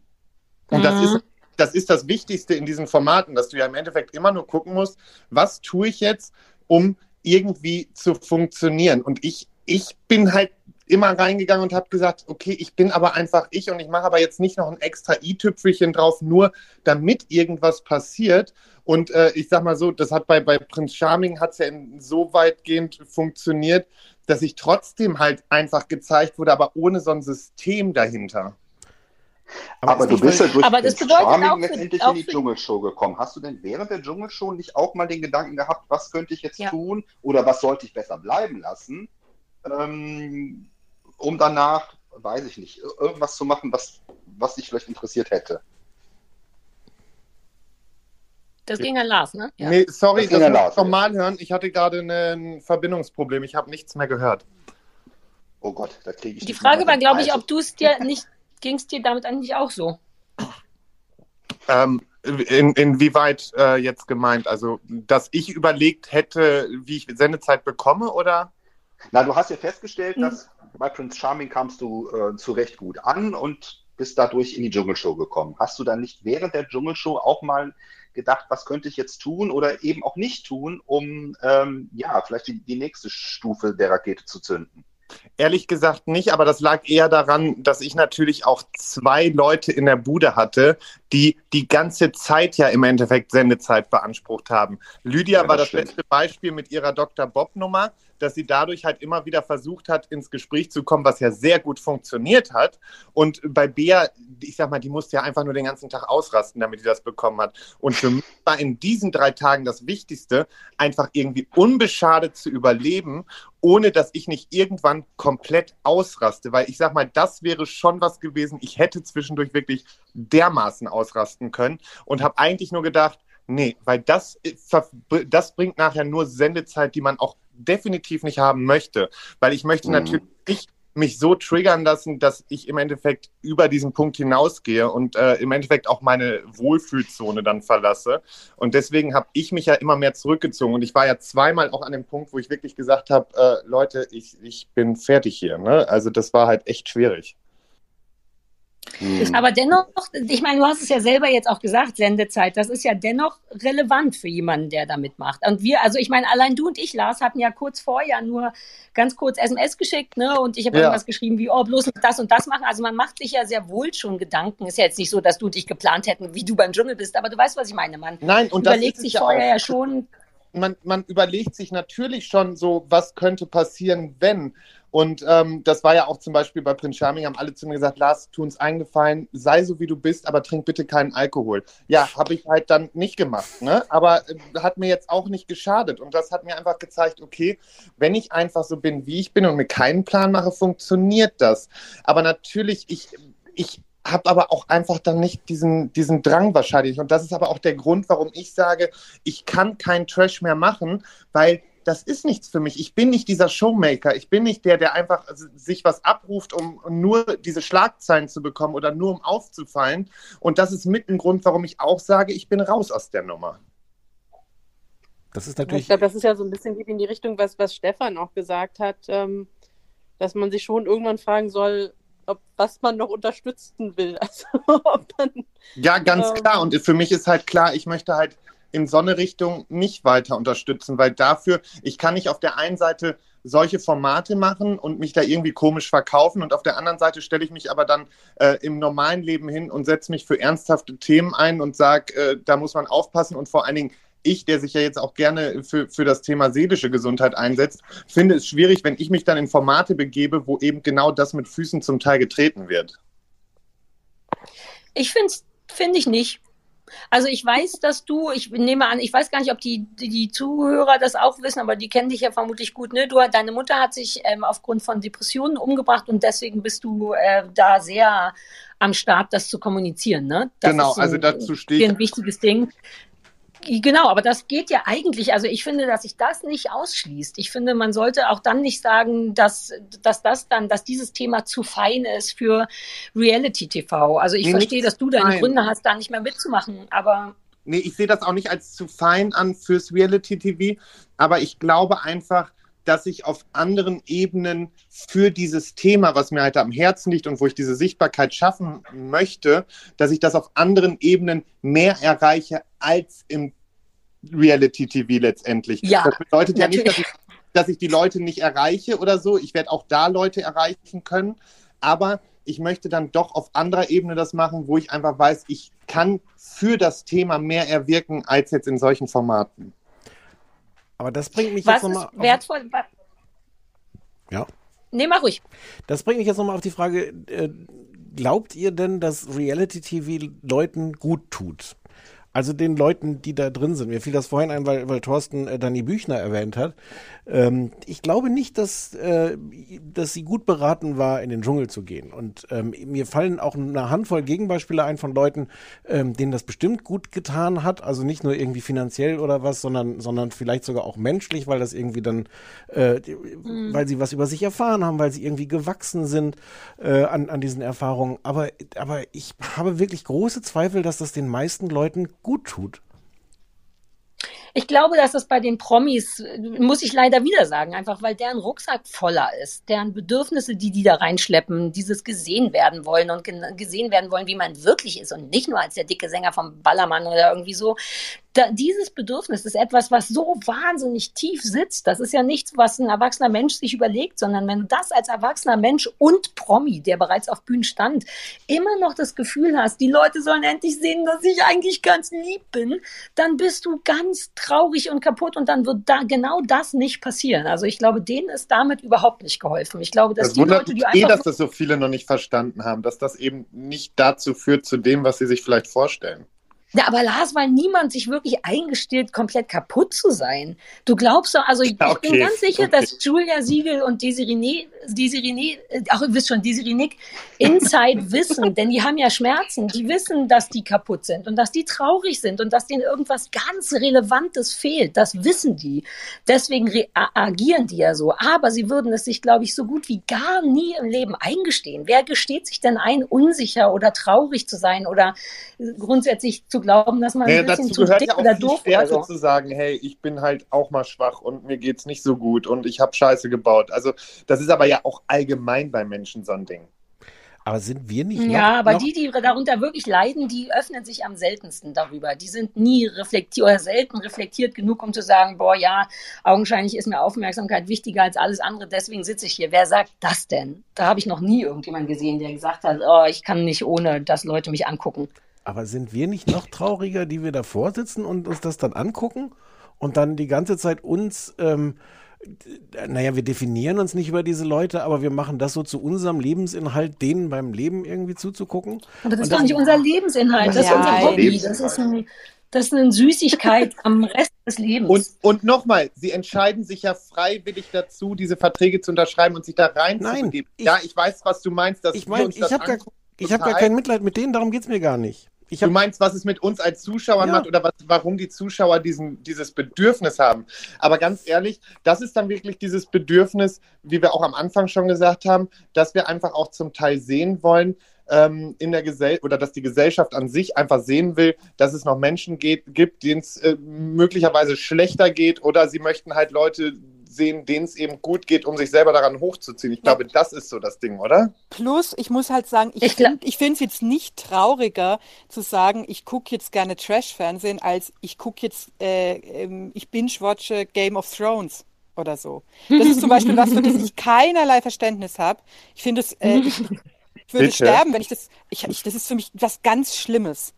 Und das Mhm. ist, das ist das Wichtigste in diesen Formaten, dass du ja im Endeffekt immer nur gucken musst, was tue ich jetzt, um irgendwie zu funktionieren. Und ich, ich bin halt immer reingegangen und habe gesagt, okay, ich bin aber einfach ich und ich mache aber jetzt nicht noch ein extra i-Tüpfelchen drauf, nur damit irgendwas passiert. Und äh, ich sag mal so, das hat bei, bei Prinz Charming hat es ja so weitgehend funktioniert, dass ich trotzdem halt einfach gezeigt wurde, aber ohne so ein System dahinter. Aber, ist du bist ja durch Aber das bedeutet Charming auch für- letztendlich auch in die Dschungelshow gekommen. Hast du denn während der Dschungelshow nicht auch mal den Gedanken gehabt, was könnte ich jetzt Ja. tun oder was sollte ich besser bleiben lassen, ähm, um danach, weiß ich nicht, irgendwas zu machen, was, was dich vielleicht interessiert hätte? Das ging an Lars, ne? Ja. Nee, sorry, Das das, muss ich nochmal hören. Ich hatte gerade ein Verbindungsproblem. Ich habe nichts mehr gehört. Oh Gott, da kriege ich Die Frage war, glaube ich, Preis. ob du es dir nicht, ging es dir damit eigentlich auch so? Ähm, in, inwieweit äh, jetzt gemeint? Also, dass ich überlegt hätte, wie ich Sendezeit bekomme, oder? Na, du hast ja festgestellt, Mhm. dass bei Prince Charming kamst du äh, zu Recht gut an und bist dadurch in die Dschungelshow gekommen. Hast du dann nicht während der Dschungelshow auch mal gedacht, was könnte ich jetzt tun oder eben auch nicht tun, um ähm, ja vielleicht die, die nächste Stufe der Rakete zu zünden? Ehrlich gesagt nicht, aber das lag eher daran, dass ich natürlich auch zwei Leute in der Bude hatte, die die ganze Zeit ja im Endeffekt Sendezeit beansprucht haben. Lydia Ja, war das stimmt. beste Beispiel mit ihrer Dr. Bob-Nummer, dass sie dadurch halt immer wieder versucht hat, ins Gespräch zu kommen, was ja sehr gut funktioniert hat. Und bei Bea, ich sag mal, die musste ja einfach nur den ganzen Tag ausrasten, damit sie das bekommen hat. Und für mich war in diesen drei Tagen das Wichtigste, einfach irgendwie unbeschadet zu überleben, ohne dass ich nicht irgendwann komplett ausraste. Weil ich sag mal, das wäre schon was gewesen. Ich hätte zwischendurch wirklich dermaßen ausrasten können und habe eigentlich nur gedacht, nee, weil das, das bringt nachher nur Sendezeit, die man auch definitiv nicht haben möchte. Weil ich möchte Mhm. natürlich nicht mich so triggern lassen, dass ich im Endeffekt über diesen Punkt hinausgehe und äh, im Endeffekt auch meine Wohlfühlzone dann verlasse. Und deswegen habe ich mich ja immer mehr zurückgezogen. Und ich war ja zweimal auch an dem Punkt, wo ich wirklich gesagt habe, äh, Leute, ich, ich bin fertig hier. Ne? Also das war halt echt schwierig. Hm. Aber dennoch, ich meine, du hast es ja selber jetzt auch gesagt, Sendezeit, das ist ja dennoch relevant für jemanden, der da mitmacht. Und wir, also ich meine, allein du und ich, Lars, hatten ja kurz vorher nur ganz kurz SMS geschickt, ne? Und ich habe Ja. irgendwas geschrieben wie, oh, bloß nicht das und das machen. Also man macht sich ja sehr wohl schon Gedanken. Ist ja jetzt nicht so, dass du dich geplant hätten, wie du beim Dschungel bist, aber du weißt, was ich meine. Man Nein, und überlegt sich ja vorher auch. ja schon, man, man überlegt sich natürlich schon so, was könnte passieren, wenn. Und ähm, das war ja auch zum Beispiel bei Prince Charming, haben alle zu mir gesagt, Lars, tu uns eingefallen, sei so wie du bist, aber trink bitte keinen Alkohol. Ja, habe ich halt dann nicht gemacht, ne? aber äh, hat mir jetzt auch nicht geschadet. Und das hat mir einfach gezeigt, okay, wenn ich einfach so bin, wie ich bin und mir keinen Plan mache, funktioniert das. Aber natürlich, ich, ich habe aber auch einfach dann nicht diesen, diesen Drang wahrscheinlich. Und das ist aber auch der Grund, warum ich sage, ich kann kein Trash mehr machen, weil das ist nichts für mich. Ich bin nicht dieser Showmaker. Ich bin nicht der, der einfach sich was abruft, um nur diese Schlagzeilen zu bekommen oder nur um aufzufallen. Und das ist mit ein Grund, warum ich auch sage, ich bin raus aus der Nummer. Das ist natürlich. Ich glaube, das ist ja so ein bisschen geht in die Richtung, was, was Stefan auch gesagt hat, ähm, dass man sich schon irgendwann fragen soll, ob was man noch unterstützen will. Also man, Ja, ganz Ähm. klar. Und für mich ist halt klar, ich möchte halt in so eine Richtung nicht weiter unterstützen, weil dafür, ich kann nicht auf der einen Seite solche Formate machen und mich da irgendwie komisch verkaufen und auf der anderen Seite stelle ich mich aber dann äh, im normalen Leben hin und setze mich für ernsthafte Themen ein und sage, äh, da muss man aufpassen und vor allen Dingen ich, der sich ja jetzt auch gerne für, für das Thema seelische Gesundheit einsetzt, finde es schwierig, wenn ich mich dann in Formate begebe, wo eben genau das mit Füßen zum Teil getreten wird. Ich finde finde ich nicht. Also ich weiß, dass du, ich nehme an, ich weiß gar nicht, ob die, die, die Zuhörer das auch wissen, aber die kennen dich ja vermutlich gut. Ne? Du, deine Mutter hat sich ähm, aufgrund von Depressionen umgebracht und deswegen bist du äh, da sehr am Start, das zu kommunizieren. Ne? Das genau, ist so also dazu stehe ich ein wichtiges Ding. Genau, aber das geht ja eigentlich, also ich finde, dass sich das nicht ausschließt. Ich finde, man sollte auch dann nicht sagen, dass, dass das dann, dass dieses Thema zu fein ist für Reality TV. Also ich Nee, verstehe, dass du deine fein. Gründe hast, da nicht mehr mitzumachen, aber Nee, ich sehe das auch nicht als zu fein an fürs Reality-TV, aber ich glaube einfach, dass ich auf anderen Ebenen für dieses Thema, was mir halt am Herzen liegt und wo ich diese Sichtbarkeit schaffen möchte, dass ich das auf anderen Ebenen mehr erreiche als im Reality-TV letztendlich. Ja, das bedeutet ja nicht, dass natürlich. ich, dass ich die Leute nicht erreiche oder so. Ich werde auch da Leute erreichen können, aber ich möchte dann doch auf anderer Ebene das machen, wo ich einfach weiß, ich kann für das Thema mehr erwirken als jetzt in solchen Formaten. Aber das bringt mich was jetzt nochmal. wertvoll? wa- Ja. Nee, mach ruhig. Das bringt mich jetzt nochmal auf die Frage, äh, glaubt ihr denn, dass Reality-TV Leuten gut tut? Also den Leuten, die da drin sind. Mir fiel das vorhin ein, weil, weil Thorsten äh, Danny Büchner erwähnt hat. Ähm, ich glaube nicht, dass, äh, dass sie gut beraten war, in den Dschungel zu gehen. Und ähm, mir fallen auch eine Handvoll Gegenbeispiele ein von Leuten, ähm, denen das bestimmt gut getan hat. Also nicht nur irgendwie finanziell oder was, sondern, sondern vielleicht sogar auch menschlich, weil das irgendwie dann, äh, Mhm. weil sie was über sich erfahren haben, weil sie irgendwie gewachsen sind äh, an, an diesen Erfahrungen. Aber, aber ich habe wirklich große Zweifel, dass das den meisten Leuten gut tut. Ich glaube, dass das bei den Promis, äh, muss ich leider wieder sagen, einfach weil deren Rucksack voller ist, deren Bedürfnisse, die die da reinschleppen, dieses gesehen werden wollen und gesehen werden wollen, wie man wirklich ist und nicht nur als der dicke Sänger vom Ballermann oder irgendwie so. Da, dieses Bedürfnis ist etwas, was so wahnsinnig tief sitzt. Das ist ja nichts, was ein erwachsener Mensch sich überlegt, sondern wenn du das als erwachsener Mensch und Promi, der bereits auf Bühnen stand, immer noch das Gefühl hast, die Leute sollen endlich sehen, dass ich eigentlich ganz lieb bin, dann bist du ganz traurig und kaputt und dann wird da genau das nicht passieren. Also ich glaube, denen ist damit überhaupt nicht geholfen. Ich glaube, dass Das die wundert Leute, die eh, dass das so viele noch nicht verstanden haben, dass das eben nicht dazu führt, zu dem, was sie sich vielleicht vorstellen. Ja, aber Lars, weil niemand sich wirklich eingesteht, komplett kaputt zu sein. Du glaubst doch, also ich, ich bin okay, ganz sicher, okay. dass Julia Siegel und Desiree, Desiree äh, ach, ihr wisst schon, Desiree Nick inside wissen, denn die haben ja Schmerzen. Die wissen, dass die kaputt sind und dass die traurig sind und dass denen irgendwas ganz Relevantes fehlt. Das wissen die. Deswegen agieren die ja so. Aber sie würden es sich, glaube ich, so gut wie gar nie im Leben eingestehen. Wer gesteht sich denn ein, unsicher oder traurig zu sein oder grundsätzlich zu glauben, dass man Naja, ein bisschen dazu zu gehört dick ja auch oder doof oder Stärke so. zu sagen, hey, ich bin halt auch mal schwach und mir geht's nicht so gut und ich habe Scheiße gebaut. Also das ist aber ja auch allgemein bei Menschen so ein Ding. Aber sind wir nicht Ja, noch, aber noch die, die darunter wirklich leiden, die öffnen sich am seltensten darüber. Die sind nie reflektiert oder selten reflektiert genug, um zu sagen, boah, ja, augenscheinlich ist mir Aufmerksamkeit wichtiger als alles andere, deswegen sitze ich hier. Wer sagt das denn? Da habe ich noch nie irgendjemanden gesehen, der gesagt hat, oh, ich kann nicht ohne, dass Leute mich angucken. Aber sind wir nicht noch trauriger, die wir davor sitzen und uns das dann angucken und dann die ganze Zeit uns, ähm, naja, wir definieren uns nicht über diese Leute, aber wir machen das so zu unserem Lebensinhalt, denen beim Leben irgendwie zuzugucken. Aber das ist doch nicht unser Lebensinhalt, das ist unser Hobby. Das ist, ein, das ist eine Süßigkeit am Rest des Lebens. Und, und nochmal, Sie entscheiden sich ja freiwillig dazu, diese Verträge zu unterschreiben und sich da reinzubegeben. ich- ja, ich weiß, was du meinst. Dass Ich wir meine, uns ich das habe gar, angucken, ich hab gar kein Mitleid mit denen, darum geht's mir gar nicht. Ich Du hab, meinst, was es mit uns als Zuschauern Ja. macht oder was, warum die Zuschauer diesen, dieses Bedürfnis haben. Aber ganz ehrlich, das ist dann wirklich dieses Bedürfnis, wie wir auch am Anfang schon gesagt haben, dass wir einfach auch zum Teil sehen wollen, ähm, in der Gesellschaft oder dass die Gesellschaft an sich einfach sehen will, dass es noch Menschen geht, gibt, denen es äh, möglicherweise schlechter geht oder sie möchten halt Leute sehen, denen es eben gut geht, um sich selber daran hochzuziehen. Ich glaube, das ist so das Ding, oder? Plus, ich muss halt sagen, ich Ich finde ich finde es jetzt nicht trauriger zu sagen, ich gucke jetzt gerne Trash-Fernsehen, als ich gucke jetzt, äh, ähm, ich binge-watche Game of Thrones oder so. Das ist zum Beispiel was, für das ich keinerlei Verständnis habe. Ich finde es, äh, ich, ich würde Bitte? sterben, wenn ich das, ich, ich, das ist für mich was ganz Schlimmes.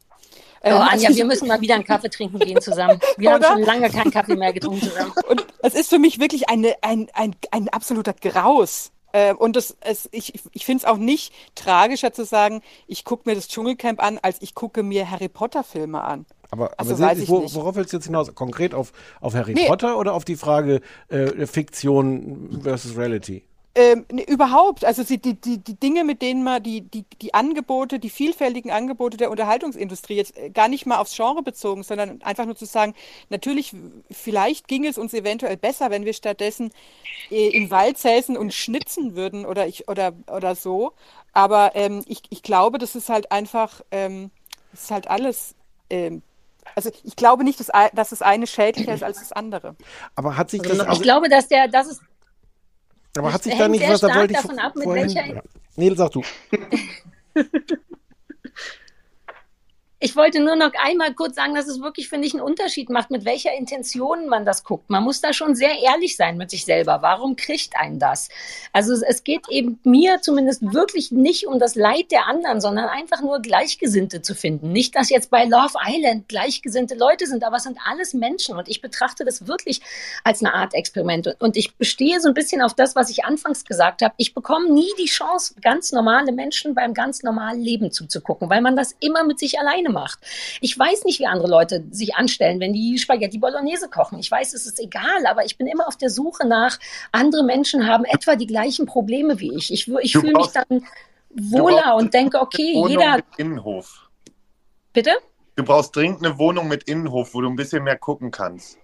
Oh, Ähm, Anja, also wir müssen mal wieder einen Kaffee trinken gehen zusammen. Wir haben schon lange keinen Kaffee mehr getrunken zusammen. Und es ist für mich wirklich eine, ein, ein, ein absoluter Graus. Äh, und das, es, ich, ich finde es auch nicht tragischer zu sagen, ich gucke mir das Dschungelcamp an, als ich gucke mir Harry Potter-Filme an. aber aber Also sind, weiß ich wo, nicht. worauf willst du jetzt hinaus? Konkret auf, auf Harry Nee. Potter oder auf die Frage äh, Fiktion versus Reality? Ähm, nee, überhaupt, also die, die, die, Dinge, mit denen man die, die, die Angebote, die vielfältigen Angebote der Unterhaltungsindustrie jetzt äh, gar nicht mal aufs Genre bezogen, sondern einfach nur zu sagen, natürlich, vielleicht ging es uns eventuell besser, wenn wir stattdessen äh, im Wald säßen und schnitzen würden oder ich oder oder so. Aber ähm, ich, ich glaube, das ist halt einfach, ähm, das ist halt alles. Ähm, also ich glaube nicht, dass, dass das eine schädlicher ist als das andere. Aber hat sich Also das, ich glaube, dass der, das ist aber hat es sich da nicht was, da wollte ich davon ab, mit vorhin, welcher- ja. Nee, sag du. Ich wollte nur noch einmal kurz sagen, dass es wirklich, finde ich, einen Unterschied macht, mit welcher Intention man das guckt. Man muss da schon sehr ehrlich sein mit sich selber. Warum kriegt einen das? Also es- geht eben mir zumindest wirklich nicht um das Leid der anderen, sondern einfach nur Gleichgesinnte zu finden. Nicht, dass jetzt bei Love Island gleichgesinnte Leute sind, aber es sind alles Menschen und ich betrachte das wirklich als eine Art Experiment. Und ich bestehe so ein bisschen auf das, was ich anfangs gesagt habe. Ich bekomme nie die Chance, ganz normale Menschen beim ganz normalen Leben zuzugucken, weil man das immer mit sich alleine macht. Ich weiß nicht, wie andere Leute sich anstellen, wenn die Spaghetti Bolognese kochen. Ich weiß, es ist egal, aber ich bin immer auf der Suche nach, andere Menschen haben etwa die gleichen Probleme wie ich. Ich, ich fühle mich dann wohler und denke, okay, Wohnung jeder, mit Innenhof. bitte? Du brauchst dringend eine Wohnung mit Innenhof, wo du ein bisschen mehr gucken kannst.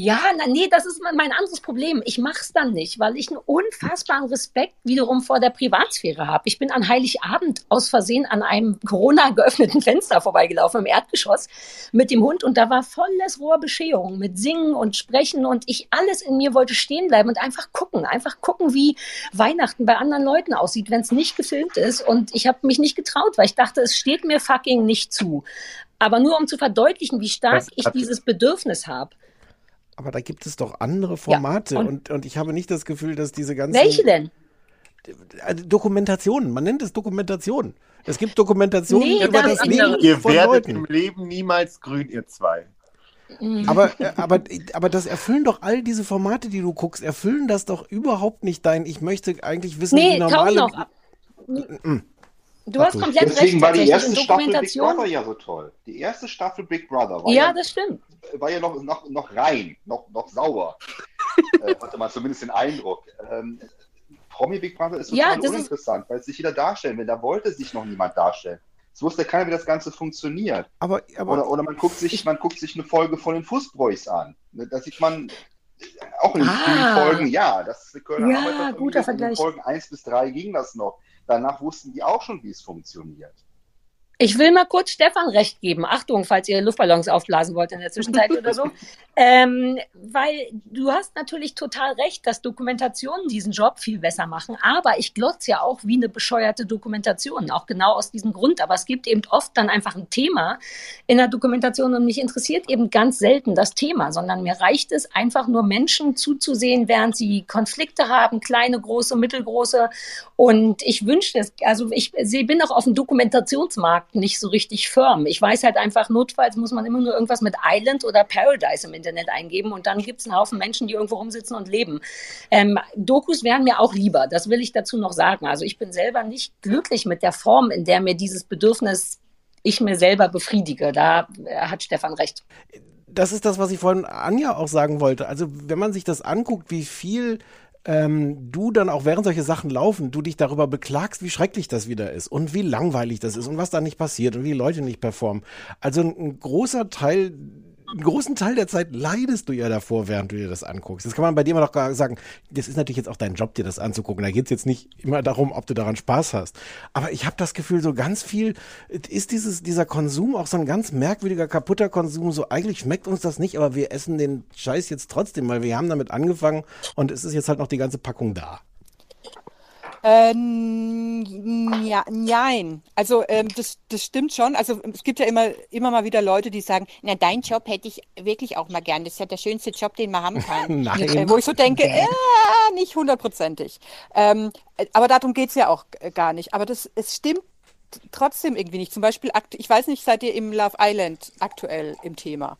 Ja, na, nee, das ist mein, anderes Problem. Ich mach's dann nicht, weil ich einen unfassbaren Respekt wiederum vor der Privatsphäre habe. Ich bin an Heiligabend aus Versehen an einem Corona geöffneten Fenster vorbeigelaufen im Erdgeschoss mit dem Hund und da war volles Rohr Bescherung mit Singen und Sprechen und ich alles in mir wollte stehen bleiben und einfach gucken, einfach gucken, wie Weihnachten bei anderen Leuten aussieht, wenn es nicht gefilmt ist und ich habe mich nicht getraut, weil ich dachte, es steht mir fucking nicht zu. Aber nur um zu verdeutlichen, wie stark Das ich dieses Bedürfnis habe. Aber da gibt es doch andere Formate und- und, und ich habe nicht das Gefühl, dass diese ganzen Welche denn? Also Dokumentationen, man nennt es Dokumentation. Es gibt Dokumentationen Nee, über das das. Leben Ihr von werdet Leuten. im Leben niemals grün, ihr zwei. Aber, äh, aber, aber das erfüllen doch all diese Formate, die du guckst, erfüllen das doch überhaupt nicht dein. Ich möchte eigentlich wissen, Nee, wie kaum normale. noch. Du hast komplett Deswegen recht. war die erste Staffel Big. Brother ja so toll. Die erste Staffel Big Brother war Ja, ja, das stimmt. war ja noch, noch, noch rein, noch, noch sauber. äh, hatte man zumindest den Eindruck. Ähm, Promi Big Brother ist Ja, total ist- uninteressant, weil es sich jeder darstellen will. Da wollte sich noch niemand darstellen. Es wusste keiner, wie das Ganze funktioniert. Aber, aber oder, oder man guckt sich, man guckt sich eine Folge von den Fußbräuchs an. Ne, Da sieht man auch in den Ah. Folgen, ja, das ist eine Kölner Ja, Arbeiterfamilie. guter In den Vergleich. Folgen 1 bis 3 ging das noch. Danach wussten die auch schon, wie es funktioniert. Ich will mal kurz Stefan recht geben. Achtung, falls ihr Luftballons aufblasen wollt in der Zwischenzeit oder so. Ähm, weil du hast natürlich total recht, dass Dokumentationen diesen Job viel besser machen. Aber ich glotze ja auch wie eine bescheuerte Dokumentation, auch genau aus diesem Grund. Aber es gibt eben oft dann einfach ein Thema in der Dokumentation und mich interessiert eben ganz selten das Thema, sondern mir reicht es einfach nur Menschen zuzusehen, während sie Konflikte haben, kleine, große, mittelgroße. Und ich wünsche es, also ich bin auch auf dem Dokumentationsmarkt nicht so richtig firm. Ich weiß halt einfach, notfalls muss man immer nur irgendwas mit Island oder Paradise im Internet eingeben und dann gibt es einen Haufen Menschen, die irgendwo rumsitzen und leben. Ähm, Dokus wären mir auch lieber, das will ich dazu noch sagen. Also ich bin selber nicht glücklich mit der Form, in der mir dieses Bedürfnis ich mir selber befriedige. Da äh, hat Stefan recht. Das ist das, was ich vorhin Anja auch sagen wollte. Also wenn man sich das anguckt, wie viel ähm, du dann auch während solche Sachen laufen, du dich darüber beklagst, wie schrecklich das wieder ist und wie langweilig das ist und was da nicht passiert und wie Leute nicht performen. Also ein, ein großer Teil einen großen Teil der Zeit leidest du ja davor, während du dir das anguckst. Das kann man bei dir immer noch sagen, das ist natürlich jetzt auch dein Job, dir das anzugucken. Da geht es jetzt nicht immer darum, ob du daran Spaß hast. Aber ich habe das Gefühl, so ganz viel ist dieses, dieser Konsum auch so ein ganz merkwürdiger, kaputter Konsum. So eigentlich schmeckt uns das nicht, aber wir essen den Scheiß jetzt trotzdem, weil wir haben damit angefangen und es ist jetzt halt noch die ganze Packung da. Ähm, ja, nein. Also ähm, das, das stimmt schon. Also es gibt ja immer, immer mal wieder Leute, die sagen, na, dein Job hätte ich wirklich auch mal gern. Das ist ja der schönste Job, den man haben kann. Nein. Äh, wo ich so denke, äh, nicht hundertprozentig. Ähm, aber darum geht's ja auch gar nicht. Aber das, es stimmt trotzdem irgendwie nicht. Zum Beispiel, ich weiß nicht, seid ihr im Love Island aktuell im Thema?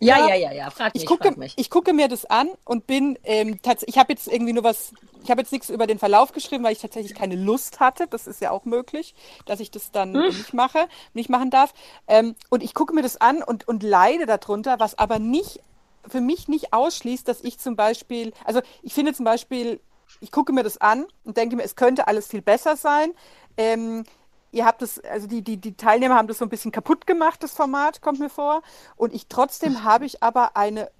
Ja, ja, ja, ja. Frag mich, ich gucke, frag mich. ich gucke mir das an und bin ähm, tatsächlich, ich habe jetzt irgendwie nur was, ich habe jetzt nichts über den Verlauf geschrieben, weil ich tatsächlich keine Lust hatte. Das ist ja auch möglich, dass ich das dann Hm. nicht mache, nicht machen darf. Ähm, und ich gucke mir das an und, und leide darunter, was aber nicht für mich nicht ausschließt, dass ich zum Beispiel, also ich finde zum Beispiel, ich gucke mir das an und denke mir, es könnte alles viel besser sein. Ähm, ihr habt es, also die, die, die Teilnehmer haben das so ein bisschen kaputt gemacht, das Format, kommt mir vor. Und ich trotzdem habe ich aber eine,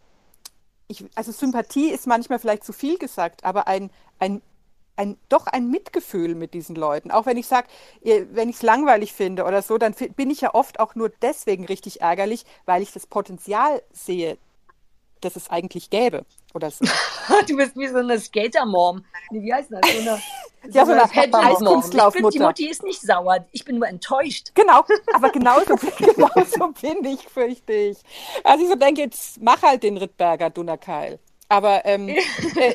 ich, also Sympathie ist manchmal vielleicht zu viel gesagt, aber ein, ein, ein, doch ein Mitgefühl mit diesen Leuten. Auch wenn ich sage, wenn ich es langweilig finde oder so, dann bin ich ja oft auch nur deswegen richtig ärgerlich, weil ich das Potenzial sehe, das es eigentlich gäbe. Oder so. du bist wie so eine Skater-Mom. Nee, Wie heißt das? So eine, Ja, so eine bin, Eiskunstlaufmutter. die Mutti ist nicht sauer. Ich bin nur enttäuscht. Genau, aber genauso, genauso bin ich, fürchte ich. Also ich so denke, jetzt mach halt den Rittberger Dunnerkeil. Aber ähm, äh,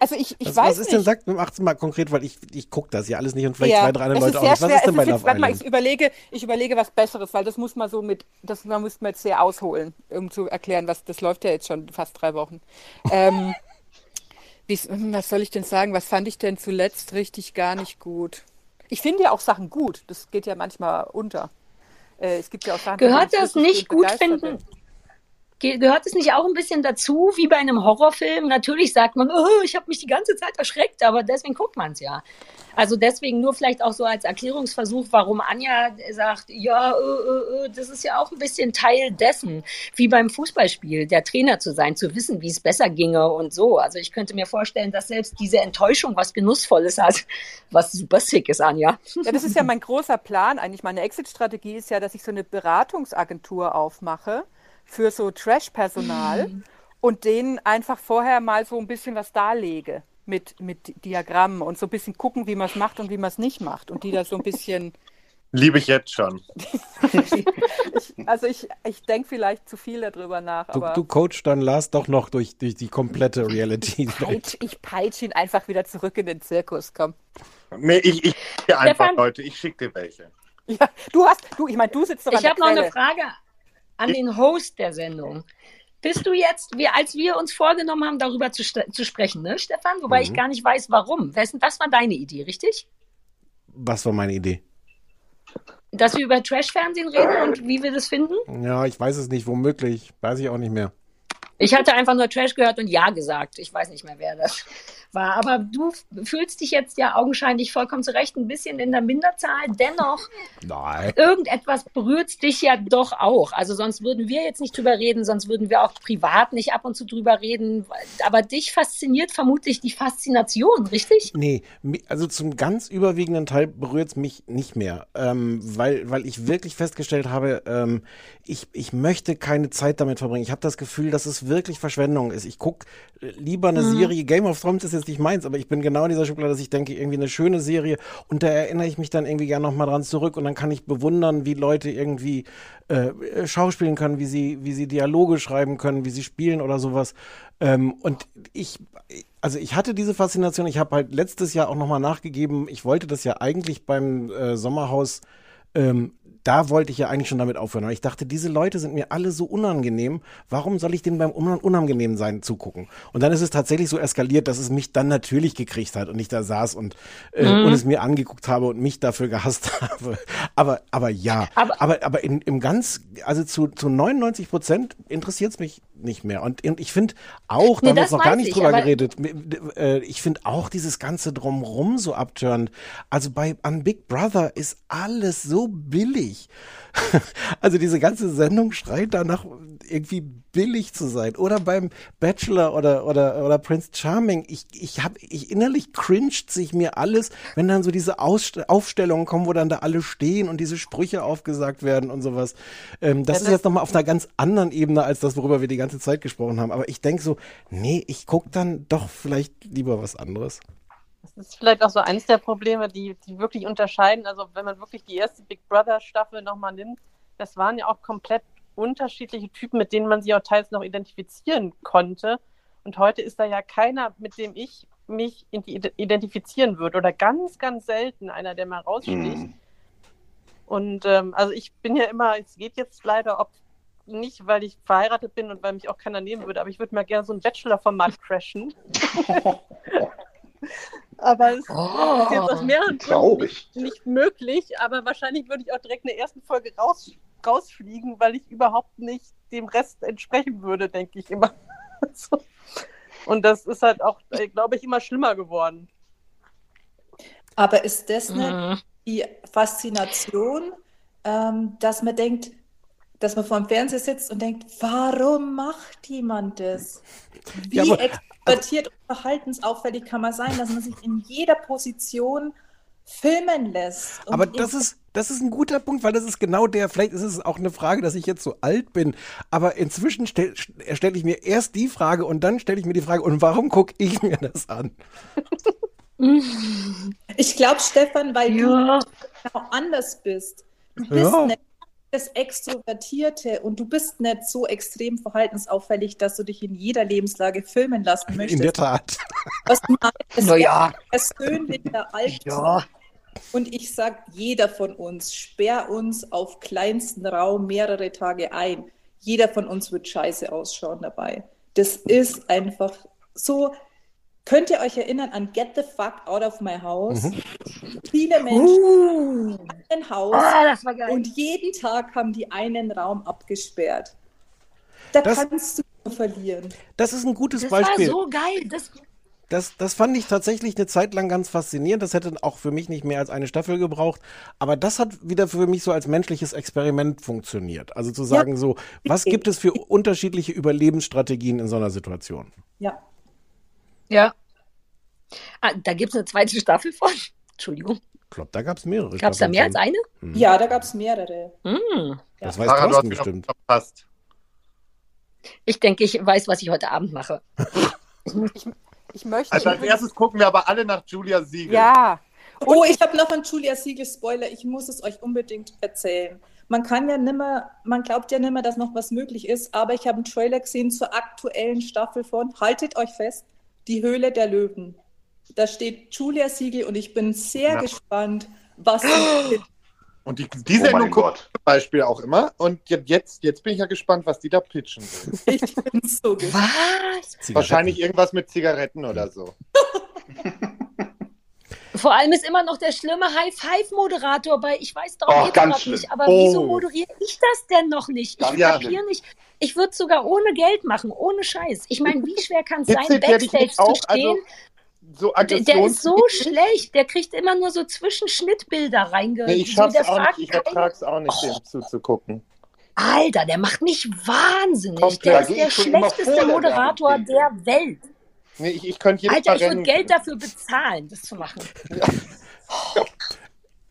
also ich, ich was, weiß was ist nicht. denn, sagt macht's mal konkret, weil ich, ich gucke das ja alles nicht und vielleicht Ja, zwei, drei andere Leute auch nicht. Was schwer. ist denn Es bei ist jetzt, warte mal, ich überlege, ich überlege was Besseres, weil das muss man so mit, das man müsste man jetzt sehr ausholen, um zu erklären, was das läuft ja jetzt schon fast drei Wochen. Ähm, wie, was soll ich denn sagen? Was fand ich denn zuletzt richtig gar nicht gut? Ich finde ja auch Sachen gut. Das geht ja manchmal unter. Äh, es gibt ja auch Sachen, Gehört das nicht gut finden? bin. Ge- Gehört es nicht auch ein bisschen dazu, wie bei einem Horrorfilm? Natürlich sagt man, oh, ich habe mich die ganze Zeit erschreckt, aber deswegen guckt man es ja. Also deswegen nur vielleicht auch so als Erklärungsversuch, warum Anja sagt, ja, äh, äh, äh, das ist ja auch ein bisschen Teil dessen, wie beim Fußballspiel, der Trainer zu sein, zu wissen, wie es besser ginge und so. Also ich könnte mir vorstellen, dass selbst diese Enttäuschung was Genussvolles hat, was super sick ist, Anja. Ja, das ist ja mein großer Plan eigentlich. Meine Exit-Strategie ist ja, dass ich so eine Beratungsagentur aufmache für so Trash-Personal und denen einfach vorher mal so ein bisschen was darlege mit, mit Diagrammen und so ein bisschen gucken, wie man es macht und wie man es nicht macht. Und die da so ein bisschen. Liebe ich jetzt schon. Also ich, ich denke vielleicht zu viel darüber nach, Du, aber du coachst dann Lars doch noch durch, durch die komplette Reality. peitsch, ich peitsche ihn einfach wieder zurück in den Zirkus, komm. Nee, ich, ich schicke dir einfach Stefan? Leute, ich schicke dir welche. Ja, du hast, du, ich meine, du sitzt doch an Ich der habe noch eine. Frage an den Host der Sendung. Bist du jetzt, wie, als wir uns vorgenommen haben, darüber zu, zu sprechen, ne, Stefan? Wobei ich Mhm. gar nicht weiß, warum. Wessen, das war deine Idee, richtig? Was war meine Idee? Dass wir über Trash-Fernsehen reden und wie wir das finden? Ja, ich weiß es nicht, womöglich. Weiß ich auch nicht mehr. Ich hatte einfach nur Trash gehört und Ja gesagt. Ich weiß nicht mehr, wer das war. Aber du fühlst dich jetzt ja augenscheinlich vollkommen zu Recht ein bisschen in der Minderzahl. Dennoch, Nein. irgendetwas berührt dich ja doch auch. Also sonst würden wir jetzt nicht drüber reden, sonst würden wir auch privat nicht ab und zu drüber reden. Aber dich fasziniert vermutlich die Faszination, richtig? Nee, also zum ganz überwiegenden Teil berührt es mich nicht mehr, ähm, weil, weil ich wirklich festgestellt habe, ähm, ich, ich möchte keine Zeit damit verbringen. Ich habe das Gefühl, dass es wirklich Verschwendung ist. Ich gucke lieber eine Mhm. Serie, Game of Thrones ist jetzt nicht meins, aber ich bin genau in dieser Schublade, dass ich denke, irgendwie eine schöne Serie und da erinnere ich mich dann irgendwie gerne nochmal dran zurück und dann kann ich bewundern, wie Leute irgendwie äh, schauspielen können, wie sie, wie sie Dialoge schreiben können, wie sie spielen oder sowas. Ähm, und ich, also ich hatte diese Faszination. Ich habe halt letztes Jahr auch nochmal nachgegeben. Ich wollte das ja eigentlich beim äh, Sommerhaus ähm, da wollte ich ja eigentlich schon damit aufhören. Aber ich dachte, diese Leute sind mir alle so unangenehm. Warum soll ich denen beim Unan unangenehm sein zugucken? Und dann ist es tatsächlich so eskaliert, dass es mich dann natürlich gekriegt hat und ich da saß und, äh, Mhm. und es mir angeguckt habe und mich dafür gehasst habe. Aber, aber ja, aber, aber, aber in, im ganz, also zu, zu 99 Prozent interessiert es mich nicht mehr. Und, und ich finde auch, da Nee, haben wir noch gar nicht ich, drüber geredet, äh, ich finde auch dieses ganze Drumrum so abtörend. Also bei an Big Brother ist alles so billig. Also diese ganze Sendung schreit danach, irgendwie billig zu sein. Oder beim Bachelor oder, oder, oder Prince Charming. Ich, ich habe, ich innerlich cringed sich mir alles, wenn dann so diese Ausst Aufstellungen kommen, wo dann da alle stehen und diese Sprüche aufgesagt werden und sowas. Ähm, das Ja, ist das- jetzt nochmal auf einer ganz anderen Ebene als das, worüber wir die ganze Zeit gesprochen haben. Aber ich denke so, nee, ich gucke dann doch vielleicht lieber was anderes. Das ist vielleicht auch so eines der Probleme, die, die wirklich unterscheiden. Also wenn man wirklich die erste Big Brother Staffel nochmal nimmt, das waren ja auch komplett unterschiedliche Typen, mit denen man sich auch teils noch identifizieren konnte. Und heute ist da ja keiner, mit dem ich mich identifizieren würde oder ganz, ganz selten einer, der mal raussticht. Hm. Und ähm, also ich bin ja immer, es geht jetzt leider, ob nicht, weil ich verheiratet bin und weil mich auch keiner nehmen würde, aber ich würde mal gerne so ein Bachelor-Format crashen. aber es Oh, ist jetzt aus mehreren Gründen nicht, nicht möglich, aber wahrscheinlich würde ich auch direkt in der ersten Folge raus, rausfliegen, weil ich überhaupt nicht dem Rest entsprechen würde, denke ich immer. so. Und das ist halt auch, äh, glaube ich, immer schlimmer geworden. Aber ist das nicht Mhm. die Faszination, ähm, dass man denkt, dass man vor dem Fernseher sitzt und denkt, warum macht jemand das? Wie Ja, aber- extrovertiert und verhaltensauffällig kann man sein, dass man sich in jeder Position filmen lässt? Aber das ist, das ist ein guter Punkt, weil das ist genau der, vielleicht ist es auch eine Frage, dass ich jetzt so alt bin, aber inzwischen stelle stell ich mir erst die Frage und dann stelle ich mir die Frage, und warum gucke ich mir das an? Ich glaube, Stefan, weil Ja. du genau anders bist. Du bist Ja. nicht das Extrovertierte und du bist nicht so extrem verhaltensauffällig, dass du dich in jeder Lebenslage filmen lassen möchtest. In der Tat. Was du meinst, ist Na ja. persönlicher Alltag. Ja. Und ich sage, jeder von uns, sperr uns auf kleinsten Raum mehrere Tage ein. Jeder von uns wird scheiße ausschauen dabei. Das ist einfach so. Könnt ihr euch erinnern an Get the Fuck Out of My House? Mhm. Viele Menschen Uh. hatten ein Haus Ah, das war geil. und jeden Tag haben die einen Raum abgesperrt. Da Das- kannst du nur verlieren. Das ist ein gutes Das Beispiel. war so geil. Das, Das, das fand ich tatsächlich eine Zeit lang ganz faszinierend. Das hätte auch für mich nicht mehr als eine Staffel gebraucht. Aber das hat wieder für mich so als menschliches Experiment funktioniert. Also zu sagen so, was gibt es für unterschiedliche Überlebensstrategien in so einer Situation? Ja. ja. Ah, da gibt es eine zweite Staffel von. Entschuldigung. Ich glaube, da gab es mehrere. Gab es da mehr als eine? Mhm. Ja, da gab es mehrere. Hm. Das weiß Sarah, Thorsten bestimmt. verpasst. Ich denke, ich weiß, was ich heute Abend mache. Ich möchte. Also als erstes gucken wir aber alle nach Julia Siegel. ja, Oh, ich habe noch einen Julia Siegel Spoiler. Ich muss es euch unbedingt erzählen. Man kann ja nimmer, man glaubt ja nimmer, dass noch was möglich ist, aber ich habe einen Trailer gesehen zur aktuellen Staffel von, haltet euch fest, Die Höhle der Löwen. Da steht Julia Siegel und ich bin sehr Ja. gespannt, was sie Und die, die Oh Sendung ich zum Beispiel auch immer. Und je- jetzt, jetzt bin ich ja gespannt, was die da pitchen will. Ich bin so gespannt. Was? Wahrscheinlich irgendwas mit Zigaretten oder so. Vor allem ist immer noch der schlimme High-Five-Moderator bei, ich weiß doch Oh, ganz nicht, aber Oh. wieso moderiere ich das denn noch nicht? Ich Ganz kapiere nicht. Ich würde es sogar ohne Geld machen, ohne Scheiß. Ich meine, wie schwer kann es sein, Backstage zu stehen? Also, so Der, der ist so schlecht, der kriegt immer nur so Zwischenschnittbilder reinge. Nee, ich so, schaff's der auch nicht, fragt ich ertrag's auch nicht, dem zuzugucken. Alter, der macht mich wahnsinnig. Komplett. Der ist der schlechteste Moderator der Welt. Nee, ich, ich könnte jedes Alter, Mal ich würde. Geld dafür bezahlen, das zu machen.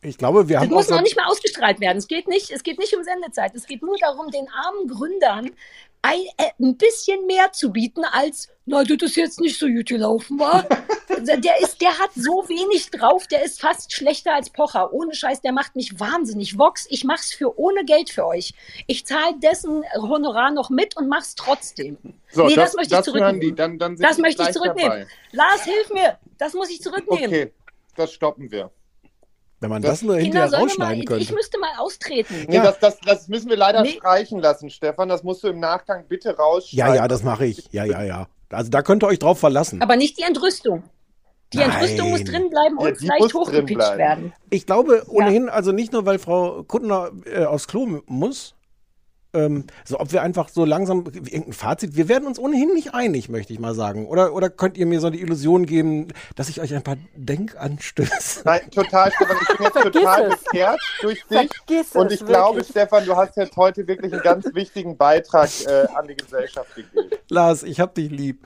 Ich glaube, wir Das haben muss auch so- noch nicht mal ausgestrahlt werden. Es geht nicht, es geht nicht um Sendezeit. Es geht nur darum, den armen Gründern ein, äh, ein bisschen mehr zu bieten als, na, das ist jetzt nicht so gut gelaufen, war. der ist, der hat so wenig drauf, der ist fast schlechter als Pocher. Ohne Scheiß, der macht mich wahnsinnig. Vox, ich mach's für ohne Geld für euch. Ich zahle dessen Honorar noch mit und mach's trotzdem. So, nee, das, das- möchte ich das zurücknehmen. die. Dann- dann das möchte ich zurücknehmen. dabei. Lars, hilf mir. Das muss ich zurücknehmen. Okay, das stoppen wir. Wenn man Das- das, nur Kinder, hinterher wir rausschneiden mal, ich könnte. müsste mal austreten. Nee, das, das, das müssen wir leider Nee. streichen lassen, Stefan. Das musst du im Nachgang bitte Ja, rausschneiden. ja, das mache ich. Ja, ja, ja. Also da könnt ihr euch drauf verlassen. Aber nicht die Entrüstung. Die Nein. Entrüstung muss drin bleiben Ja, und die vielleicht hochgepitcht werden. Ich glaube ohnehin, also nicht nur, weil Frau Kuttner äh, aufs Klo muss, ähm, so ob wir einfach so langsam irgendein Fazit, wir werden uns ohnehin nicht einig, möchte ich mal sagen. Oder, oder könnt ihr mir so die Illusion geben, dass ich euch ein paar Denkanstöße. Nein, total, Stefan. Ich bin jetzt Vergiss total es. bekehrt durch dich. Vergiss Und es, ich glaube, wirklich. Stefan, du hast jetzt heute wirklich einen ganz wichtigen Beitrag äh, an die Gesellschaft gegeben. Lars, ich hab dich lieb.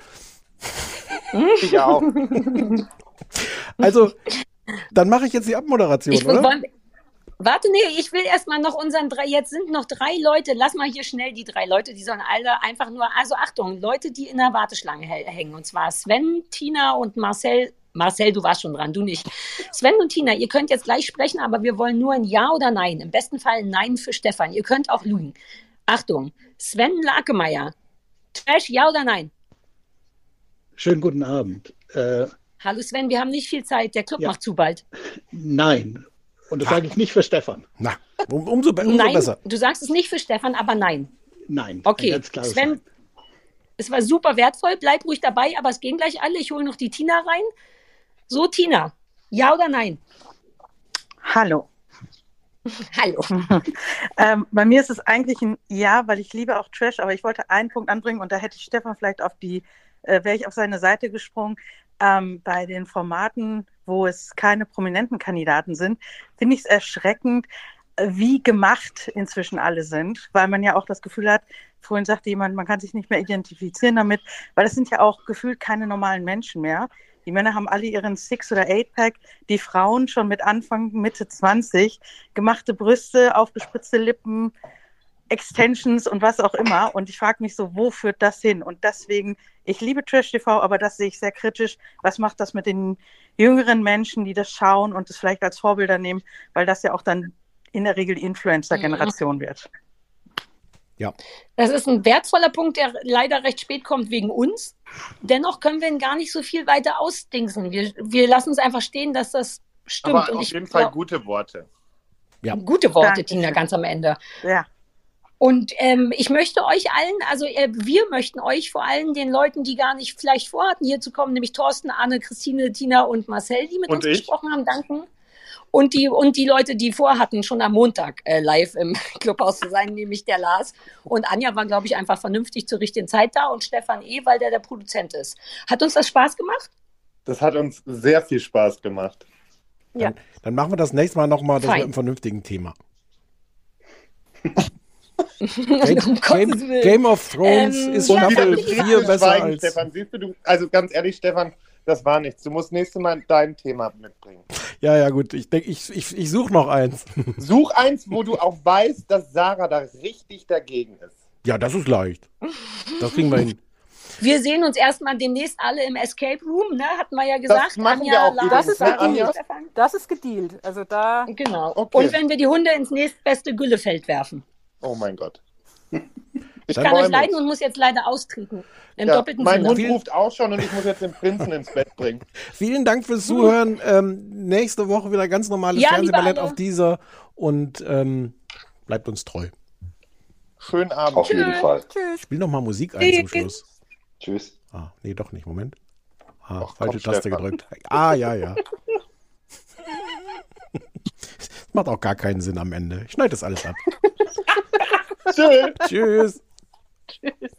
Ich auch. Also, dann mache ich jetzt die Abmoderation, Ich, oder? wollen, warte, nee, ich will erstmal noch unseren drei, jetzt sind noch drei Leute, lass mal hier schnell die drei Leute, die sollen alle einfach nur, also Achtung, Leute, die in der Warteschlange hä- hängen, und zwar Sven, Tina und Marcel. Marcel, du warst schon dran, du nicht. Sven und Tina, ihr könnt jetzt gleich sprechen, aber wir wollen nur ein Ja oder Nein. Im besten Fall ein Nein für Stefan. Ihr könnt auch lügen. Achtung, Sven Lakemeyer. Trash, Ja oder Nein? Schönen guten Abend. Äh, Hallo Sven, wir haben nicht viel Zeit. Der Club Ja. macht zu bald. nein. Und das sage ich nicht für Stefan. Na, um, umso, be- umso nein, besser. du sagst es nicht für Stefan, aber nein. Nein. Okay, Sven, Nein. es war super wertvoll. Bleib ruhig dabei, aber es gehen gleich alle. Ich hole noch die Tina rein. So, Tina, ja oder nein? Hallo. Hallo. ähm, bei mir ist es eigentlich ein Ja, weil ich liebe auch Trash, aber ich wollte einen Punkt anbringen und da hätte ich Stefan vielleicht auf die, äh, wäre ich auf seine Seite gesprungen. Ähm, bei den Formaten, wo es keine prominenten Kandidaten sind, finde ich es erschreckend, äh, wie gemacht inzwischen alle sind, weil man ja auch das Gefühl hat, vorhin sagte jemand, man kann sich nicht mehr identifizieren damit, weil es sind ja auch gefühlt keine normalen Menschen mehr. Die Männer haben alle ihren Six- oder Eight-Pack, die Frauen schon mit Anfang, Mitte 20, gemachte Brüste, aufgespritzte Lippen, Extensions und was auch immer. Und ich frage mich so, wo führt das hin? Und deswegen, ich liebe Trash TV, aber das sehe ich sehr kritisch. Was macht das mit den jüngeren Menschen, die das schauen und es vielleicht als Vorbilder nehmen, weil das ja auch dann in der Regel die Influencer-Generation wird. Ja. Das ist ein wertvoller Punkt, der leider recht spät kommt wegen uns. Dennoch können wir ihn gar nicht so viel weiter ausdingsen. Wir, wir lassen es einfach stehen, dass das stimmt. Aber Und auf ich jeden Fall gute Worte. Ja. Gute Worte, Dankeschön. Tina, ganz am Ende. Ja. Und ähm, ich möchte euch allen, also äh, wir möchten euch vor allem den Leuten, die gar nicht vielleicht vorhatten, hier zu kommen, nämlich Thorsten, Anne, Christine, Tina und Marcel, die mit Und uns ich. gesprochen haben, danken. Und die, und die Leute, die vorhatten, schon am Montag äh, live im Clubhaus zu sein, nämlich der Lars. Und Anja war, glaube ich, einfach vernünftig zur richtigen Zeit da und Stefan eh, weil der der Produzent ist. Hat uns das Spaß gemacht? Das hat uns sehr viel Spaß gemacht. Ja. Dann machen wir das nächste Mal nochmal das mit einem vernünftigen Thema. Game. Game of Thrones Ähm, ist ja, Staffel das- 4 besser als. Stefan, siehst du, du, also ganz ehrlich, Stefan, das war nichts. Du musst nächstes Mal dein Thema mitbringen. Ja, ja, gut. Ich denke, ich, ich, ich suche noch eins. Such eins, wo du auch weißt, dass Sarah da richtig dagegen ist. Ja, das ist leicht. Das kriegen wir hin. Wir sehen uns erstmal demnächst alle im Escape Room, ne? Hatten wir ja gesagt. machen wir auch Lars, Das ist ne, Anja? gedealt. Das ist gedealt. Also da. Genau. Okay. Und wenn wir die Hunde ins nächstbeste Güllefeld werfen. Oh mein Gott. Ich Dann kann euch leiden und muss jetzt leider austreten. Im Ja, doppelten mein Sinne. Hund ruft auch schon und ich muss jetzt den Prinzen ins Bett bringen. Vielen Dank fürs Zuhören. Ähm, nächste Woche wieder ganz normales Ja, Fernsehballett auf dieser und ähm, bleibt uns treu. Schönen Abend. Auf jeden Fall. Spiel noch mal Musik ein zum Schluss. Tschüss. Ah, nee, doch nicht. Moment. Ah, Ach, falsche komm, Taste Stefan. gedrückt. Ah, ja, ja. Das macht auch gar keinen Sinn am Ende. Ich schneide das alles ab. Tschüss. Tschüss. Tschüss.